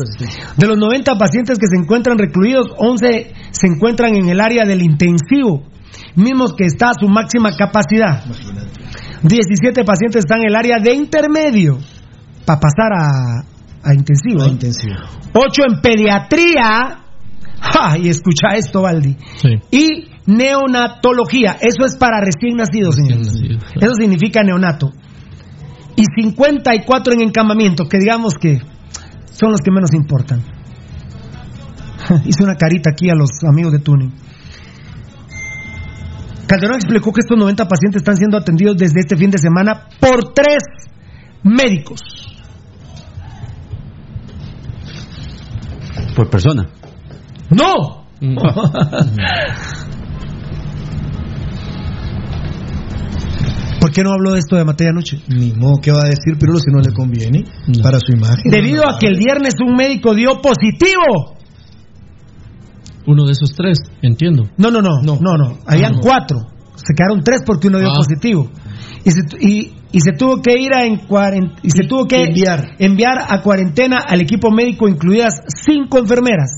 Speaker 5: De los 90 pacientes que se encuentran recluidos, 11 se encuentran en el área del intensivo, mismos que está a su máxima capacidad. 17 pacientes están en el área de intermedio para pasar a, a intensivo.
Speaker 6: A intensivo.
Speaker 5: 8 en pediatría. ¡Ja! Y escucha esto, Valdi. Y neonatología. Eso es para recién nacidos, señores. Eso significa neonato. Y 54 en encamamiento, que digamos que son los que menos importan. Hice una carita aquí a los amigos de Tuning. Calderón explicó que estos 90 pacientes están siendo atendidos desde este fin de semana por tres médicos.
Speaker 9: Por persona.
Speaker 5: ¡No! ¿Por qué no habló de esto de Matei anoche?
Speaker 6: Ni modo, ¿qué va a decir Pirulo si no le conviene? Para su imagen.
Speaker 5: Debido a que el viernes un médico dio positivo.
Speaker 8: Uno de esos tres, entiendo.
Speaker 5: No, no, no, no, no, no. Habían
Speaker 8: Ah, no.
Speaker 5: cuatro. Se quedaron tres porque uno dio
Speaker 8: Ah.
Speaker 5: positivo. Y se, y, y se tuvo que ir a en y se tuvo que
Speaker 6: Enviar.
Speaker 5: enviar a cuarentena al equipo médico, incluidas cinco enfermeras.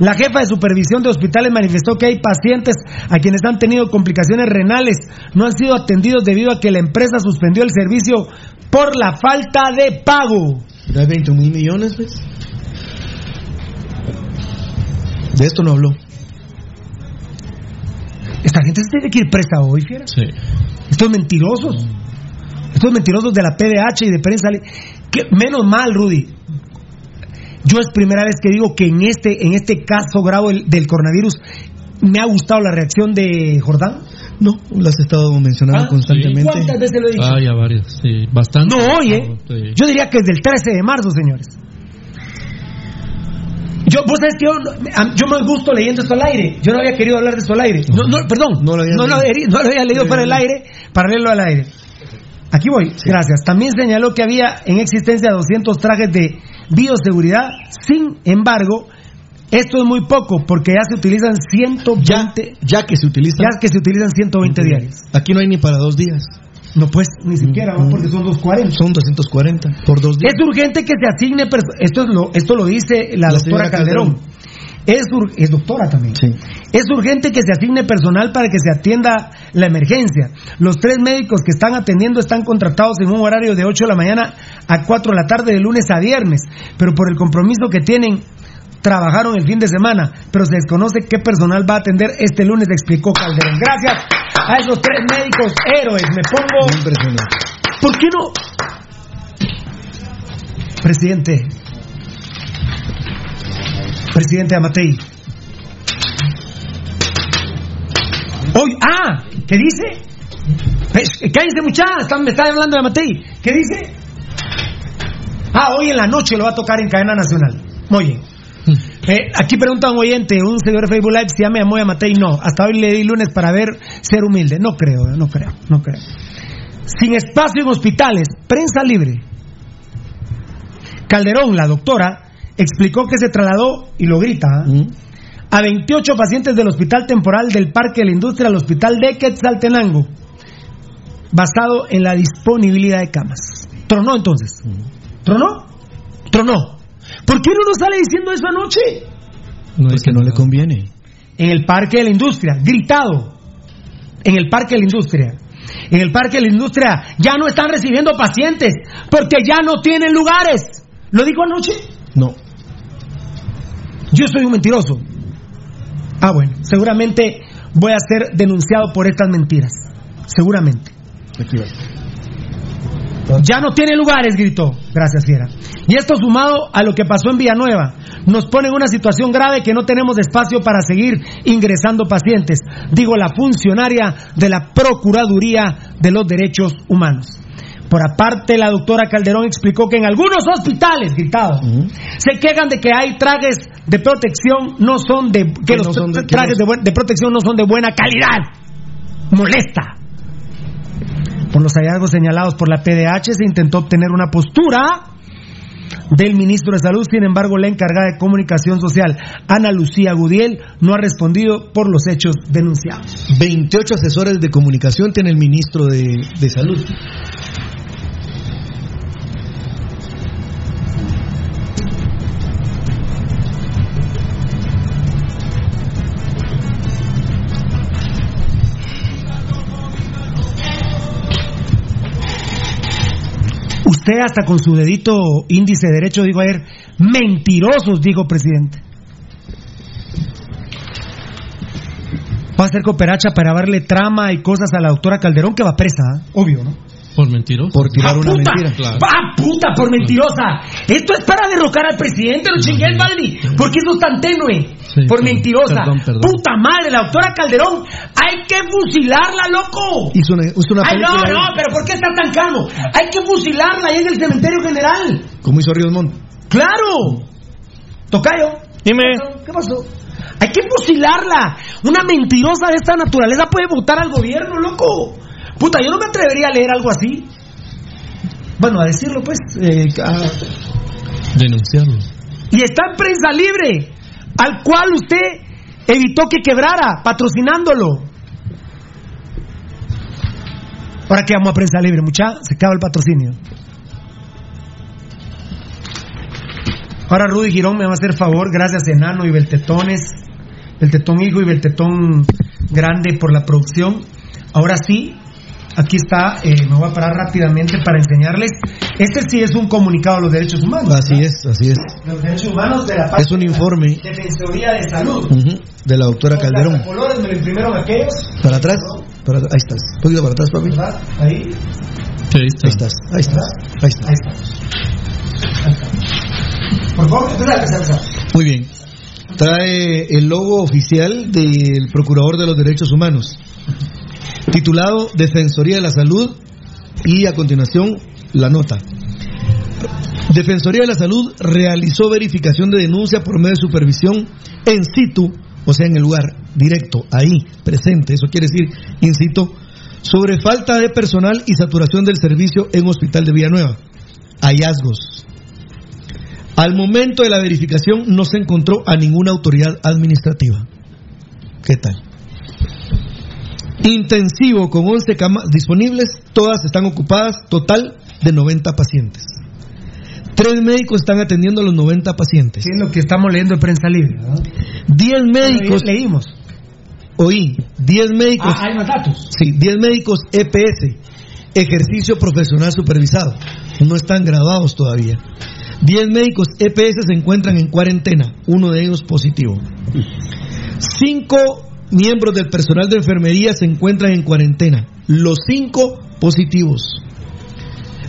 Speaker 5: La jefa de supervisión de hospitales manifestó que hay pacientes a quienes han tenido complicaciones renales, no han sido atendidos debido a que la empresa suspendió el servicio por la falta de pago.
Speaker 6: ¿Da 20 mil millones, pues? De esto no habló.
Speaker 5: Esta gente se tiene que ir presa hoy, fiera.
Speaker 8: Sí.
Speaker 5: Estos mentirosos. Estos mentirosos de la PDH y de prensa. Que, menos mal, Rudy. Yo es primera vez que digo que en este, en este caso grave del, del coronavirus me ha gustado la reacción de Jordán.
Speaker 6: No, lo has estado mencionando
Speaker 5: Ah,
Speaker 6: constantemente.
Speaker 5: ¿Cuántas veces lo he dicho?
Speaker 8: Ah, ya varias, sí, bastante.
Speaker 5: No, oye.
Speaker 8: Sí.
Speaker 5: Yo diría que es del 13 de marzo, señores. Yo, vos sabés que yo, yo me gusto leyendo esto al aire. Yo no había querido hablar de esto al aire. No, no, perdón.
Speaker 6: No lo había
Speaker 5: no, lo
Speaker 6: leído.
Speaker 5: había- no lo había leído para el aire, para leerlo al aire. Aquí voy, gracias. También señaló que había en existencia 200 trajes de bioseguridad. Sin embargo, esto es muy poco porque ya se utilizan 120,
Speaker 6: Ya que se utiliza.
Speaker 5: ya que se utilizan 120 diarios.
Speaker 6: Aquí no hay ni para dos días.
Speaker 5: No, pues, ni siquiera, ¿no? porque son 240.
Speaker 6: Son 240 por dos días.
Speaker 5: Es urgente que se asigne, esto, es lo, esto lo dice la,
Speaker 6: La
Speaker 5: doctora Calderón. Es, es doctora también.
Speaker 6: Sí.
Speaker 5: Es urgente que se asigne personal para que se atienda la emergencia. Los tres médicos que están atendiendo están contratados en un horario de 8 de la mañana a 4 de la tarde de lunes a viernes, pero por el compromiso que tienen trabajaron el fin de semana, pero se desconoce qué personal va a atender este lunes, explicó Calderón. Gracias a esos tres médicos héroes. Me pongo...
Speaker 6: Impresionante.
Speaker 5: ¿Por qué no? Presidente. Presidente Amatei. Hoy, ah, ¿qué dice? Cállense muchachos, están- me está hablando de Amatei. ¿Qué dice? Ah, hoy en la noche lo va a tocar en cadena nacional. Muy bien. Eh, aquí pregunta un oyente, un señor de Facebook Live, si ya me llamó Amatei. No, hasta hoy le di lunes para ver ser humilde. No creo, no creo, no creo. Sin espacio en hospitales, prensa libre. Calderón, la doctora, explicó que se trasladó, y lo grita, a 28 pacientes del Hospital Temporal del Parque de la Industria al Hospital de Quetzaltenango, basado en la disponibilidad de camas. ¿Tronó entonces? ¿Tronó? ¿Tronó? ¿Por qué no nos sale diciendo eso anoche?
Speaker 6: Porque no le conviene.
Speaker 5: En el Parque de la Industria, gritado. En el Parque de la Industria. En el Parque de la Industria ya no están recibiendo pacientes porque ya no tienen lugares. ¿Lo dijo anoche?
Speaker 6: No.
Speaker 5: Yo soy un mentiroso. Ah, bueno, seguramente voy a ser denunciado por estas mentiras. Seguramente. Ya no tiene lugares, gritó. Gracias, Fiera. Y esto sumado a lo que pasó en Villanueva, nos pone en una situación grave que no tenemos espacio para seguir ingresando pacientes, digo la funcionaria de la Procuraduría de los Derechos Humanos. Por aparte, la doctora Calderón explicó que en algunos hospitales, gritado, se quejan de que hay trajes de protección no son de que
Speaker 6: Que
Speaker 5: los
Speaker 6: no son de- que
Speaker 5: trajes
Speaker 6: no-
Speaker 5: de, de protección no son de buena calidad. Molesta. Por los hallazgos señalados por la PDH se intentó obtener una postura del ministro de Salud, sin embargo la encargada de comunicación social, Ana Lucía Gudiel, no ha respondido por los hechos denunciados.
Speaker 6: 28 asesores de comunicación tiene el ministro de, de Salud.
Speaker 5: Hasta con su dedito índice derecho dijo ayer, mentirosos, dijo presidente. Va a hacer cooperacha para darle trama y cosas a la doctora Calderón que va presa, ¿eh? obvio, ¿no?
Speaker 8: Por mentiroso.
Speaker 6: Por tirar
Speaker 5: ¡Ah,
Speaker 6: una
Speaker 5: puta!
Speaker 6: mentira.
Speaker 5: ¡Ah, puta, por mentirosa! Esto es para derrocar al presidente, lo chingué el Baldi. ¿Por qué eso es tan tenue?
Speaker 8: Sí,
Speaker 5: por
Speaker 8: sí.
Speaker 5: mentirosa.
Speaker 8: Perdón, perdón.
Speaker 5: Puta madre, la doctora Calderón, hay que fusilarla, loco.
Speaker 6: Hizo una, hizo una
Speaker 5: Ay, no, no, pero ¿por qué está tan calmo? Hay que fusilarla ahí en el cementerio general.
Speaker 6: como hizo Ríos Montt.
Speaker 5: ¡Claro! Tocayo.
Speaker 10: Dime.
Speaker 5: ¿Qué pasó? Hay que fusilarla. Una mentirosa de esta naturaleza puede votar al gobierno, loco. Puta, yo no me atrevería a leer algo así. Bueno, a decirlo, pues. eh, a-
Speaker 8: Denunciarlo.
Speaker 5: y está en prensa libre, al cual usted evitó que quebrara, patrocinándolo. Ahora que vamos a prensa libre, mucha, se acaba el patrocinio. Ahora Rudy Girón me va a hacer favor, gracias Enano y Beltetones, Beltetón Hijo y Beltetón Grande por la producción. Ahora sí, aquí está, eh, me voy a parar rápidamente para enseñarles. Este sí es un comunicado de los derechos humanos.
Speaker 6: Así es, así es.
Speaker 5: Los derechos humanos de la
Speaker 6: Es un informe
Speaker 5: Defensoría de Salud.
Speaker 6: de la doctora Calderón.
Speaker 5: Los colores me lo imprimieron aquellos.
Speaker 6: Para atrás, para, ahí estás. Un poquito para atrás, papi.
Speaker 5: ¿verdad? Ahí.
Speaker 6: Ahí estás, ahí estás, ahí estás.
Speaker 5: Ahí está. Por favor, espera, espera.
Speaker 6: Muy bien. Trae el logo oficial del Procurador de los Derechos Humanos, titulado Defensoría de la Salud y a continuación la nota. Defensoría de la Salud realizó verificación de denuncia por medio de supervisión en situ, o sea, en el lugar directo, ahí, presente, eso quiere decir in situ, sobre falta de personal y saturación del servicio en Hospital de Villanueva. Hallazgos. Al momento de la verificación no se encontró a ninguna autoridad administrativa. ¿Qué tal? Intensivo con 11 camas disponibles, todas están ocupadas, total de 90 pacientes. Tres médicos están atendiendo a los 90 pacientes.
Speaker 5: Sí, es lo que estamos leyendo en prensa libre. ¿verdad?
Speaker 6: 10 médicos.
Speaker 5: leímos.
Speaker 6: Oí, 10 médicos.
Speaker 5: Ah, hay más datos.
Speaker 6: Sí, 10 médicos EPS, ejercicio profesional supervisado. No están graduados todavía. 10 médicos EPS se encuentran en cuarentena, uno de ellos positivo. Cinco miembros del personal de enfermería se encuentran en cuarentena, los cinco positivos.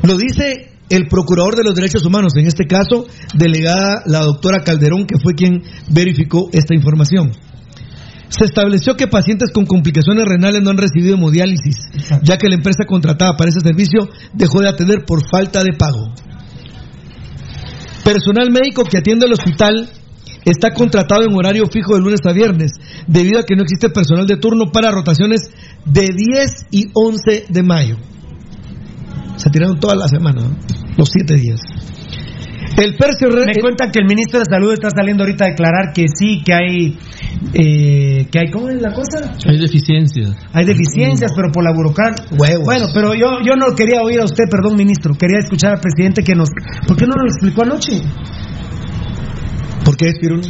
Speaker 6: Lo dice el procurador de los derechos humanos, en este caso, delegada la doctora Calderón, que fue quien verificó esta información. Se estableció que pacientes con complicaciones renales no han recibido hemodiálisis, ya que la empresa contratada para ese servicio dejó de atender por falta de pago. Personal médico que atiende el hospital está contratado en horario fijo de lunes a viernes, debido a que no existe personal de turno para rotaciones de 10 y 11 de mayo. Se tiraron toda la semana, ¿no? los siete días. El Percio
Speaker 5: Me cuentan que el ministro de Salud está saliendo ahorita a declarar que sí, que hay. eh, que hay ¿Cómo es la cosa?
Speaker 8: Hay deficiencias.
Speaker 5: Hay deficiencias, pero por la burocracia. Bueno, pero yo, yo no quería oír a usted, perdón, ministro. Quería escuchar al presidente que nos. ¿Por qué no nos lo explicó anoche?
Speaker 6: ¿Por qué, Pirulo?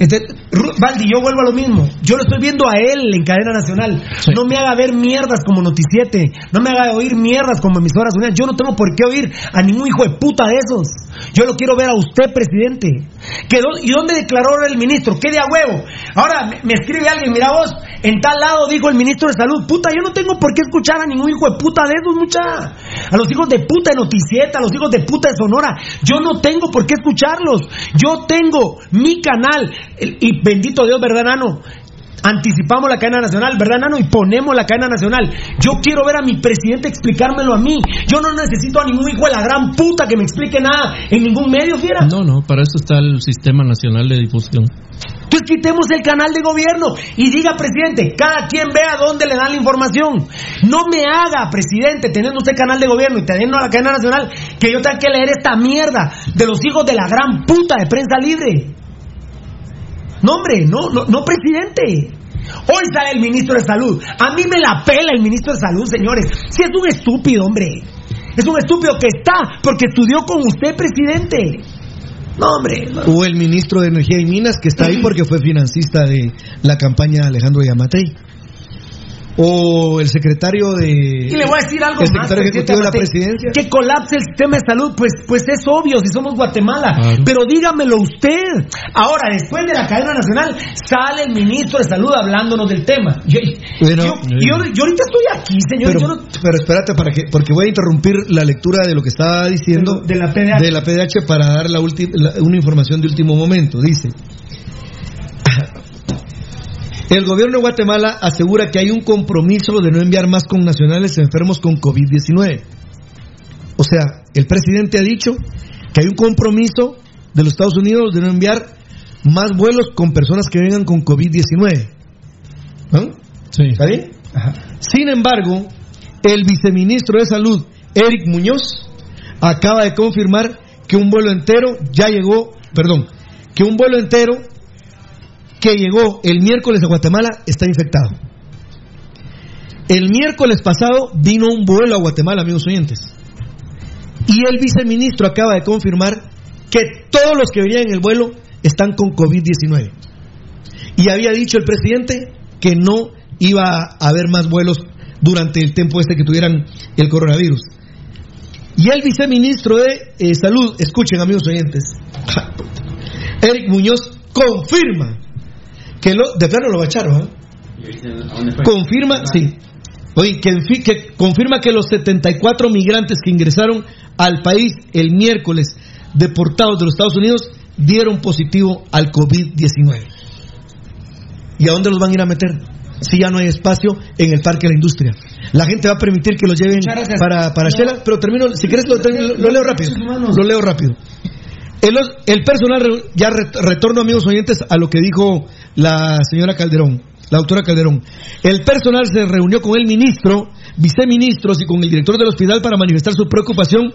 Speaker 5: Ru- Valdi, yo vuelvo a lo mismo. Yo lo estoy viendo a él en cadena nacional. No me haga ver mierdas como Noticiete. No me haga oír mierdas como emisoras unidas. Yo no tengo por qué oír a ningún hijo de puta de esos. Yo lo quiero ver a usted, presidente. ¿Que dó- ¿Y dónde declaró el ministro? ¿Qué de a huevo? Ahora me, escribe alguien, mira vos, en tal lado dijo el ministro de Salud. Puta, yo no tengo por qué escuchar a ningún hijo de puta de esos, mucha. A los hijos de puta de Noticieta, a los hijos de puta de Sonora. Yo no tengo por qué escucharlos. Yo tengo mi canal. Y bendito Dios, ¿verdad, Nano? Anticipamos la cadena nacional, ¿verdad, Nano? Y ponemos la cadena nacional. Yo quiero ver a mi presidente explicármelo a mí. Yo no necesito a ningún hijo de la gran puta que me explique nada en ningún medio, fiera.
Speaker 8: No, no, para eso está el Sistema Nacional de Difusión.
Speaker 5: Entonces quitemos el canal de gobierno y diga, presidente, cada quien vea dónde le dan la información. No me haga, presidente, teniendo usted canal de gobierno y teniendo a la cadena nacional, que yo tenga que leer esta mierda de los hijos de la gran puta de prensa libre. No, hombre, no, no, no, presidente. Hoy sale el ministro de Salud. A mí me la pela el ministro de Salud, señores. Si es un estúpido, hombre. Es un estúpido que está porque estudió con usted, presidente. No, hombre. no.
Speaker 6: O el ministro de Energía y Minas, que está ahí porque fue financista de la campaña de Alejandro Yamatei. O el secretario de
Speaker 5: Y le voy a decir algo
Speaker 6: el
Speaker 5: más,
Speaker 6: secretario ejecutivo de la
Speaker 5: Matei.
Speaker 6: presidencia.
Speaker 5: Que colapse el sistema de salud, pues, pues es obvio si somos Guatemala.
Speaker 6: Claro.
Speaker 5: Pero dígamelo usted. Ahora, después de la cadena nacional, sale el ministro de salud hablándonos del tema. Yo,
Speaker 6: Bueno,
Speaker 5: yo, yo- yo ahorita estoy aquí, señor.
Speaker 6: pero,
Speaker 5: yo no-
Speaker 6: pero espérate para que porque voy a interrumpir la lectura de lo que estaba diciendo
Speaker 5: de la PDH,
Speaker 6: de la PDH para dar la ulti- la- una información de último momento. Dice, el gobierno de Guatemala asegura que hay un compromiso de no enviar más connacionales enfermos con COVID-19. O sea, el presidente ha dicho que hay un compromiso de los Estados Unidos de no enviar más vuelos con personas que vengan con COVID-19. ¿No? ¿Está bien? Sin embargo, el viceministro de Salud, Eric Muñoz, acaba de confirmar que un vuelo entero ya llegó, perdón, que un vuelo entero que llegó el miércoles a Guatemala está infectado. El miércoles pasado vino un vuelo a Guatemala, amigos oyentes. Y el viceministro acaba de confirmar que todos los que venían en el vuelo están con COVID-19. Y había dicho el presidente que no iba a haber más vuelos durante el tiempo este que tuvieran el coronavirus. Y el viceministro de eh, Salud, escuchen amigos oyentes, Eric Muñoz confirma que lo, de plano lo bacharon, ¿ah? confirma, sí, oye, que, confirma que los 74 migrantes que ingresaron al país el miércoles deportados de los Estados Unidos dieron positivo al COVID-19. ¿Y a dónde los van a ir a meter? Si ya no hay espacio en el Parque de la Industria. La gente va a permitir que los lleven para, para. Shela, pero termino, si quieres lo, lo leo rápido. Lo leo rápido. El, el personal, ya re- retorno amigos oyentes a lo que dijo la señora Calderón, la doctora Calderón. El personal se reunió con el ministro, viceministros y con el director del hospital para manifestar su preocupación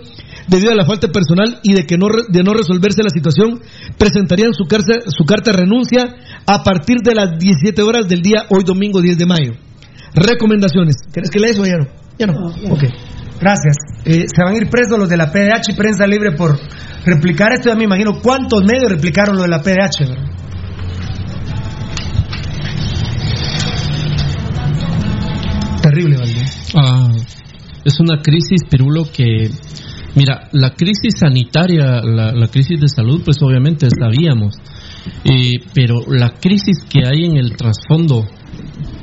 Speaker 6: debido a la falta de personal y de que no, de no resolverse la situación, presentarían su, carta- su carta de renuncia a partir de las 17 horas del día hoy domingo 10 de mayo. Recomendaciones. ¿Quieres que lea eso o ya no? Ya no. Ok.
Speaker 5: Gracias. Eh, se van a ir presos los de la PDH y prensa libre por replicar esto. Ya me imagino cuántos medios replicaron lo de la PDH. ¿verdad?
Speaker 8: Ah, es una crisis, Pirulo, que... Mira, la crisis sanitaria, la, la crisis de salud, pues obviamente sabíamos. Pero la crisis que hay en el trasfondo,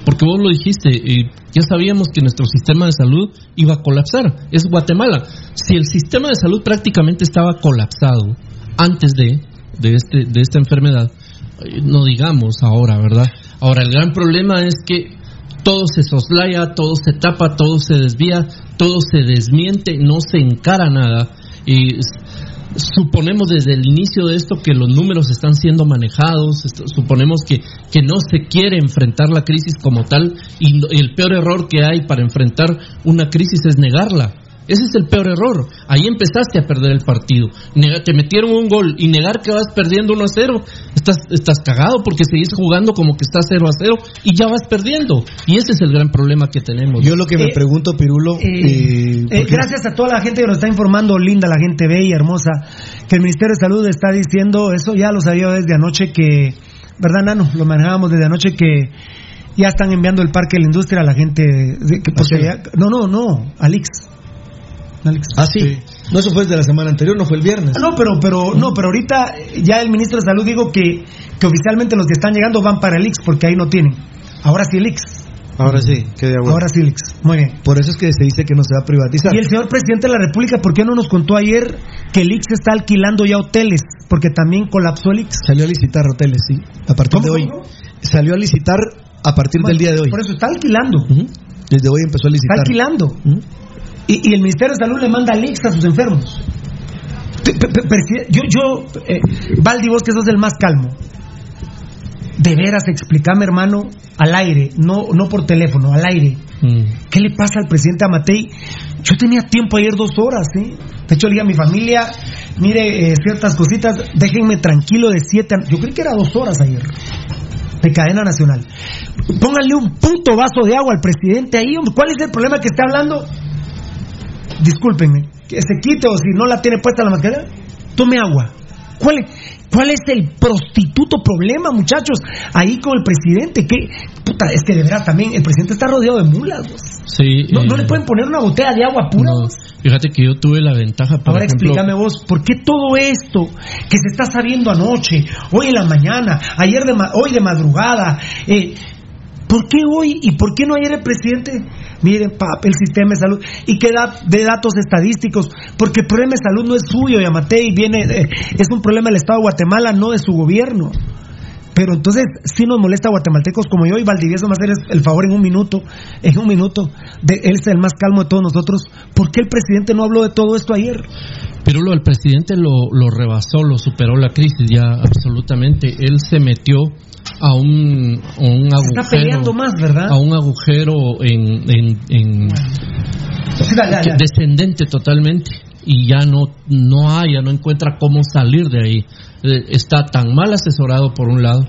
Speaker 8: porque vos lo dijiste, eh, ya sabíamos que nuestro sistema de salud iba a colapsar. Es Guatemala. Si el sistema de salud prácticamente estaba colapsado antes de, de, este, de esta enfermedad, eh, no digamos ahora, ¿verdad? Ahora, el gran problema es que todo se soslaya, todo se tapa, todo se desvía, todo se desmiente, no se encara nada. Y suponemos desde el inicio de esto que los números están siendo manejados, suponemos que, que no se quiere enfrentar la crisis como tal y el peor error que hay para enfrentar una crisis es negarla. Ese es el peor error. Ahí empezaste a perder el partido. Te metieron un gol y negar que vas perdiendo 1 a 0. Estás, estás cagado porque seguís jugando como que estás 0 a 0 y ya vas perdiendo. Y ese es el gran problema que tenemos.
Speaker 6: Yo lo que me
Speaker 5: Eh,
Speaker 6: pregunto, Pirulo, eh,
Speaker 5: Eh,
Speaker 6: porque-
Speaker 5: gracias a toda la gente que nos está informando, linda, la gente bella, hermosa, que el Ministerio de Salud está diciendo, eso ya lo sabía desde anoche que, ¿verdad, Nano? Lo manejábamos desde anoche que ya están enviando el parque de la industria a la gente. de- que- porque ya- no, no, no, Alix. Alex.
Speaker 6: Ah, sí. No, eso fue desde la semana anterior, no fue el viernes.
Speaker 5: No, pero, pero, no, pero ahorita ya el ministro de Salud dijo que, que oficialmente los que están llegando van para el IX porque ahí no tienen. Ahora sí el IX.
Speaker 12: Ahora sí, qué bueno.
Speaker 5: Ahora sí el IX. Muy bien.
Speaker 6: Por eso es que se dice que no se va a privatizar.
Speaker 5: Y el señor presidente de la República, ¿por qué no nos contó ayer que el IX está alquilando ya hoteles? Porque también colapsó el IX.
Speaker 6: Salió a licitar hoteles, sí, a partir de hoy. Salió a licitar a partir del día de hoy.
Speaker 5: Por eso está alquilando.
Speaker 6: Desde hoy empezó a licitar.
Speaker 5: Está alquilando. Y, y el Ministerio de Salud le manda links a sus enfermos. Yo, yo eh, Valdi, vos que sos el más calmo. De veras, explícame, hermano, al aire, no, no por teléfono, al aire. ¿Qué le pasa al presidente Amatei? Yo tenía tiempo ayer dos horas, ¿eh? De hecho, le dije a mi familia, mire, eh, ciertas cositas, déjenme tranquilo de siete a... Yo creí que era dos horas ayer, de cadena nacional. Pónganle un puto vaso de agua al presidente ahí. ¿cuál es el problema que está hablando? Discúlpenme, que se quite o si no la tiene puesta la mascarilla, tome agua. ¿Cuál, ¿Cuál es el prostituto problema, muchachos? Ahí con el presidente. que Puta, es que de verdad también el presidente está rodeado de mulas.
Speaker 8: Sí,
Speaker 5: No, no le pueden poner una botella de agua pura.
Speaker 8: no. Fíjate que yo tuve la ventaja, por
Speaker 5: Ahora
Speaker 8: ejemplo,
Speaker 5: explícame vos, ¿por qué todo esto que se está sabiendo anoche, hoy en la mañana, ayer de ma- hoy de madrugada, eh, ¿por qué hoy y por qué no ayer el presidente? Miren, pap, el sistema de salud y que da de datos estadísticos, porque el problema de salud no es suyo, Yamatei, viene, es un problema del Estado de Guatemala, no de su gobierno. Pero entonces sí nos molesta a guatemaltecos como yo y Valdivieso me hacer el favor en un minuto, en un minuto, él es el más calmo de todos nosotros. ¿Por qué el presidente no habló de todo esto ayer?
Speaker 8: Pero lo, el presidente lo, lo rebasó, lo superó la crisis ya absolutamente. Él se metió a un, a un agujero.
Speaker 5: está peleando más, ¿verdad?
Speaker 8: A un agujero en, en, en-
Speaker 5: Sí, dale, dale, dale.
Speaker 8: descendente totalmente. Y ya no, no hay, ya no encuentra cómo salir de ahí. Eh, Está tan mal asesorado por un lado,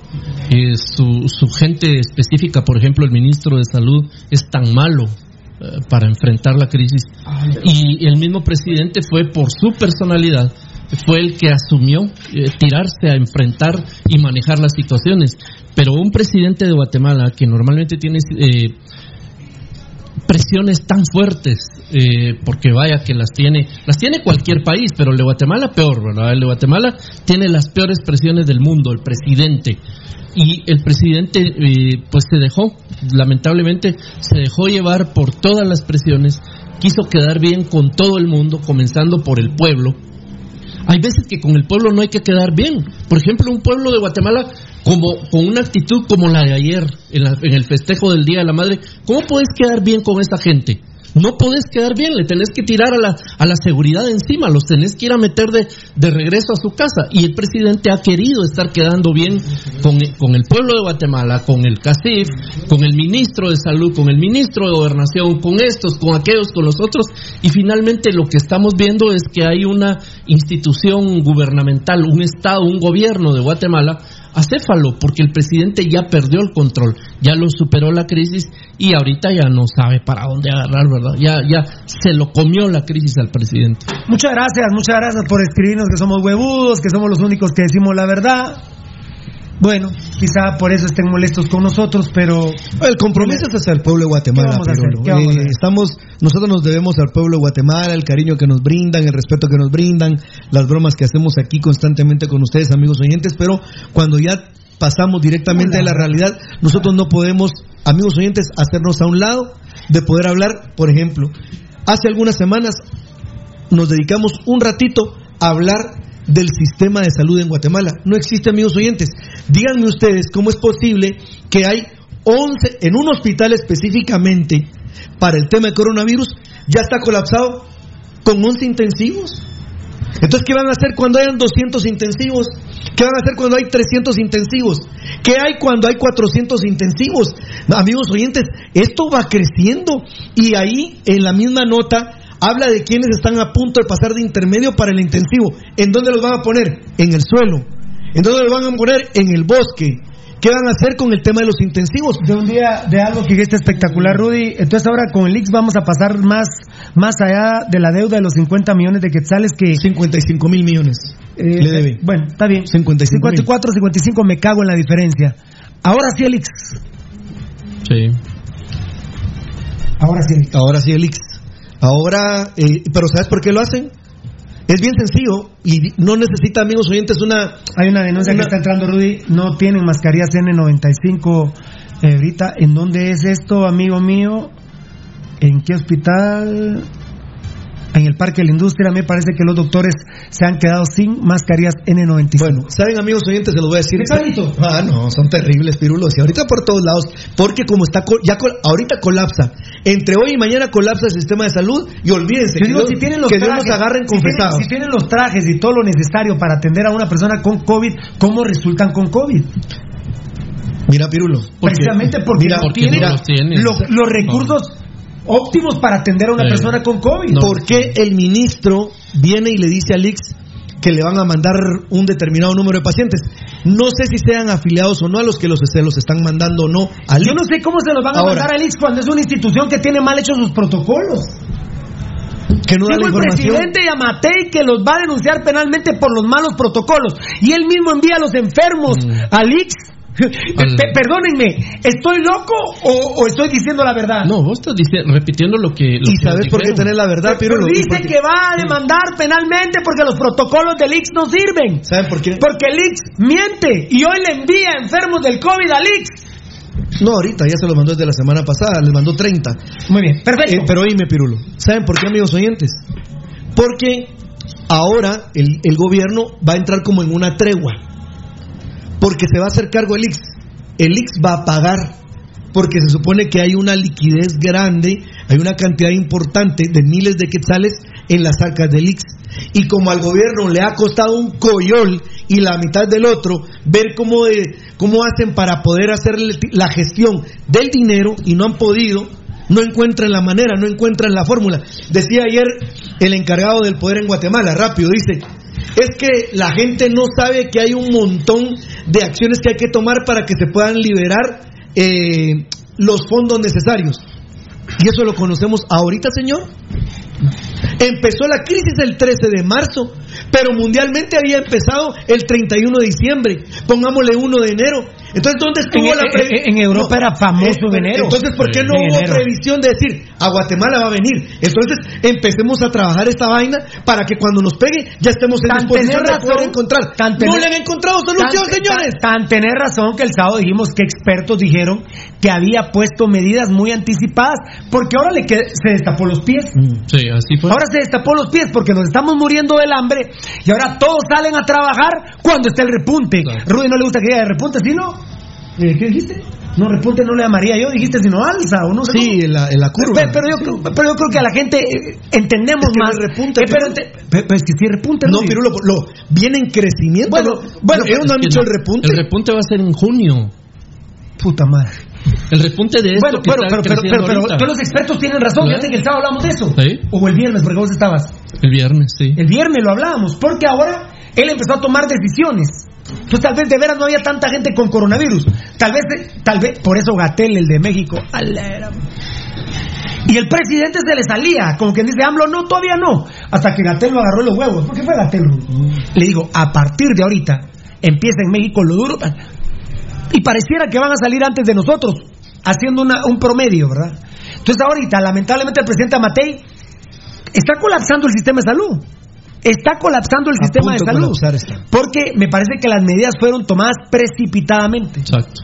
Speaker 8: eh, su, su gente específica, por ejemplo, el ministro de Salud, es tan malo eh, para enfrentar la crisis. Y el mismo presidente fue por su personalidad, fue el que asumió eh, tirarse a enfrentar y manejar las situaciones. Pero un presidente de Guatemala que normalmente tiene eh, presiones tan fuertes, eh, porque vaya que las tiene, las tiene cualquier país, pero el de Guatemala peor, ¿verdad? El de Guatemala tiene las peores presiones del mundo, el presidente. Y el presidente, eh, pues se dejó, lamentablemente, se dejó llevar por todas las presiones, quiso quedar bien con todo el mundo, comenzando por el pueblo, hay veces que con el pueblo no hay que quedar bien. Por ejemplo, un pueblo de Guatemala como con una actitud como la de ayer en, la- en el festejo del Día de la Madre, ¿cómo puedes quedar bien con esa gente? No podés quedar bien, le tenés que tirar a la, a la seguridad encima, los tenés que ir a meter de, de regreso a su casa. Y el presidente ha querido estar quedando bien con, con el pueblo de Guatemala, con el CACIF, con el ministro de Salud, con el ministro de Gobernación, con estos, con aquellos, con los otros. Y finalmente lo que estamos viendo es que hay una institución gubernamental, un Estado, un gobierno de Guatemala acéfalo, porque el presidente ya perdió el control, ya lo superó la crisis y ahorita ya no sabe para dónde agarrar, ¿verdad? Ya, ya se lo comió la crisis al presidente.
Speaker 5: Muchas gracias, muchas gracias por escribirnos que somos huevudos, que somos los únicos que decimos la verdad. Bueno, quizá por eso estén molestos con nosotros, pero
Speaker 6: El compromiso es hacia el pueblo de Guatemala.
Speaker 5: ¿Qué vamos a hacer?
Speaker 6: Pirulo.
Speaker 5: ¿Qué vamos a
Speaker 6: Eh, estamos, nosotros nos debemos al pueblo de Guatemala, el cariño que nos brindan, el respeto que nos brindan, las bromas que hacemos aquí constantemente con ustedes, amigos oyentes, pero cuando ya pasamos directamente a la realidad, nosotros no podemos, amigos oyentes, hacernos a un lado de poder hablar, por ejemplo, hace algunas semanas nos dedicamos un ratito a hablar del sistema de salud en Guatemala. No existe, amigos oyentes. Díganme ustedes cómo es posible que hay 11, en un hospital específicamente, para el tema de coronavirus, ya está colapsado con 11 intensivos. Entonces, ¿qué van a hacer cuando hayan 200 intensivos? ¿Qué van a hacer cuando hay 300 intensivos? ¿Qué hay cuando hay 400 intensivos? Amigos oyentes, esto va creciendo y ahí en la misma nota habla de quienes están a punto de pasar de intermedio para el intensivo. ¿En dónde los van a poner? En el suelo. ¿En dónde los van a poner? En el bosque. ¿Qué van a hacer con el tema de los intensivos?
Speaker 5: de un día de algo que está espectacular, Rudy. Entonces ahora con el Ix vamos a pasar más, más allá de la deuda de los 50 millones de quetzales que...
Speaker 6: 55 mil millones.
Speaker 5: eh,
Speaker 6: le debe.
Speaker 5: Bueno, está bien.
Speaker 6: 55 mil.
Speaker 5: 54, 55, me cago en la diferencia. Ahora sí el Ix.
Speaker 8: Sí.
Speaker 5: Ahora sí el Ix.
Speaker 6: Ahora sí el Ix. Ahora, eh, pero ¿sabes por qué lo hacen? Es bien sencillo y no necesita, amigos oyentes, una...
Speaker 5: Hay una denuncia
Speaker 6: Una-
Speaker 5: que está entrando, Rudy. No tienen mascarillas N95 eh, ahorita. ¿En dónde es esto, amigo mío? ¿En qué hospital? En el Parque de la Industria. Me parece que los doctores se han quedado sin mascarillas N95.
Speaker 6: Bueno, ¿saben, amigos oyentes? Se los voy a decir.
Speaker 5: ¿Qué talito?
Speaker 6: Ah, no, son terribles, pirulos. Y ahorita por todos lados, porque como está, ya col- ahorita colapsa. Entre hoy y mañana colapsa el sistema de salud y olvídense
Speaker 5: Yo
Speaker 6: que,
Speaker 5: digo,
Speaker 6: Dios,
Speaker 5: si tienen los
Speaker 6: que Dios
Speaker 5: trajes,
Speaker 6: nos agarren
Speaker 5: si
Speaker 6: confesados.
Speaker 5: Si tienen, los trajes y todo lo necesario para atender a una persona con COVID, ¿cómo resultan con COVID?
Speaker 6: Mira, Pirulo.
Speaker 5: Precisamente porque
Speaker 6: mira,
Speaker 5: no
Speaker 6: porque
Speaker 5: tienen
Speaker 6: no
Speaker 8: los tienen.
Speaker 5: lo- los recursos óptimos para atender a una
Speaker 8: Sí.
Speaker 5: persona con COVID.
Speaker 6: ¿Por qué el ministro viene y le dice al IX que le van a mandar un determinado número de pacientes? No sé si sean afiliados o no a los que los, se los están mandando o no al
Speaker 5: Yo no sé cómo se los van a
Speaker 6: Ahora.
Speaker 5: mandar al IX cuando es una institución que tiene mal hechos sus protocolos.
Speaker 6: Que no da la
Speaker 5: el
Speaker 6: información.
Speaker 5: presidente Yamatei que los va a denunciar penalmente por los malos protocolos. Y él mismo envía a los enfermos
Speaker 6: Mm.
Speaker 5: al IX. Pe- Perdónenme, ¿estoy loco o, o estoy diciendo la verdad?
Speaker 8: No, vos estás diciendo, repitiendo lo que. Lo
Speaker 6: ¿Y
Speaker 8: que
Speaker 6: sabes por qué tenés la verdad,
Speaker 5: Pero
Speaker 6: Pirulo?
Speaker 5: dice
Speaker 6: Porque-
Speaker 5: que va a demandar penalmente porque los protocolos del IX no sirven.
Speaker 6: ¿Saben por qué?
Speaker 5: Porque el IX miente y hoy le envía enfermos del COVID al IX.
Speaker 6: No, ahorita ya se lo mandó desde la semana pasada, les mandó 30.
Speaker 5: Muy bien, perfecto.
Speaker 6: Eh, pero oíme, Pirulo. ¿Saben por qué, amigos oyentes? Porque ahora el, el gobierno va a entrar como en una tregua. Porque se va a hacer cargo el IX. El IX va a pagar. Porque se supone que hay una liquidez grande, hay una cantidad importante de miles de quetzales en las arcas del IX. Y como al gobierno le ha costado un coyol y la mitad del otro, ver cómo, de- cómo hacen para poder hacer la gestión del dinero y no han podido, no encuentran la manera, no encuentran la fórmula. Decía ayer el encargado del poder en Guatemala, rápido, dice, es que la gente no sabe que hay un montón de acciones que hay que tomar para que se puedan liberar eh, los fondos necesarios. Y eso lo conocemos ahorita, señor. Empezó la crisis el 13 de marzo, pero mundialmente había empezado el 31 de diciembre. Pongámosle 1 de enero. Entonces, ¿dónde estuvo
Speaker 5: En-
Speaker 6: la
Speaker 5: en- en Europa era famoso en enero.
Speaker 6: Entonces, ¿por qué no
Speaker 5: En
Speaker 6: hubo
Speaker 5: enero.
Speaker 6: previsión de decir a Guatemala va a venir? Entonces, empecemos a trabajar esta vaina para que cuando nos pegue ya estemos en
Speaker 5: Tan
Speaker 6: disposición de poder encontrar.
Speaker 5: tan
Speaker 6: no le han encontrado solución,
Speaker 5: Tan-
Speaker 6: señores.
Speaker 5: Tan, tan tener razón que el sábado dijimos que expertos dijeron que había puesto medidas muy anticipadas, porque ahora le qued- se destapó los pies.
Speaker 8: Sí, así fue.
Speaker 5: Ahora se destapó los pies porque nos estamos muriendo del hambre y ahora todos salen a trabajar cuando está el repunte. Rudy no le gusta que diga repunte, ¿sí no? Eh, ¿Qué dijiste? No, repunte no le llamaría yo, dijiste sino alza o no sé.
Speaker 6: Sí, en la, en la curva.
Speaker 5: Pero, pero yo, creo- pero yo creo que a la gente eh, entendemos
Speaker 6: Es que
Speaker 5: más.
Speaker 6: no es repunte,
Speaker 5: Eh, pero, ente- pero- pero es que sí repunte.
Speaker 6: No,
Speaker 5: Rudy.
Speaker 6: Pirulo, lo, viene en crecimiento.
Speaker 5: Bueno,
Speaker 6: ¿no?
Speaker 5: bueno,
Speaker 6: ellos no han dicho el
Speaker 8: no.
Speaker 6: repunte.
Speaker 8: El repunte va a ser en junio.
Speaker 5: Puta madre.
Speaker 8: El repunte de esto
Speaker 5: Bueno,
Speaker 8: que
Speaker 5: pero, pero, pero, pero, pero los expertos tienen razón. Fíjate que el sábado hablamos de eso.
Speaker 8: Sí.
Speaker 5: O el viernes, porque vos estabas.
Speaker 8: El viernes, sí.
Speaker 5: El viernes lo hablábamos, porque ahora él empezó a tomar decisiones. Entonces tal vez de veras no había tanta gente con coronavirus. Tal vez, tal vez, por eso Gatel, el de México, y el presidente se le salía, como quien dice, AMLO, no, todavía no. Hasta que Gatel lo agarró los huevos. ¿Por qué fue Gatel? Le digo, a partir de ahorita, empieza en México lo duro. Y pareciera que van a salir antes de nosotros, haciendo una- un promedio, ¿verdad? Entonces ahorita, lamentablemente, el presidente Amatei está colapsando el sistema de salud. Está colapsando el
Speaker 6: A
Speaker 5: sistema de salud. Porque me parece que las medidas fueron tomadas precipitadamente.
Speaker 8: Exacto.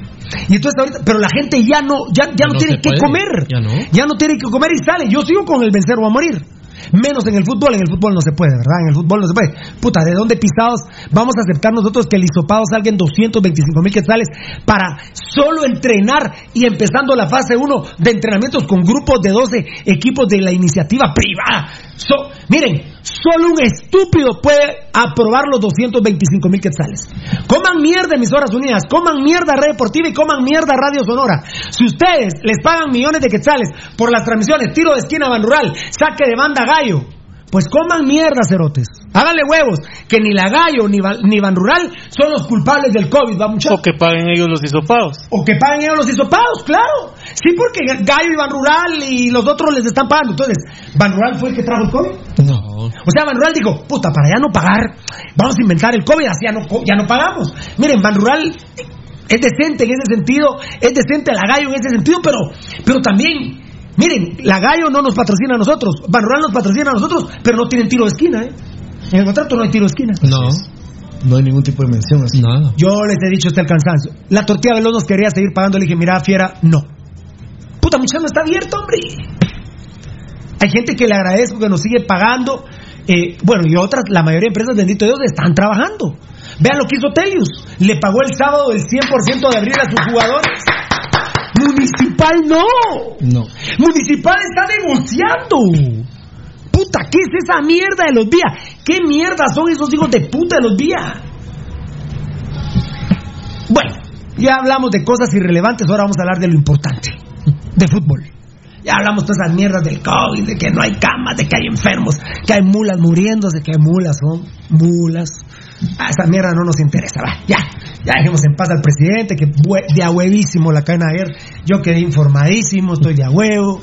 Speaker 5: Y entonces ahorita, pero la gente ya no, ya, ya no,
Speaker 8: no
Speaker 5: tiene que
Speaker 8: puede.
Speaker 5: comer.
Speaker 8: Ya no.
Speaker 5: Ya no tiene que comer y sale. Yo sigo con el vencer o a morir. Menos en el fútbol, en el fútbol no se puede, ¿verdad? En el fútbol no se puede. Puta, ¿de dónde pisados vamos a aceptar nosotros que el hisopado salga en 225 mil quetzales para solo entrenar y empezando la fase 1 de entrenamientos con grupos de 12 equipos de la iniciativa privada? So- miren, solo un estúpido puede aprobar los 225 mil quetzales. Coman mierda emisoras unidas, coman mierda red deportiva y coman mierda radio sonora. Si ustedes les pagan millones de quetzales por las transmisiones, tiro de esquina Ban Rural, saque de banda gallo, pues coman mierda, cerotes. Háganle huevos, que ni la gallo ni, ni Ban Rural son los culpables del COVID, va mucho.
Speaker 10: O que paguen ellos los hisopados.
Speaker 5: O que paguen ellos los hisopados, claro. Sí, porque Gallo y Ban Rural y los otros les están pagando. Entonces, ¿Ban Rural fue el que trajo el COVID?
Speaker 6: No.
Speaker 5: O sea, Ban Rural dijo, puta, para ya no pagar, vamos a inventar el COVID, así ya no, ya no pagamos. Miren, Ban Rural es decente en ese sentido, es decente la Gallo en ese sentido, pero, pero también, miren, la Gallo no nos patrocina a nosotros, Ban Rural nos patrocina a nosotros, pero no tienen tiro de esquina, ¿eh? En el contrato no hay tiro de esquina.
Speaker 8: No.
Speaker 6: No hay ningún tipo de mención así.
Speaker 8: Nada.
Speaker 5: Yo les he dicho hasta el cansancio. La tortilla veloz nos quería seguir pagando. Le dije, mira, fiera, no. Puta, muchacho, no está abierto, hombre. Hay gente que le agradezco que nos sigue pagando. eh, bueno, y otras, la mayoría de empresas, bendito Dios, están trabajando. Vean lo que hizo Telius. Le pagó el sábado el 100% de abril a sus jugadores. Municipal no.
Speaker 6: No.
Speaker 5: Municipal está negociando. Puta, ¿qué es esa mierda de los días? ¿Qué mierda son esos hijos de puta de los días? Bueno, ya hablamos de cosas irrelevantes, ahora vamos a hablar de lo importante, de fútbol. Ya hablamos de esas mierdas del COVID, de que no hay camas, de que hay enfermos, que hay mulas muriéndose, que hay mulas son mulas. Esa mierda no nos interesa, va, ya, ya dejemos en paz al presidente, que de a huevísimo la cadena ayer. Yo quedé informadísimo, estoy de a huevo.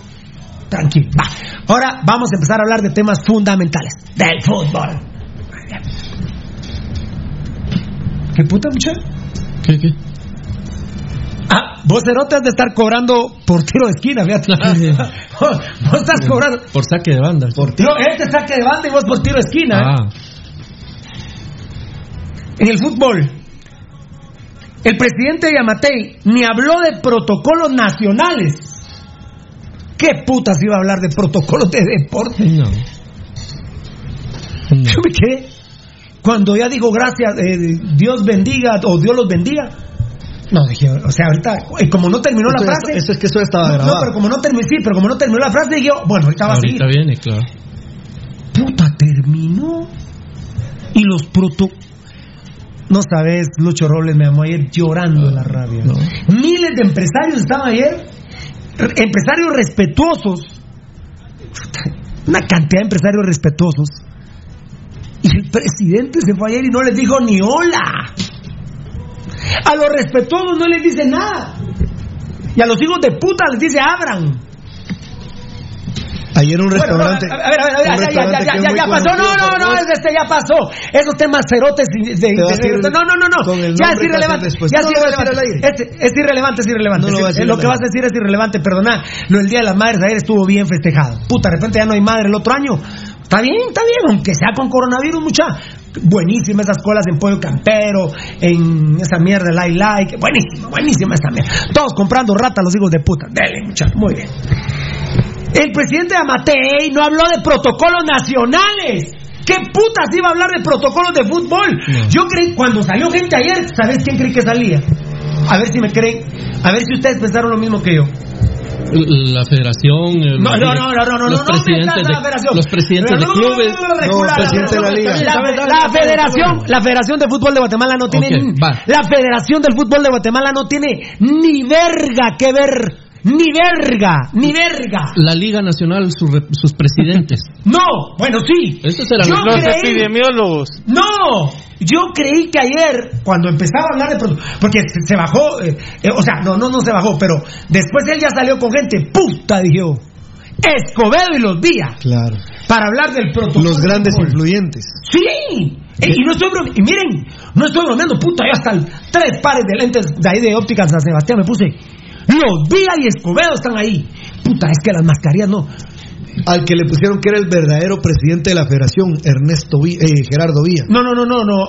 Speaker 5: tranquilo. Va. Ahora vamos a empezar a hablar de temas fundamentales del fútbol. ¿Qué puta, muchacho?
Speaker 8: ¿Qué, qué?
Speaker 5: Ah, vos cerote has de estar cobrando por tiro de esquina, fíjate. vos, vos estás cobrando.
Speaker 8: Por saque de banda.
Speaker 5: Por tiro. No, este saque de banda y vos por tiro de esquina. ¿eh?
Speaker 8: Ah,
Speaker 5: En el fútbol, el presidente Yamatei ni habló de protocolos nacionales. ¿Qué putas iba a hablar de protocolos de deporte?
Speaker 8: no.
Speaker 5: Yo me quedé. Cuando ya dijo gracias, eh, Dios bendiga o Dios los bendiga. No, dije, o sea, ahorita, eh, como no terminó la frase.
Speaker 6: eso es que eso estaba
Speaker 5: no, no,
Speaker 6: grabado.
Speaker 5: pero como no terminó, sí, pero como no terminó la frase, dije, yo, bueno, ahorita va a seguir.
Speaker 8: Ahorita viene, claro.
Speaker 5: Puta, terminó. Y los proto. No sabes, Lucho Robles me llamó ayer llorando en la radio. Miles de empresarios estaban ayer, re- empresarios respetuosos. Una cantidad de empresarios respetuosos. Y el presidente se fue ayer y no les dijo ni hola. A los respetuosos no les dice nada. Y a los hijos de puta les dice abran.
Speaker 6: Ayer un
Speaker 5: Bueno,
Speaker 6: restaurante.
Speaker 5: no, a ver, a ver, a ver, ya, pasó. No, no, no,
Speaker 6: vos.
Speaker 5: este ya pasó. Esos temas cerotes de, de- no, no, no, no.
Speaker 6: el
Speaker 5: Ya es irrelevante. Ya
Speaker 6: No
Speaker 5: es irrelevante. Es, es irrelevante, es irrelevante.
Speaker 6: No lo
Speaker 5: Es- que vas a decir es irrelevante, perdona. Lo del Día de las Madres ayer estuvo bien festejado. Puta, de repente ya no hay madre el otro año. Está bien, está bien, aunque sea con coronavirus, mucha. Buenísimas esas colas en pollo campero, en esa mierda, like, like. Buenísima, buenísima esa mierda. Todos comprando rata los hijos de puta. Dele, muchachos, muy bien. El presidente Amatei no habló de protocolos nacionales. ¿Qué putas iba a hablar de protocolos de fútbol? Yo creí, cuando salió gente ayer, ¿sabes quién creí que salía? A ver si me creen, a ver si ustedes pensaron lo mismo que yo.
Speaker 8: La federación. el-
Speaker 5: No, no, no, no, no,
Speaker 8: los
Speaker 5: no,
Speaker 8: presidentes de,
Speaker 5: la federación.
Speaker 8: Los presidentes de clubes.
Speaker 6: presidente de la liga.
Speaker 5: Federación, la Federación de Fútbol de Guatemala no tiene,
Speaker 8: Ok, va.
Speaker 5: la Federación del Fútbol de Guatemala no tiene ni verga que ver, ni verga, ni verga.
Speaker 8: La Liga Nacional, sus, presidentes.
Speaker 5: No, bueno, sí.
Speaker 8: Estos eran
Speaker 5: Yo
Speaker 10: Los
Speaker 5: creí-
Speaker 10: epidemiólogos.
Speaker 5: No, yo creí que ayer, cuando empezaba a hablar de porque se, se bajó, eh, eh, o sea, no, no, no se bajó, pero después él ya salió con gente, puta, dije yo, Escobedo y los días,
Speaker 6: Claro.
Speaker 5: para hablar del protocolo.
Speaker 6: Los grandes influyentes.
Speaker 5: Sí, Eh, y no estoy bromeando, y miren, no estoy bromeando, puta, yo hasta el- tres pares de lentes de ahí de ópticas San Sebastián me puse. Los días y Escobedo están ahí. Puta, es que las mascarillas no.
Speaker 6: Al que le pusieron que era el verdadero presidente de la federación, Ernesto Vi- eh, Gerardo Villa.
Speaker 5: No, no, no, no, no.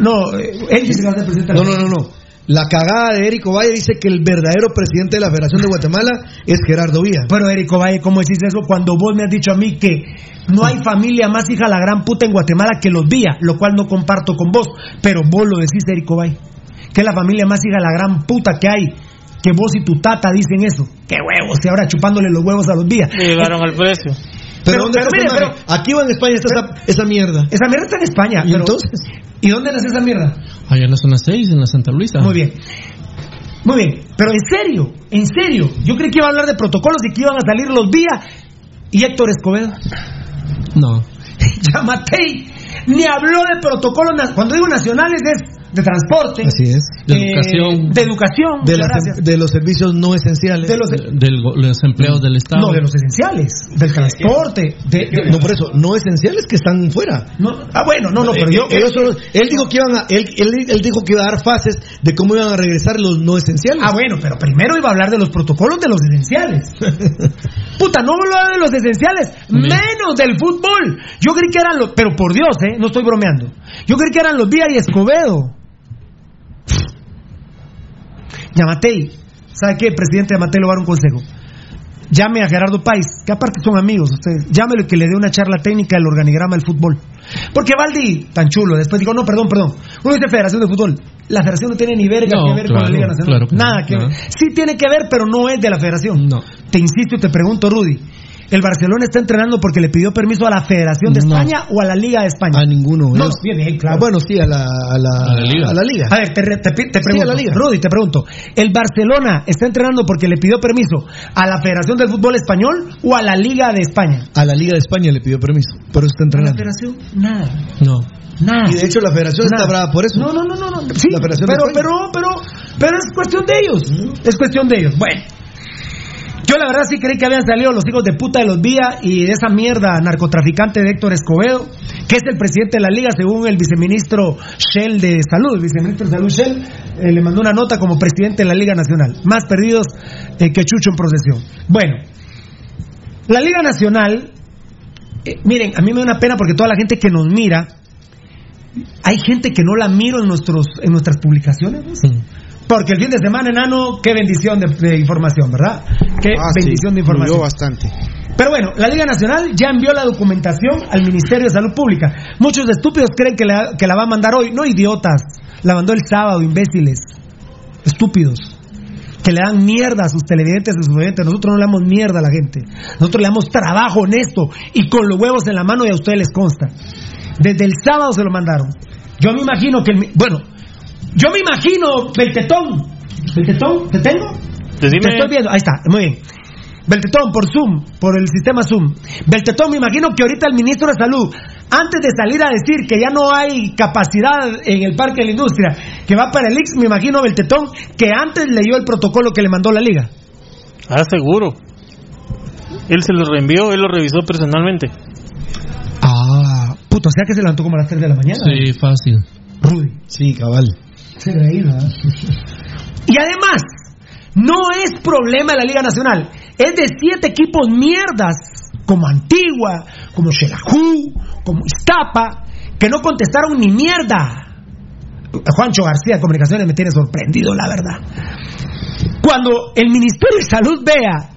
Speaker 5: No, eh, él dice que va a ser presidente de la
Speaker 6: No, no, no, no. La cagada de Érico Valle dice que el verdadero presidente de la Federación de Guatemala es Gerardo Villa.
Speaker 5: Pero Érico Valle, ¿cómo decís eso cuando vos me has dicho a mí que no hay familia más hija la gran puta en Guatemala que los Vía, lo cual no comparto con vos, pero vos lo decís, Érico Valle, que es la familia más hija la gran puta que hay, que vos y tu tata dicen eso. ¡Qué huevos! Y ahora chupándole los huevos a los Vía.
Speaker 10: Llegaron al precio.
Speaker 6: Pero,
Speaker 5: Pero-
Speaker 6: ¿dónde
Speaker 5: pero mire,
Speaker 6: madre? Aquí va en España está esa, esa mierda.
Speaker 5: Esa mierda está en España.
Speaker 6: ¿Y
Speaker 5: pero-
Speaker 6: entonces?
Speaker 5: ¿Y dónde nace esa mierda?
Speaker 8: Allá en la zona 6, en la Santa Luisa.
Speaker 5: Muy bien. Muy bien, pero en serio, en serio, yo creí que iba a hablar de protocolos y que iban a salir los Vía y Héctor Escobedo.
Speaker 8: No.
Speaker 5: Yamatei ni habló de protocolos, cuando digo nacionales es de transporte,
Speaker 6: Así es.
Speaker 8: De
Speaker 5: eh,
Speaker 8: educación.
Speaker 5: de educación,
Speaker 6: De, las- de los servicios no esenciales.
Speaker 5: De los-
Speaker 8: De go- los empleados del Estado.
Speaker 5: no, de los esenciales, del transporte, de, de-
Speaker 6: No, por eso, no esenciales que están fuera.
Speaker 5: no, ah bueno, no, no, pero yo,
Speaker 6: Eh, ellos son- él dijo que iban a, él, él, él dijo que iba a dar fases de cómo iban a regresar los no esenciales.
Speaker 5: ah bueno, pero primero iba a hablar de los protocolos de los esenciales. Puta, no hablaba de los esenciales, menos del fútbol. Yo creí que eran los, pero por Dios, eh, no estoy bromeando. Yo creí que eran los Vía y Escobedo. Yamatei, ¿sabe qué? Presidente Yamatei le va a dar un consejo. Llame a Gerardo Páez, que aparte son amigos ustedes. Llámelo y que le dé una charla técnica del organigrama del fútbol. Porque Valdi, tan chulo, después digo, no, perdón, perdón. Uno dice Federación de Fútbol. La Federación no tiene ni verga
Speaker 8: No,
Speaker 5: que ver con la Liga Nacional.
Speaker 8: claro que no,
Speaker 5: Nada que
Speaker 8: no.
Speaker 5: ver. Sí tiene que ver, pero no es de la Federación.
Speaker 8: No.
Speaker 5: Te insisto y te pregunto, Rudy. ¿El Barcelona está entrenando porque le pidió permiso a la Federación de
Speaker 6: No.
Speaker 5: España o a la Liga de España?
Speaker 6: A ninguno.
Speaker 5: No,
Speaker 6: Ellos-
Speaker 5: bien, bien, claro.
Speaker 6: Ah, bueno, sí, a la, a la,
Speaker 8: A la liga.
Speaker 6: a la liga.
Speaker 5: A ver, te, te
Speaker 6: Sí,
Speaker 5: pregunto,
Speaker 6: a la liga.
Speaker 5: Rudy, te pregunto, ¿el Barcelona está entrenando porque le pidió permiso a la Federación del Fútbol Español o a la Liga de España?
Speaker 6: A la Liga de España le pidió permiso, pero está
Speaker 5: A la
Speaker 6: entrenando.
Speaker 5: Federación, nada,
Speaker 8: No.
Speaker 5: nada.
Speaker 6: Y de hecho la federación está brava por eso.
Speaker 5: No, no, no, no, no. Sí,
Speaker 6: La Federación de
Speaker 5: pero, pero, pero, pero es cuestión de ellos. Es cuestión de ellos. Bueno, Yo la verdad sí creí que habían salido los hijos de puta de los Vía y de esa mierda narcotraficante de Héctor Escobedo, que es el presidente de la liga según el viceministro Shell de Salud. El viceministro de Salud Shell eh, le mandó una nota como presidente de la Liga Nacional. Más perdidos eh, que Chucho en procesión. Bueno, la Liga Nacional, eh, miren, a mí me da una pena porque toda la gente que nos mira, hay gente que no la miro en, nuestros, en nuestras publicaciones. ¿no? Porque el fin de semana, enano, qué bendición de, de información, ¿verdad? Qué
Speaker 12: Ah, sí,
Speaker 5: bendición de información.
Speaker 12: bastante.
Speaker 5: Pero bueno, la Liga Nacional ya envió la documentación al Ministerio de Salud Pública. Muchos estúpidos creen que la, que la va a mandar hoy. No, idiotas. La mandó el sábado, imbéciles. Estúpidos. Que le dan mierda a sus televidentes, a sus oyentes. Nosotros no le damos mierda a la gente. Nosotros le damos trabajo honesto y con los huevos en la mano y a ustedes les consta. Desde el sábado se lo mandaron. Yo me imagino que... el bueno, yo me imagino, Beltetón. ¿Beltetón? ¿Te tengo?
Speaker 10: Decime.
Speaker 5: Te estoy viendo. Ahí está, muy bien. Beltetón, por Zoom, por el sistema Zoom. Beltetón, me imagino que ahorita el ministro de Salud, antes de salir a decir que ya no hay capacidad en el Parque de la Industria, que va para el IX, me imagino Beltetón, que antes leyó el protocolo que le mandó la liga.
Speaker 10: Ah, seguro. Él se lo reenvió, él lo revisó personalmente.
Speaker 5: Ah, puto, o sea que se levantó como a las 3 de la mañana.
Speaker 8: Sí, fácil.
Speaker 5: Rudy.
Speaker 6: Sí, cabal.
Speaker 5: Y además, no es problema de la Liga Nacional, es de siete equipos mierdas, como Antigua, como Xelajú, como Iztapa, que no contestaron ni mierda. Juancho García Comunicaciones me tiene sorprendido, la verdad. Cuando el Ministerio de Salud vea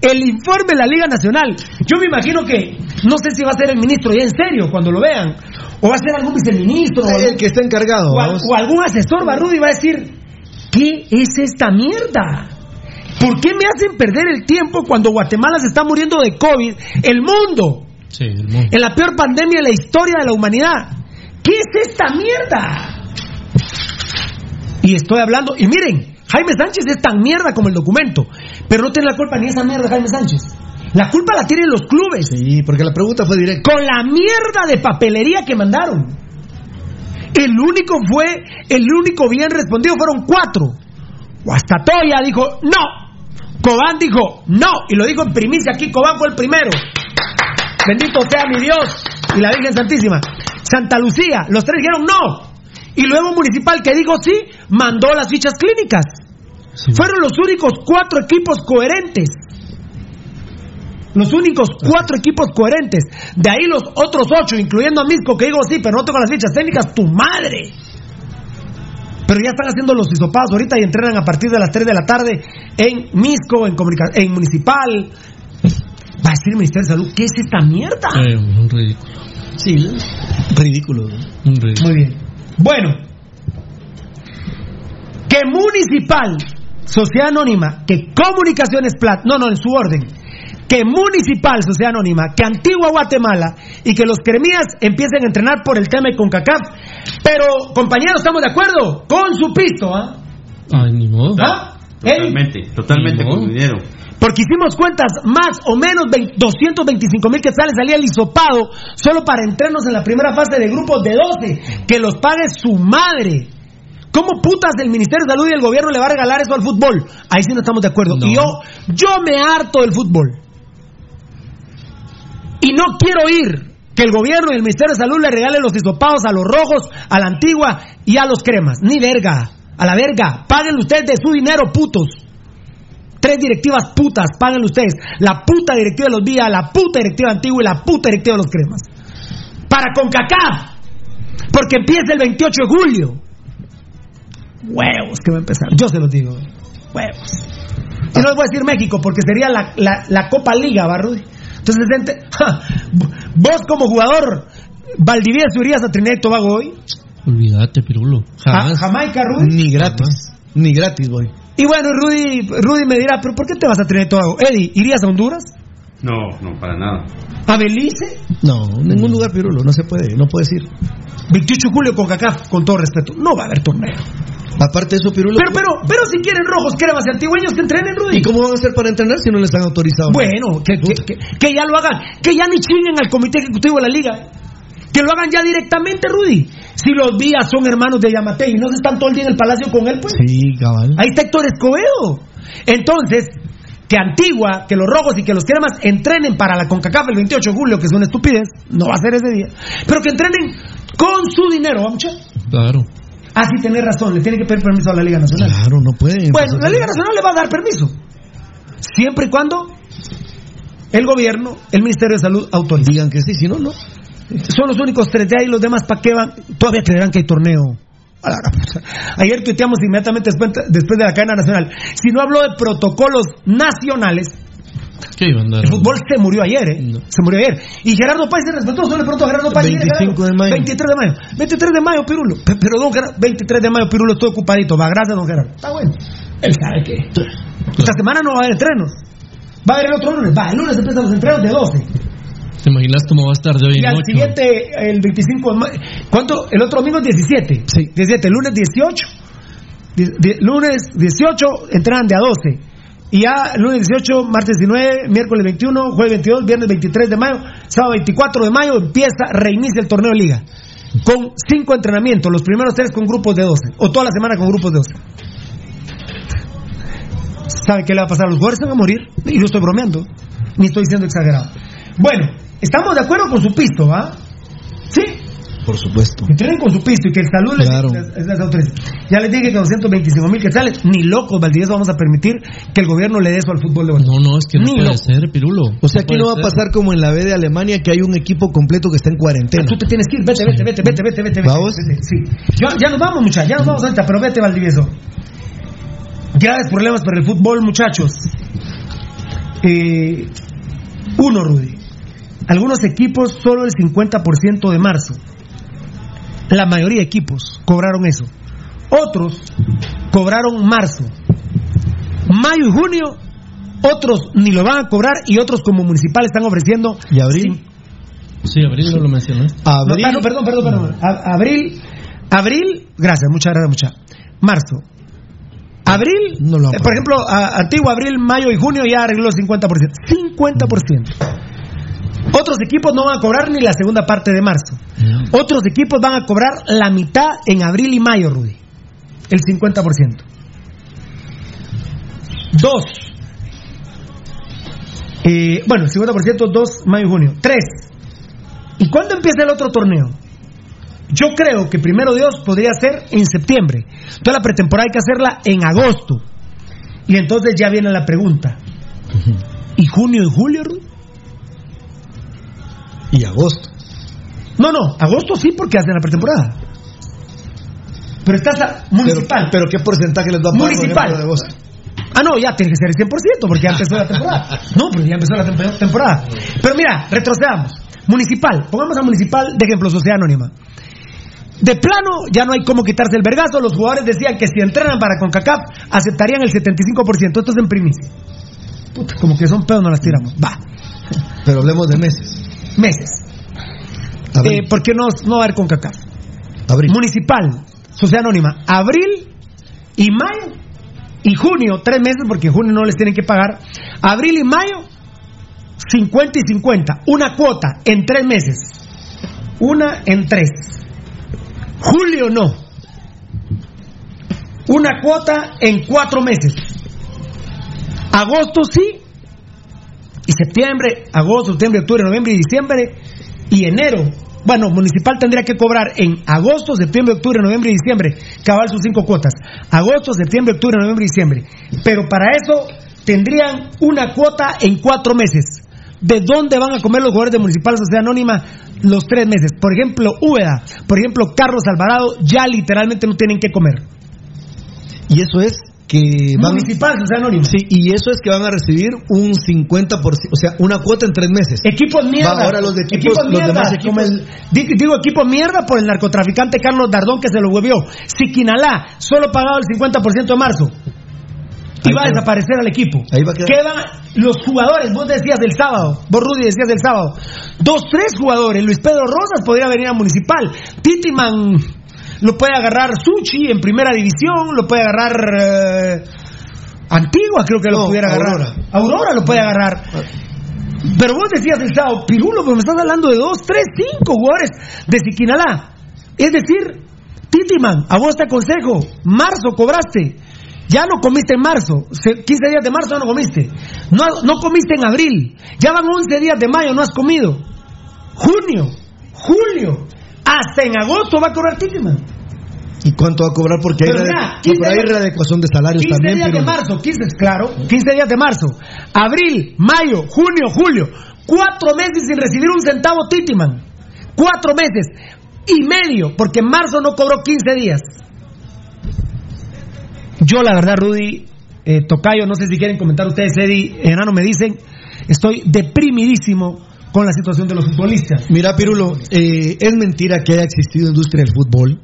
Speaker 5: el informe de la Liga Nacional, yo me imagino que, no sé si va a ser el ministro ya en serio cuando lo vean, o va a ser algún viceministro, o,
Speaker 6: El
Speaker 5: algún-
Speaker 6: que está encargado.
Speaker 5: o algún asesor Barrudo y va a decir, ¿qué es esta mierda? ¿Por qué me hacen perder el tiempo cuando Guatemala se está muriendo de COVID? El mundo,
Speaker 8: Sí, el mundo.
Speaker 5: en la peor pandemia de la historia de la humanidad. ¿Qué es esta mierda? Y estoy hablando, y miren, Jaime Sánchez es tan mierda como el documento, pero no tiene la culpa ni esa mierda Jaime Sánchez. La culpa la tienen los clubes.
Speaker 6: Sí, porque la pregunta fue directa.
Speaker 5: Con la mierda de papelería que mandaron. El único fue, el único bien respondido fueron cuatro. Guastatoya dijo no. Cobán dijo no. Y lo dijo en primicia aquí, Cobán fue el primero. Bendito sea mi Dios y la Virgen Santísima. Santa Lucía, los tres dijeron no. Y luego Municipal que dijo sí, mandó las fichas clínicas. Fueron los únicos cuatro equipos coherentes. Los únicos cuatro equipos coherentes. De ahí los otros ocho, incluyendo a Misco, que digo sí, pero no tengo las fichas técnicas, tu madre. Pero ya están haciendo los hisopados ahorita y entrenan a partir de las 3 de la tarde en Misco, en, comunica- en Municipal. Va a decir el Ministerio de Salud, ¿qué es esta mierda?
Speaker 8: Eh, un ridículo.
Speaker 6: Sí, ridículo.
Speaker 8: Un ridículo.
Speaker 5: Muy bien. Bueno, que Municipal, Sociedad Anónima, que Comunicaciones Plat, no, no, en su orden, que Municipal, Sociedad Anónima, que Antigua Guatemala y que los cremías empiecen a entrenar por el tema de CONCACAF. Pero, compañeros, ¿estamos de acuerdo? Con su pisto, ¿ah?
Speaker 8: Ay, ni modo.
Speaker 5: ¿Ah?
Speaker 9: Totalmente, totalmente con dinero.
Speaker 5: Porque hicimos cuentas, más o menos 20 225 mil quetzales salía el hisopado solo para entrarnos en la primera fase de grupos de 12. Que los pague su madre. ¿Cómo putas el Ministerio de Salud y el gobierno le va a regalar eso al fútbol? Ahí sí no estamos de acuerdo.
Speaker 8: No.
Speaker 5: Y yo, yo me harto del fútbol. Y no quiero oír que el gobierno y el Ministerio de Salud le regalen los hisopados a los rojos, a la antigua y a los cremas. Ni verga. A la verga. Paguen ustedes de su dinero, putos. Tres directivas putas, paguen ustedes. La puta directiva de los Vía, la puta directiva antigua y la puta directiva de los cremas. Para CONCACAF. Porque empieza el 28 de julio. Huevos que va a empezar. Yo se los digo. Huevos. Y no les voy a decir México porque sería la, la- la Copa Liga, ¿va? Entonces, gente, ja, vos como jugador, Valdivieso irías a Trinidad y Tobago hoy.
Speaker 8: Olvídate, Pirulo.
Speaker 5: Ja-. Jamaica, Rudy.
Speaker 6: Ni gratis. Ni gratis voy.
Speaker 5: Y bueno, Rudy, Rudy me dirá, ¿pero por qué te vas a Trinidad y Tobago? Eddie, ¿irías a Honduras?
Speaker 9: No, no, para nada.
Speaker 5: ¿A Belice?
Speaker 6: No, ningún lugar pirulo, no se puede, no puedes ir.
Speaker 5: 28 de julio con CACAF, con todo respeto. No va a haber torneo.
Speaker 6: Aparte de eso, pirulo.
Speaker 5: Pero, pero, pero si quieren rojos, cremas y antigüeños que entrenen, Rudy.
Speaker 6: ¿Y cómo van a hacer para entrenar si no les han autorizado?
Speaker 5: Bueno, que, que, que- que ya lo hagan. Que ya ni chinguen al comité ejecutivo de la liga. Que lo hagan ya directamente, Rudy. Si los días son hermanos de Yamate y no se están todo el día en el palacio con él, pues.
Speaker 6: Sí, cabal.
Speaker 5: Ahí está Héctor Escobedo. Entonces, que Antigua, que los rojos y que los cremas entrenen para la CONCACAF el 28 de julio, que es una estupidez, no va a ser ese día, pero que entrenen con su dinero, ¿vamos
Speaker 8: Claro.
Speaker 5: Ah, sí, tenés razón, le tiene que pedir permiso a la Liga Nacional.
Speaker 6: Claro, no pueden.
Speaker 5: Bueno, la Liga Nacional le va a dar permiso. Siempre y cuando el gobierno, el Ministerio de Salud autoricen.
Speaker 6: Digan que sí, si no, no.
Speaker 5: Son los únicos tres de ahí, los demás para qué van. Todavía creerán que hay torneo. A. Ayer tuiteamos inmediatamente después, después de la cadena nacional. Si no habló de protocolos nacionales,
Speaker 8: ¿Qué iban a
Speaker 5: el fútbol se murió ayer, ¿eh? Se murió ayer. Y Gerardo Páez se respetó, solo le preguntó a Gerardo Páez.
Speaker 6: 25 de mayo.
Speaker 5: 23 de mayo. 23 de mayo, Pirulo. Pe- Pero don Gerardo, 23 de mayo, Pirulo, estoy ocupadito. Va, gracias, don Gerardo. Está bueno. Él sabe que. Esta semana no va a haber entrenos. Va a haber el otro lunes. Va, el lunes empiezan los entrenos de 12.
Speaker 8: ¿Te imaginas cómo va a estar de hoy
Speaker 5: Y
Speaker 8: en
Speaker 5: al
Speaker 8: ocho?
Speaker 5: siguiente, el 25 de mayo. ¿Cuánto? El otro domingo es 17. Sí. 17. Lunes 18. Di- di- lunes 18 entrenan de a 12. Y ya lunes 18, martes 19, miércoles 21, jueves 22, viernes 23 de mayo, sábado 24 de mayo empieza, reinicia el torneo de liga. Con cinco entrenamientos, los primeros tres con grupos de 12. O toda la semana con grupos de 12. ¿Sabe qué le va a pasar? Los jugadores van a morir. Y no estoy bromeando. Ni estoy siendo exagerado. Bueno, estamos de acuerdo con su pisto, ¿va? Sí.
Speaker 6: Por supuesto.
Speaker 5: Que entrenen con su pisto y que el salud les-
Speaker 6: Claro.
Speaker 5: les, les autorice. Ya les dije que 225 mil quetzales, ni locos, Valdivieso, vamos a permitir que el gobierno le dé eso al fútbol de
Speaker 8: No, no, es que no
Speaker 5: Ni
Speaker 8: puede
Speaker 5: loco.
Speaker 8: ser, Pirulo.
Speaker 6: O sea, aquí
Speaker 8: puede
Speaker 6: no va a pasar como en la B de Alemania, que hay un equipo completo que está en cuarentena.
Speaker 5: Tú te tienes que ir, vete, vete, vete, vete, vete, vete, vete,
Speaker 6: ¿Vamos?
Speaker 5: vete, sí. Ya, ya nos vamos, muchachos, ya nos vamos ahorita, pero vete, Valdivieso. Graves problemas para el fútbol, muchachos. Eh, uno, Rudy. Algunos equipos solo el 50% de marzo. La mayoría de equipos cobraron eso. Otros cobraron marzo. Mayo y junio, otros ni lo van a cobrar y otros como municipal están ofreciendo.
Speaker 6: ¿Y abril?
Speaker 8: Sí, abril no lo mencionaste.
Speaker 6: Abril.
Speaker 5: No, ah, no, perdón, perdón, perdón. A- abril, abril, gracias, muchas gracias, mucha. Marzo. Abril,
Speaker 6: No lo
Speaker 5: eh, por ejemplo, a- antiguo abril, mayo y junio ya arregló el 50%. 50%. Otros equipos no van a cobrar ni la segunda parte de marzo. Otros equipos van a cobrar la mitad en abril y mayo, Rudy. El 50%. Dos. Eh, bueno, el 50%, dos, mayo y junio. Tres. ¿Y cuándo empieza el otro torneo? Yo creo que primero Dios podría ser en septiembre. Entonces la pretemporada hay que hacerla en agosto. Y entonces ya viene la pregunta. ¿Y junio y julio, Rudy?
Speaker 6: Y agosto.
Speaker 5: No, no, agosto sí porque hacen la pretemporada. Pero estás a municipal.
Speaker 6: Pero, pero ¿qué porcentaje les va a pagar?
Speaker 5: Municipal.
Speaker 6: de agosto?
Speaker 5: Ah, no, ya tiene que ser el 100% porque ya empezó la temporada. No, pero ya empezó la tem- temporada. Pero mira, retrocedamos. Municipal, pongamos a Municipal de ejemplo, Sociedad Anónima. De plano, ya no hay cómo quitarse el vergazo. Los jugadores decían que si entrenan para CONCACAF, aceptarían el 75%. Esto es en primicia. Puta, como que son pedos, no las tiramos. Va,
Speaker 6: Pero hablemos de meses.
Speaker 5: Meses. Eh, ¿Por qué no, no va a haber CONCACAF?
Speaker 6: Abril.
Speaker 5: Municipal, Sociedad Anónima, abril y mayo y junio, tres meses porque en junio no les tienen que pagar. Abril y mayo, 50 y 50, una cuota en tres meses, una en tres. Julio no, una cuota en cuatro meses. Agosto sí, y septiembre, agosto, septiembre, octubre, noviembre y diciembre y enero. Bueno, municipal tendría que cobrar en agosto, septiembre, octubre, noviembre y diciembre, cabal sus cinco cuotas. Agosto, septiembre, octubre, noviembre y diciembre. Pero para eso tendrían una cuota en cuatro meses. ¿De dónde van a comer los jugadores de Municipal Sociedad Anónima los tres meses? Por ejemplo, Úbeda, por ejemplo, Carlos Alvarado, ya literalmente no tienen que comer.
Speaker 6: Y eso es que van...
Speaker 5: Municipal Sociedad Anónima.
Speaker 6: Sí, y eso es que van a recibir un 50%, o sea, una cuota en tres meses.
Speaker 5: Equipos mierda.
Speaker 6: Va, ahora los de equipos,
Speaker 5: mierda,
Speaker 6: demás equipos.
Speaker 5: como el- di- digo equipo mierda por el narcotraficante Carlos Dardón que se lo huevió. Siquinalá, solo pagado el 50% de marzo. Y
Speaker 6: Ahí
Speaker 5: va a desaparecer al equipo.
Speaker 6: Ahí va a quedar.
Speaker 5: Quedan los jugadores, vos decías del sábado, vos Rudy decías del sábado. Dos, tres jugadores. Luis Pedro Rosas podría venir a Municipal. Titiman lo puede agarrar Suchi en primera división, lo puede agarrar eh, Antigua, creo que lo
Speaker 6: No,
Speaker 5: pudiera agarrar.
Speaker 6: Aurora.
Speaker 5: Aurora lo puede agarrar. Pero vos decías el sábado, Pirulo, pero me estás hablando de dos, tres, cinco jugadores de Siquinalá. Es decir, Titiman, a vos te aconsejo, marzo cobraste. Ya no comiste en marzo, se- 15 días de marzo no comiste. No, no comiste en abril. Ya van 11 días de mayo, no has comido. Junio, julio, hasta en agosto va a cobrar Titiman.
Speaker 6: ¿Y cuánto va a cobrar? Porque hay, no,
Speaker 5: 15
Speaker 6: readecuación de salarios
Speaker 5: 15
Speaker 6: también.
Speaker 5: días de marzo, 15, claro, 15 días de marzo. Abril, mayo, junio, julio. Cuatro meses sin recibir un centavo Titiman. Cuatro meses y medio, porque en marzo no cobró 15 días. Yo, la verdad, Rudy, eh, Tocayo, no sé si quieren comentar ustedes, Eddie, Enano, me dicen, estoy deprimidísimo con la situación de los futbolistas.
Speaker 6: Mira, Pirulo, eh, es mentira que haya existido industria del fútbol.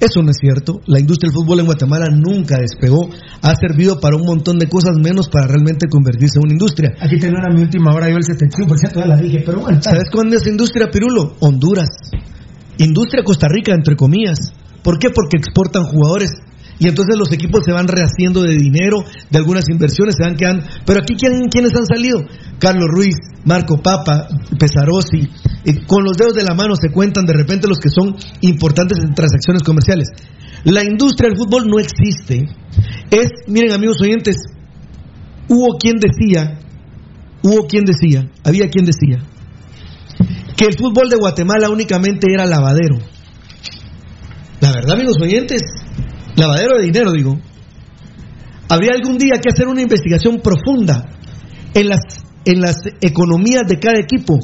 Speaker 6: Eso no es cierto. La industria del fútbol en Guatemala nunca despegó. Ha servido para un montón de cosas menos para realmente convertirse en una industria.
Speaker 5: Aquí tenía una mi última hora, yo el 75% ya la dije, pero bueno.
Speaker 6: ¿Sabes cuándo es industria, Pirulo? Honduras. Industria Costa Rica, entre comillas. ¿Por qué? Porque exportan jugadores. Y entonces los equipos se van rehaciendo de dinero, de algunas inversiones, se van quedando. Pero aquí, ¿quién, ¿quiénes han salido? Carlos Ruiz, Marco Papa, Pesarosi. Eh, con los dedos de la mano se cuentan de repente los que son importantes en transacciones comerciales. La industria del fútbol no existe. Es, miren amigos oyentes, hubo quien decía, hubo quien decía, había quien decía, que el fútbol de Guatemala únicamente era lavadero. La verdad, amigos oyentes, lavadero de dinero, digo. Habría algún día que hacer una investigación profunda en las, en las economías de cada equipo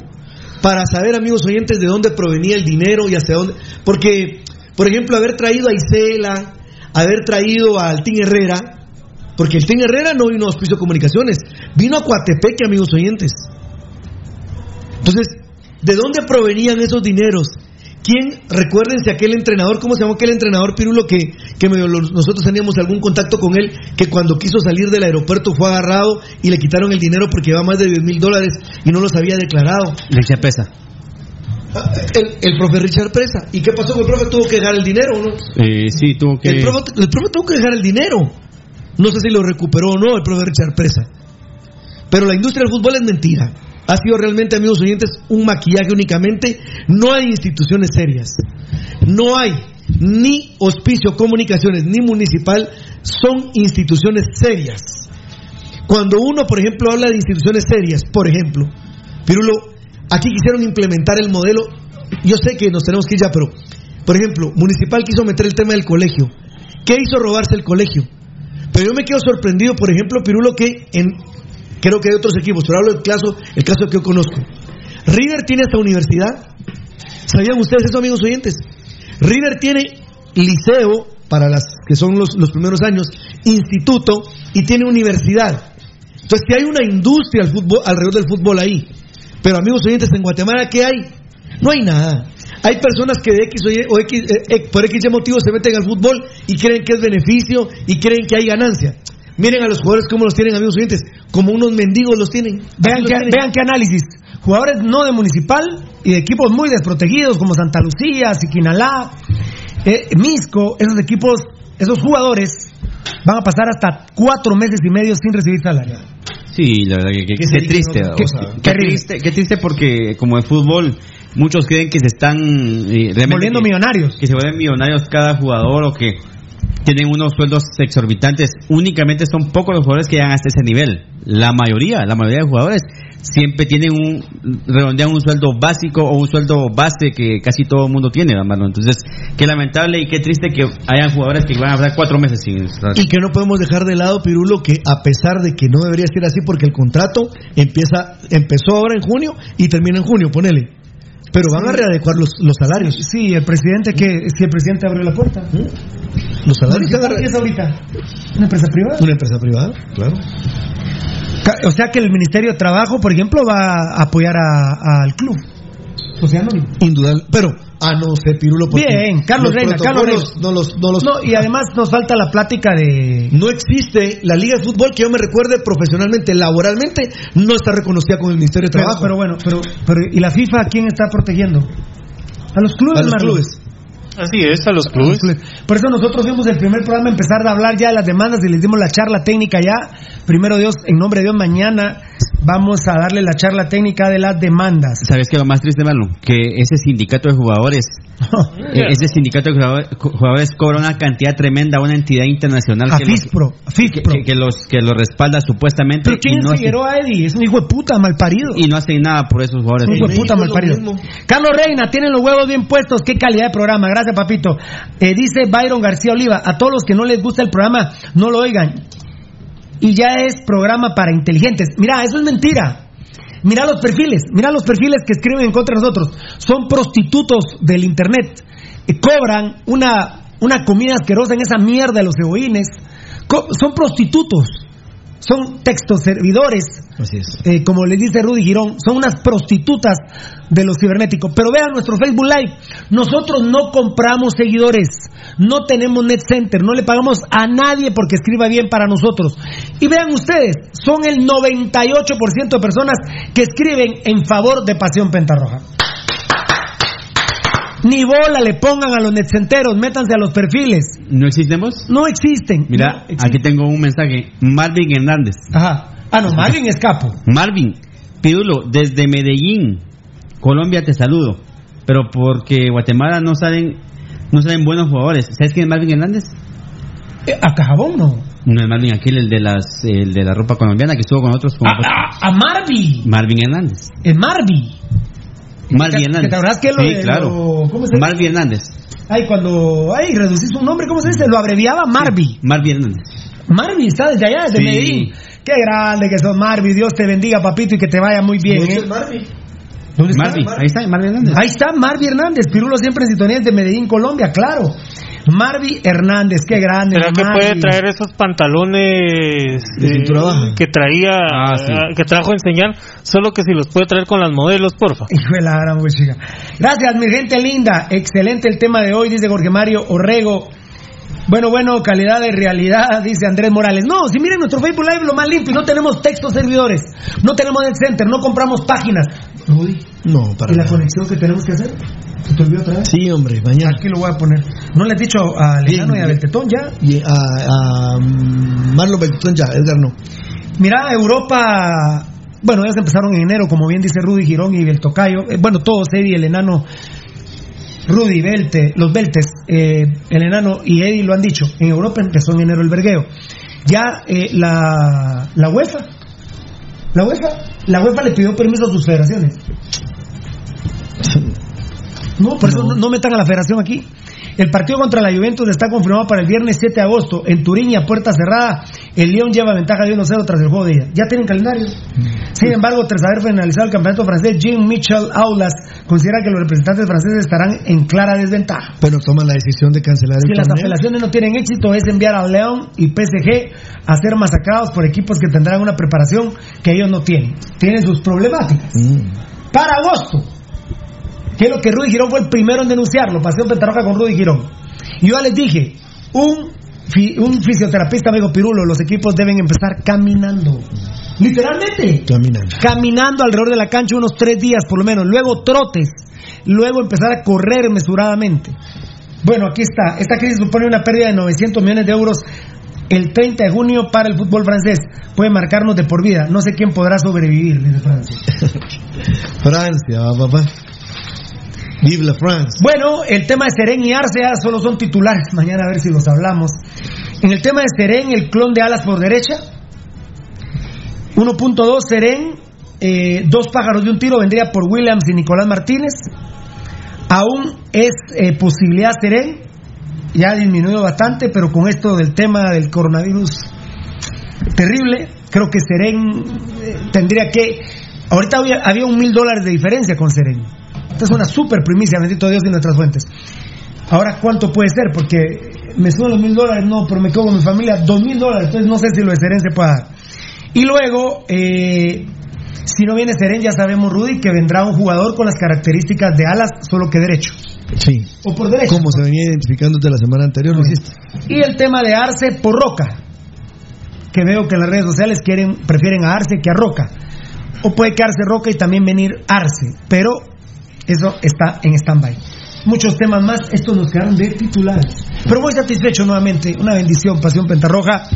Speaker 6: para saber, amigos oyentes, de dónde provenía el dinero y hacia dónde. Porque, por ejemplo, haber traído a Isela, haber traído a Altín Herrera, porque Altín Herrera no vino a Auspicio Comunicaciones, vino a Coatepeque, amigos oyentes. Entonces, ¿de dónde provenían esos dineros? ¿Quién, recuérdense aquel entrenador, cómo se llamó aquel entrenador Pirulo que, que nosotros teníamos algún contacto con él, que cuando quiso salir del aeropuerto fue agarrado y le quitaron el dinero porque llevaba más de 10 mil dólares y no los había declarado?
Speaker 9: Leche pesa.
Speaker 6: El, el profe Richard Presa. ¿Y qué pasó? El profe tuvo que dejar el dinero, ¿no?
Speaker 9: Eh, sí, tuvo que.
Speaker 6: El profe, el profe tuvo que dejar el dinero. No sé si lo recuperó o no el profe Richard Presa. Pero la industria del fútbol es mentira. Ha sido realmente, amigos oyentes, un maquillaje únicamente. No hay instituciones serias. No hay ni hospicio comunicaciones ni municipal. Son instituciones serias. Cuando uno, por ejemplo, habla de instituciones serias, por ejemplo, Pirulo, aquí quisieron implementar el modelo. Yo sé que nos tenemos que ir ya, pero, por ejemplo, Municipal quiso meter el tema del colegio. ¿Qué hizo robarse el colegio? Pero yo me quedo sorprendido, por ejemplo, Pirulo, que en, creo que hay otros equipos, pero hablo del caso, el caso que yo conozco. River tiene esta universidad. ¿Sabían ustedes eso, amigos oyentes? River tiene liceo, para las que son los, los primeros años, instituto y tiene universidad. Entonces, que hay una industria al fútbol, alrededor del fútbol ahí. Pero, amigos oyentes, en Guatemala, ¿qué hay? No hay nada. Hay personas que de X o, o X, eh, eh, por X y motivos se meten al fútbol y creen que es beneficio y creen que hay ganancia. Miren a los jugadores cómo los tienen, amigos oyentes, como unos mendigos los tienen.
Speaker 5: Vean
Speaker 6: los
Speaker 5: qué,
Speaker 6: tienen.
Speaker 5: vean qué análisis. Jugadores no de municipal y de equipos muy desprotegidos como Santa Lucía, Siquinalá, eh, Misco, esos equipos, esos jugadores van a pasar hasta cuatro meses y medio sin recibir salario.
Speaker 9: Sí, la verdad que, que-
Speaker 5: ¿Qué
Speaker 9: triste.
Speaker 5: ¿Qué-
Speaker 9: triste, qué triste porque como en fútbol muchos creen que se están eh,
Speaker 5: Volviendo
Speaker 9: que-
Speaker 5: millonarios.
Speaker 9: que se vuelven millonarios cada jugador o que tienen unos sueldos exorbitantes. Únicamente son pocos los jugadores que llegan hasta ese nivel. La mayoría, la mayoría de jugadores siempre tienen un redondean un sueldo básico o un sueldo base que casi todo el mundo tiene, hermano. Entonces, qué lamentable y qué triste que hayan jugadores que van a estar cuatro meses sin
Speaker 6: Y que no podemos dejar de lado, Pirulo, que a pesar de que no debería ser así, porque el contrato empieza, empezó ahora en junio y termina en junio, ponele. Pero van a readecuar los, los salarios.
Speaker 5: Sí, el presidente que si el presidente abrió la puerta.
Speaker 6: Los salarios
Speaker 5: ¿Qué es ahorita? ¿Una empresa privada?
Speaker 6: Una empresa privada, claro.
Speaker 5: O sea que el Ministerio de Trabajo, por ejemplo, va a apoyar a- al club. O sea, no.
Speaker 6: Indudable. Pero, ah, no sé, Pirulo. porque
Speaker 5: Bien, Carlos
Speaker 6: los
Speaker 5: Reina, Carlos Reina.
Speaker 6: No los, no los.
Speaker 5: No, y además nos falta la plática de.
Speaker 6: No existe la Liga de Fútbol que yo me recuerde profesionalmente, laboralmente, no está reconocida con el Ministerio de
Speaker 5: Pero,
Speaker 6: Trabajo.
Speaker 5: pero bueno, pero, pero ¿y la FIFA a quién está protegiendo? A los clubes,
Speaker 6: A los clubes.
Speaker 10: Así es, a los clubes.
Speaker 5: Por eso nosotros fuimos el primer programa a empezar a hablar ya de las demandas y les dimos la charla técnica ya. Primero Dios, en nombre de Dios, mañana Vamos a darle la charla técnica de las demandas.
Speaker 9: ¿Sabes qué es lo más triste, Marlon? Que ese sindicato de jugadores, eh, ese sindicato de jugadores, cobra una cantidad tremenda a una entidad internacional
Speaker 5: A
Speaker 9: que los,
Speaker 5: FISPRO, a FISPRO.
Speaker 9: que, que los que los respalda supuestamente
Speaker 5: ¿Pero quién
Speaker 9: no,
Speaker 5: es
Speaker 9: hacen,
Speaker 5: Figueroa Eddie? Es un hijo de puta malparido.
Speaker 9: y no hacen nada por esos jugadores.
Speaker 5: Un hijo de puta malparido. Carlos Reina, tienen los huevos bien puestos. Qué calidad de programa. Gracias, papito. Eh, dice Byron García Oliva. A todos los que no les gusta el programa, no lo oigan. Y ya es programa para inteligentes. Mira, eso es mentira. Mira los perfiles. Mira los perfiles que escriben en contra de nosotros. Son prostitutos del internet. Cobran una, una comida asquerosa en esa mierda de los. Co- son prostitutos. Son textos servidores
Speaker 6: Así es.
Speaker 5: eh, como le dice Rudy Girón, son unas prostitutas de los cibernéticos. Pero vean nuestro Facebook Live, nosotros no compramos seguidores, no tenemos net center, no le pagamos a nadie porque escriba bien para nosotros. Y vean ustedes, son el 98% de personas que escriben en favor de Pasión Pentarroja. Ni bola le pongan a los netcenteros, métanse a los perfiles.
Speaker 9: ¿No existemos?
Speaker 5: No existen.
Speaker 9: Mira, aquí tengo un mensaje. Marvin Hernández.
Speaker 5: Ajá. Ah, no, Marvin es capo.
Speaker 9: Marvin, Pidulo, desde Medellín, Colombia te saludo. Pero porque Guatemala no salen no salen buenos jugadores. ¿Sabes quién es Marvin Hernández?
Speaker 5: Eh, a Cajabón no.
Speaker 9: No es Marvin aquel, el de las el de la ropa colombiana que estuvo con nosotros. Como
Speaker 5: A, a Marvin.
Speaker 9: Marvin Hernández.
Speaker 5: Es Marvin.
Speaker 9: Marvin
Speaker 5: ¿Que-
Speaker 9: Hernández.
Speaker 5: te acuerdas que lo
Speaker 9: sí,
Speaker 5: de
Speaker 9: claro.
Speaker 5: lo- ¿cómo se dice?
Speaker 9: Marvin Hernández.
Speaker 5: Ay, cuando. Ay, reducís un nombre, ¿cómo se dice? Lo abreviaba Marvin.
Speaker 9: Marvin Hernández.
Speaker 5: Marvin está desde allá, desde
Speaker 9: Sí.
Speaker 5: Medellín. Qué grande que sos, Marvin. Dios te bendiga, papito, y que te vaya muy bien. ¿eh? ¿Dónde está?
Speaker 9: Marvin, ahí está, Marvin Hernández.
Speaker 5: Ahí está Marvin Hernández, Pirulo siempre en sintonía de Medellín, Colombia, claro. Marvin Hernández, qué grande.
Speaker 10: ¿Será que puede traer esos pantalones
Speaker 6: De
Speaker 10: eh,
Speaker 6: cintura baja.
Speaker 10: que traía,
Speaker 9: Ah, sí.
Speaker 10: eh, que trajo a enseñar? Solo que si los puede traer con las modelos, porfa.
Speaker 5: Hijo de la gran chica. Gracias, mi gente linda. Excelente el tema de hoy, dice Jorge Mario Orrego. Bueno, bueno, calidad de realidad, dice Andrés Morales. No, si miren nuestro Facebook Live, lo más limpio, no tenemos textos servidores, no tenemos net center, no compramos páginas. Rudy,
Speaker 6: No, para
Speaker 5: ¿y la conexión que tenemos que hacer? ¿Se te olvidó otra vez?
Speaker 6: Sí, hombre, mañana.
Speaker 5: Aquí lo voy a poner. ¿No le has dicho a Lejano
Speaker 6: Bien,
Speaker 5: y a. Beltetón ya?
Speaker 6: Y a, a mm, Marlon Beltrán ya, Edgar no.
Speaker 5: Mira, Europa, bueno, ellos empezaron en enero, como bien dice Rudy Girón y el Tocayo. Eh, bueno, todos, Eddie, el enano, Rudy, Belte, los Beltes, eh, el enano y Eddie lo han dicho. En Europa empezó en enero el vergueo. Ya eh, la, la UEFA, la UEFA, la UEFA le pidió permiso a sus federaciones. No, por eso no, no metan a la federación aquí. El partido contra la Juventus está confirmado para el viernes 7 de agosto. En Turín y a puerta cerrada, el Lyon lleva ventaja de 1-0 tras el juego de ida. Ya tienen calendario. Sin embargo, tras haber finalizado el campeonato francés, Jean Michel Aulas considera que los representantes franceses estarán en clara desventaja.
Speaker 6: Pero toman la decisión de cancelar
Speaker 5: Si
Speaker 6: el
Speaker 5: las
Speaker 6: torneo.
Speaker 5: apelaciones no tienen éxito, es enviar a León y PSG a ser masacrados por equipos que tendrán una preparación que ellos no tienen. Tienen sus problemáticas.
Speaker 6: Mm.
Speaker 5: Para agosto, que es lo que Rudy Girón fue el primero en denunciarlo, Pasión Pentarroja con Rudy Girón. Y yo ya les dije, un, un fisioterapeuta me dijo, Pirulo, los equipos deben empezar caminando. Literalmente.
Speaker 6: Caminando.
Speaker 5: Caminando alrededor de la cancha unos tres días por lo menos, luego trotes, luego empezar a correr mesuradamente. Bueno, aquí está. Esta crisis supone una pérdida de 900 millones de euros el 30 de junio para el fútbol francés. Puede marcarnos de por vida. No sé quién podrá sobrevivir, dice Francia.
Speaker 6: Francia, papá. Vive la France.
Speaker 5: Bueno, el tema de Seren y Arce ya solo son titulares. Mañana a ver si los hablamos. En el tema de Seren, el clon de alas por derecha. 1.2 Seren, eh, dos pájaros de un tiro vendría por Williams y Nicolás Martínez. Aún es eh, posibilidad Seren, ya ha disminuido bastante, pero con esto del tema del coronavirus terrible, creo que Seren eh, tendría que. Ahorita había, había un mil dólares de diferencia con Seren. Esta es una super primicia, bendito Dios y nuestras fuentes. Ahora, ¿cuánto puede ser? Porque me suben los mil dólares, no, pero me quedo con mi familia, dos mil dólares, entonces no sé si lo de Seren se puede dar. Y luego, eh, si no viene Seren, ya sabemos, Rudy, que vendrá un jugador con las características de alas, solo que derecho.
Speaker 6: Sí.
Speaker 5: O por derecho.
Speaker 6: Como se venía identificando desde la semana anterior, lo hiciste.
Speaker 5: Y el tema de Arce por Roca, que veo que en las redes sociales quieren, prefieren a Arce que a Roca. O puede quedarse Roca y también venir Arce, pero eso está en stand-by. Muchos temas más, estos nos quedaron de titulares. Pero muy satisfecho nuevamente, una bendición, Pasión Pentarroja.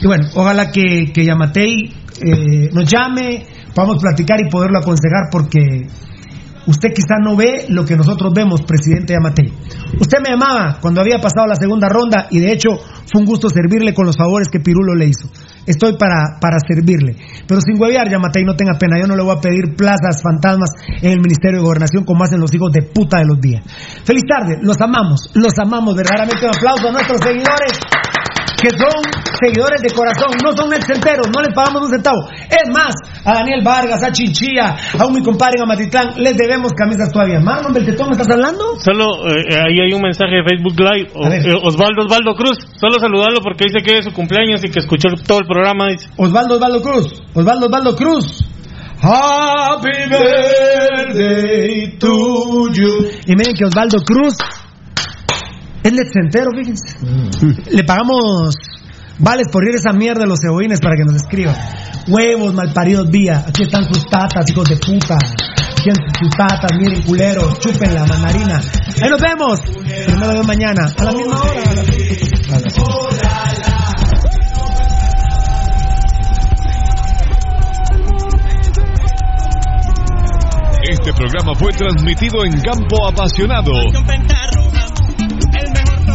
Speaker 5: Y bueno, ojalá que, que Yamatei eh, nos llame, podamos platicar y poderlo aconsejar porque usted quizá no ve lo que nosotros vemos, presidente Yamatei. Usted me llamaba cuando había pasado la segunda ronda y de hecho fue un gusto servirle con los favores que Pirulo le hizo. Estoy para, para servirle. Pero sin huevear, Yamatei, no tenga pena. Yo no le voy a pedir plazas fantasmas en el Ministerio de Gobernación como hacen los hijos de puta de los días. Feliz tarde, los amamos, los amamos verdaderamente. Un aplauso a nuestros seguidores que son seguidores de corazón, no son exenteros, no les pagamos un centavo. Es más, a Daniel Vargas, a Chinchilla, a un mi compadre en Amatitlán, les debemos camisas todavía. Marlon Beltetón, ¿me estás hablando?
Speaker 10: Solo eh, ahí hay un mensaje de Facebook Live. O- eh, Osvaldo Osvaldo Cruz. Solo saludarlo porque dice que es su cumpleaños y que escuchó todo el programa. Dice.
Speaker 5: Osvaldo Osvaldo Cruz, Osvaldo Osvaldo Cruz. Happy birthday to you. Y miren que Osvaldo Cruz es netcentero, fíjense. Le pagamos vales por ir a esa mierda de los cebollines para que nos escriban. Huevos malparidos vía. Aquí están sus tatas, hijos de puta. Aquí están sus tatas, miren culeros, chupen la mandarina. Ahí nos vemos. Primero de mañana, a la misma hora. a la-
Speaker 1: Este programa fue transmitido en Campo Apasionado.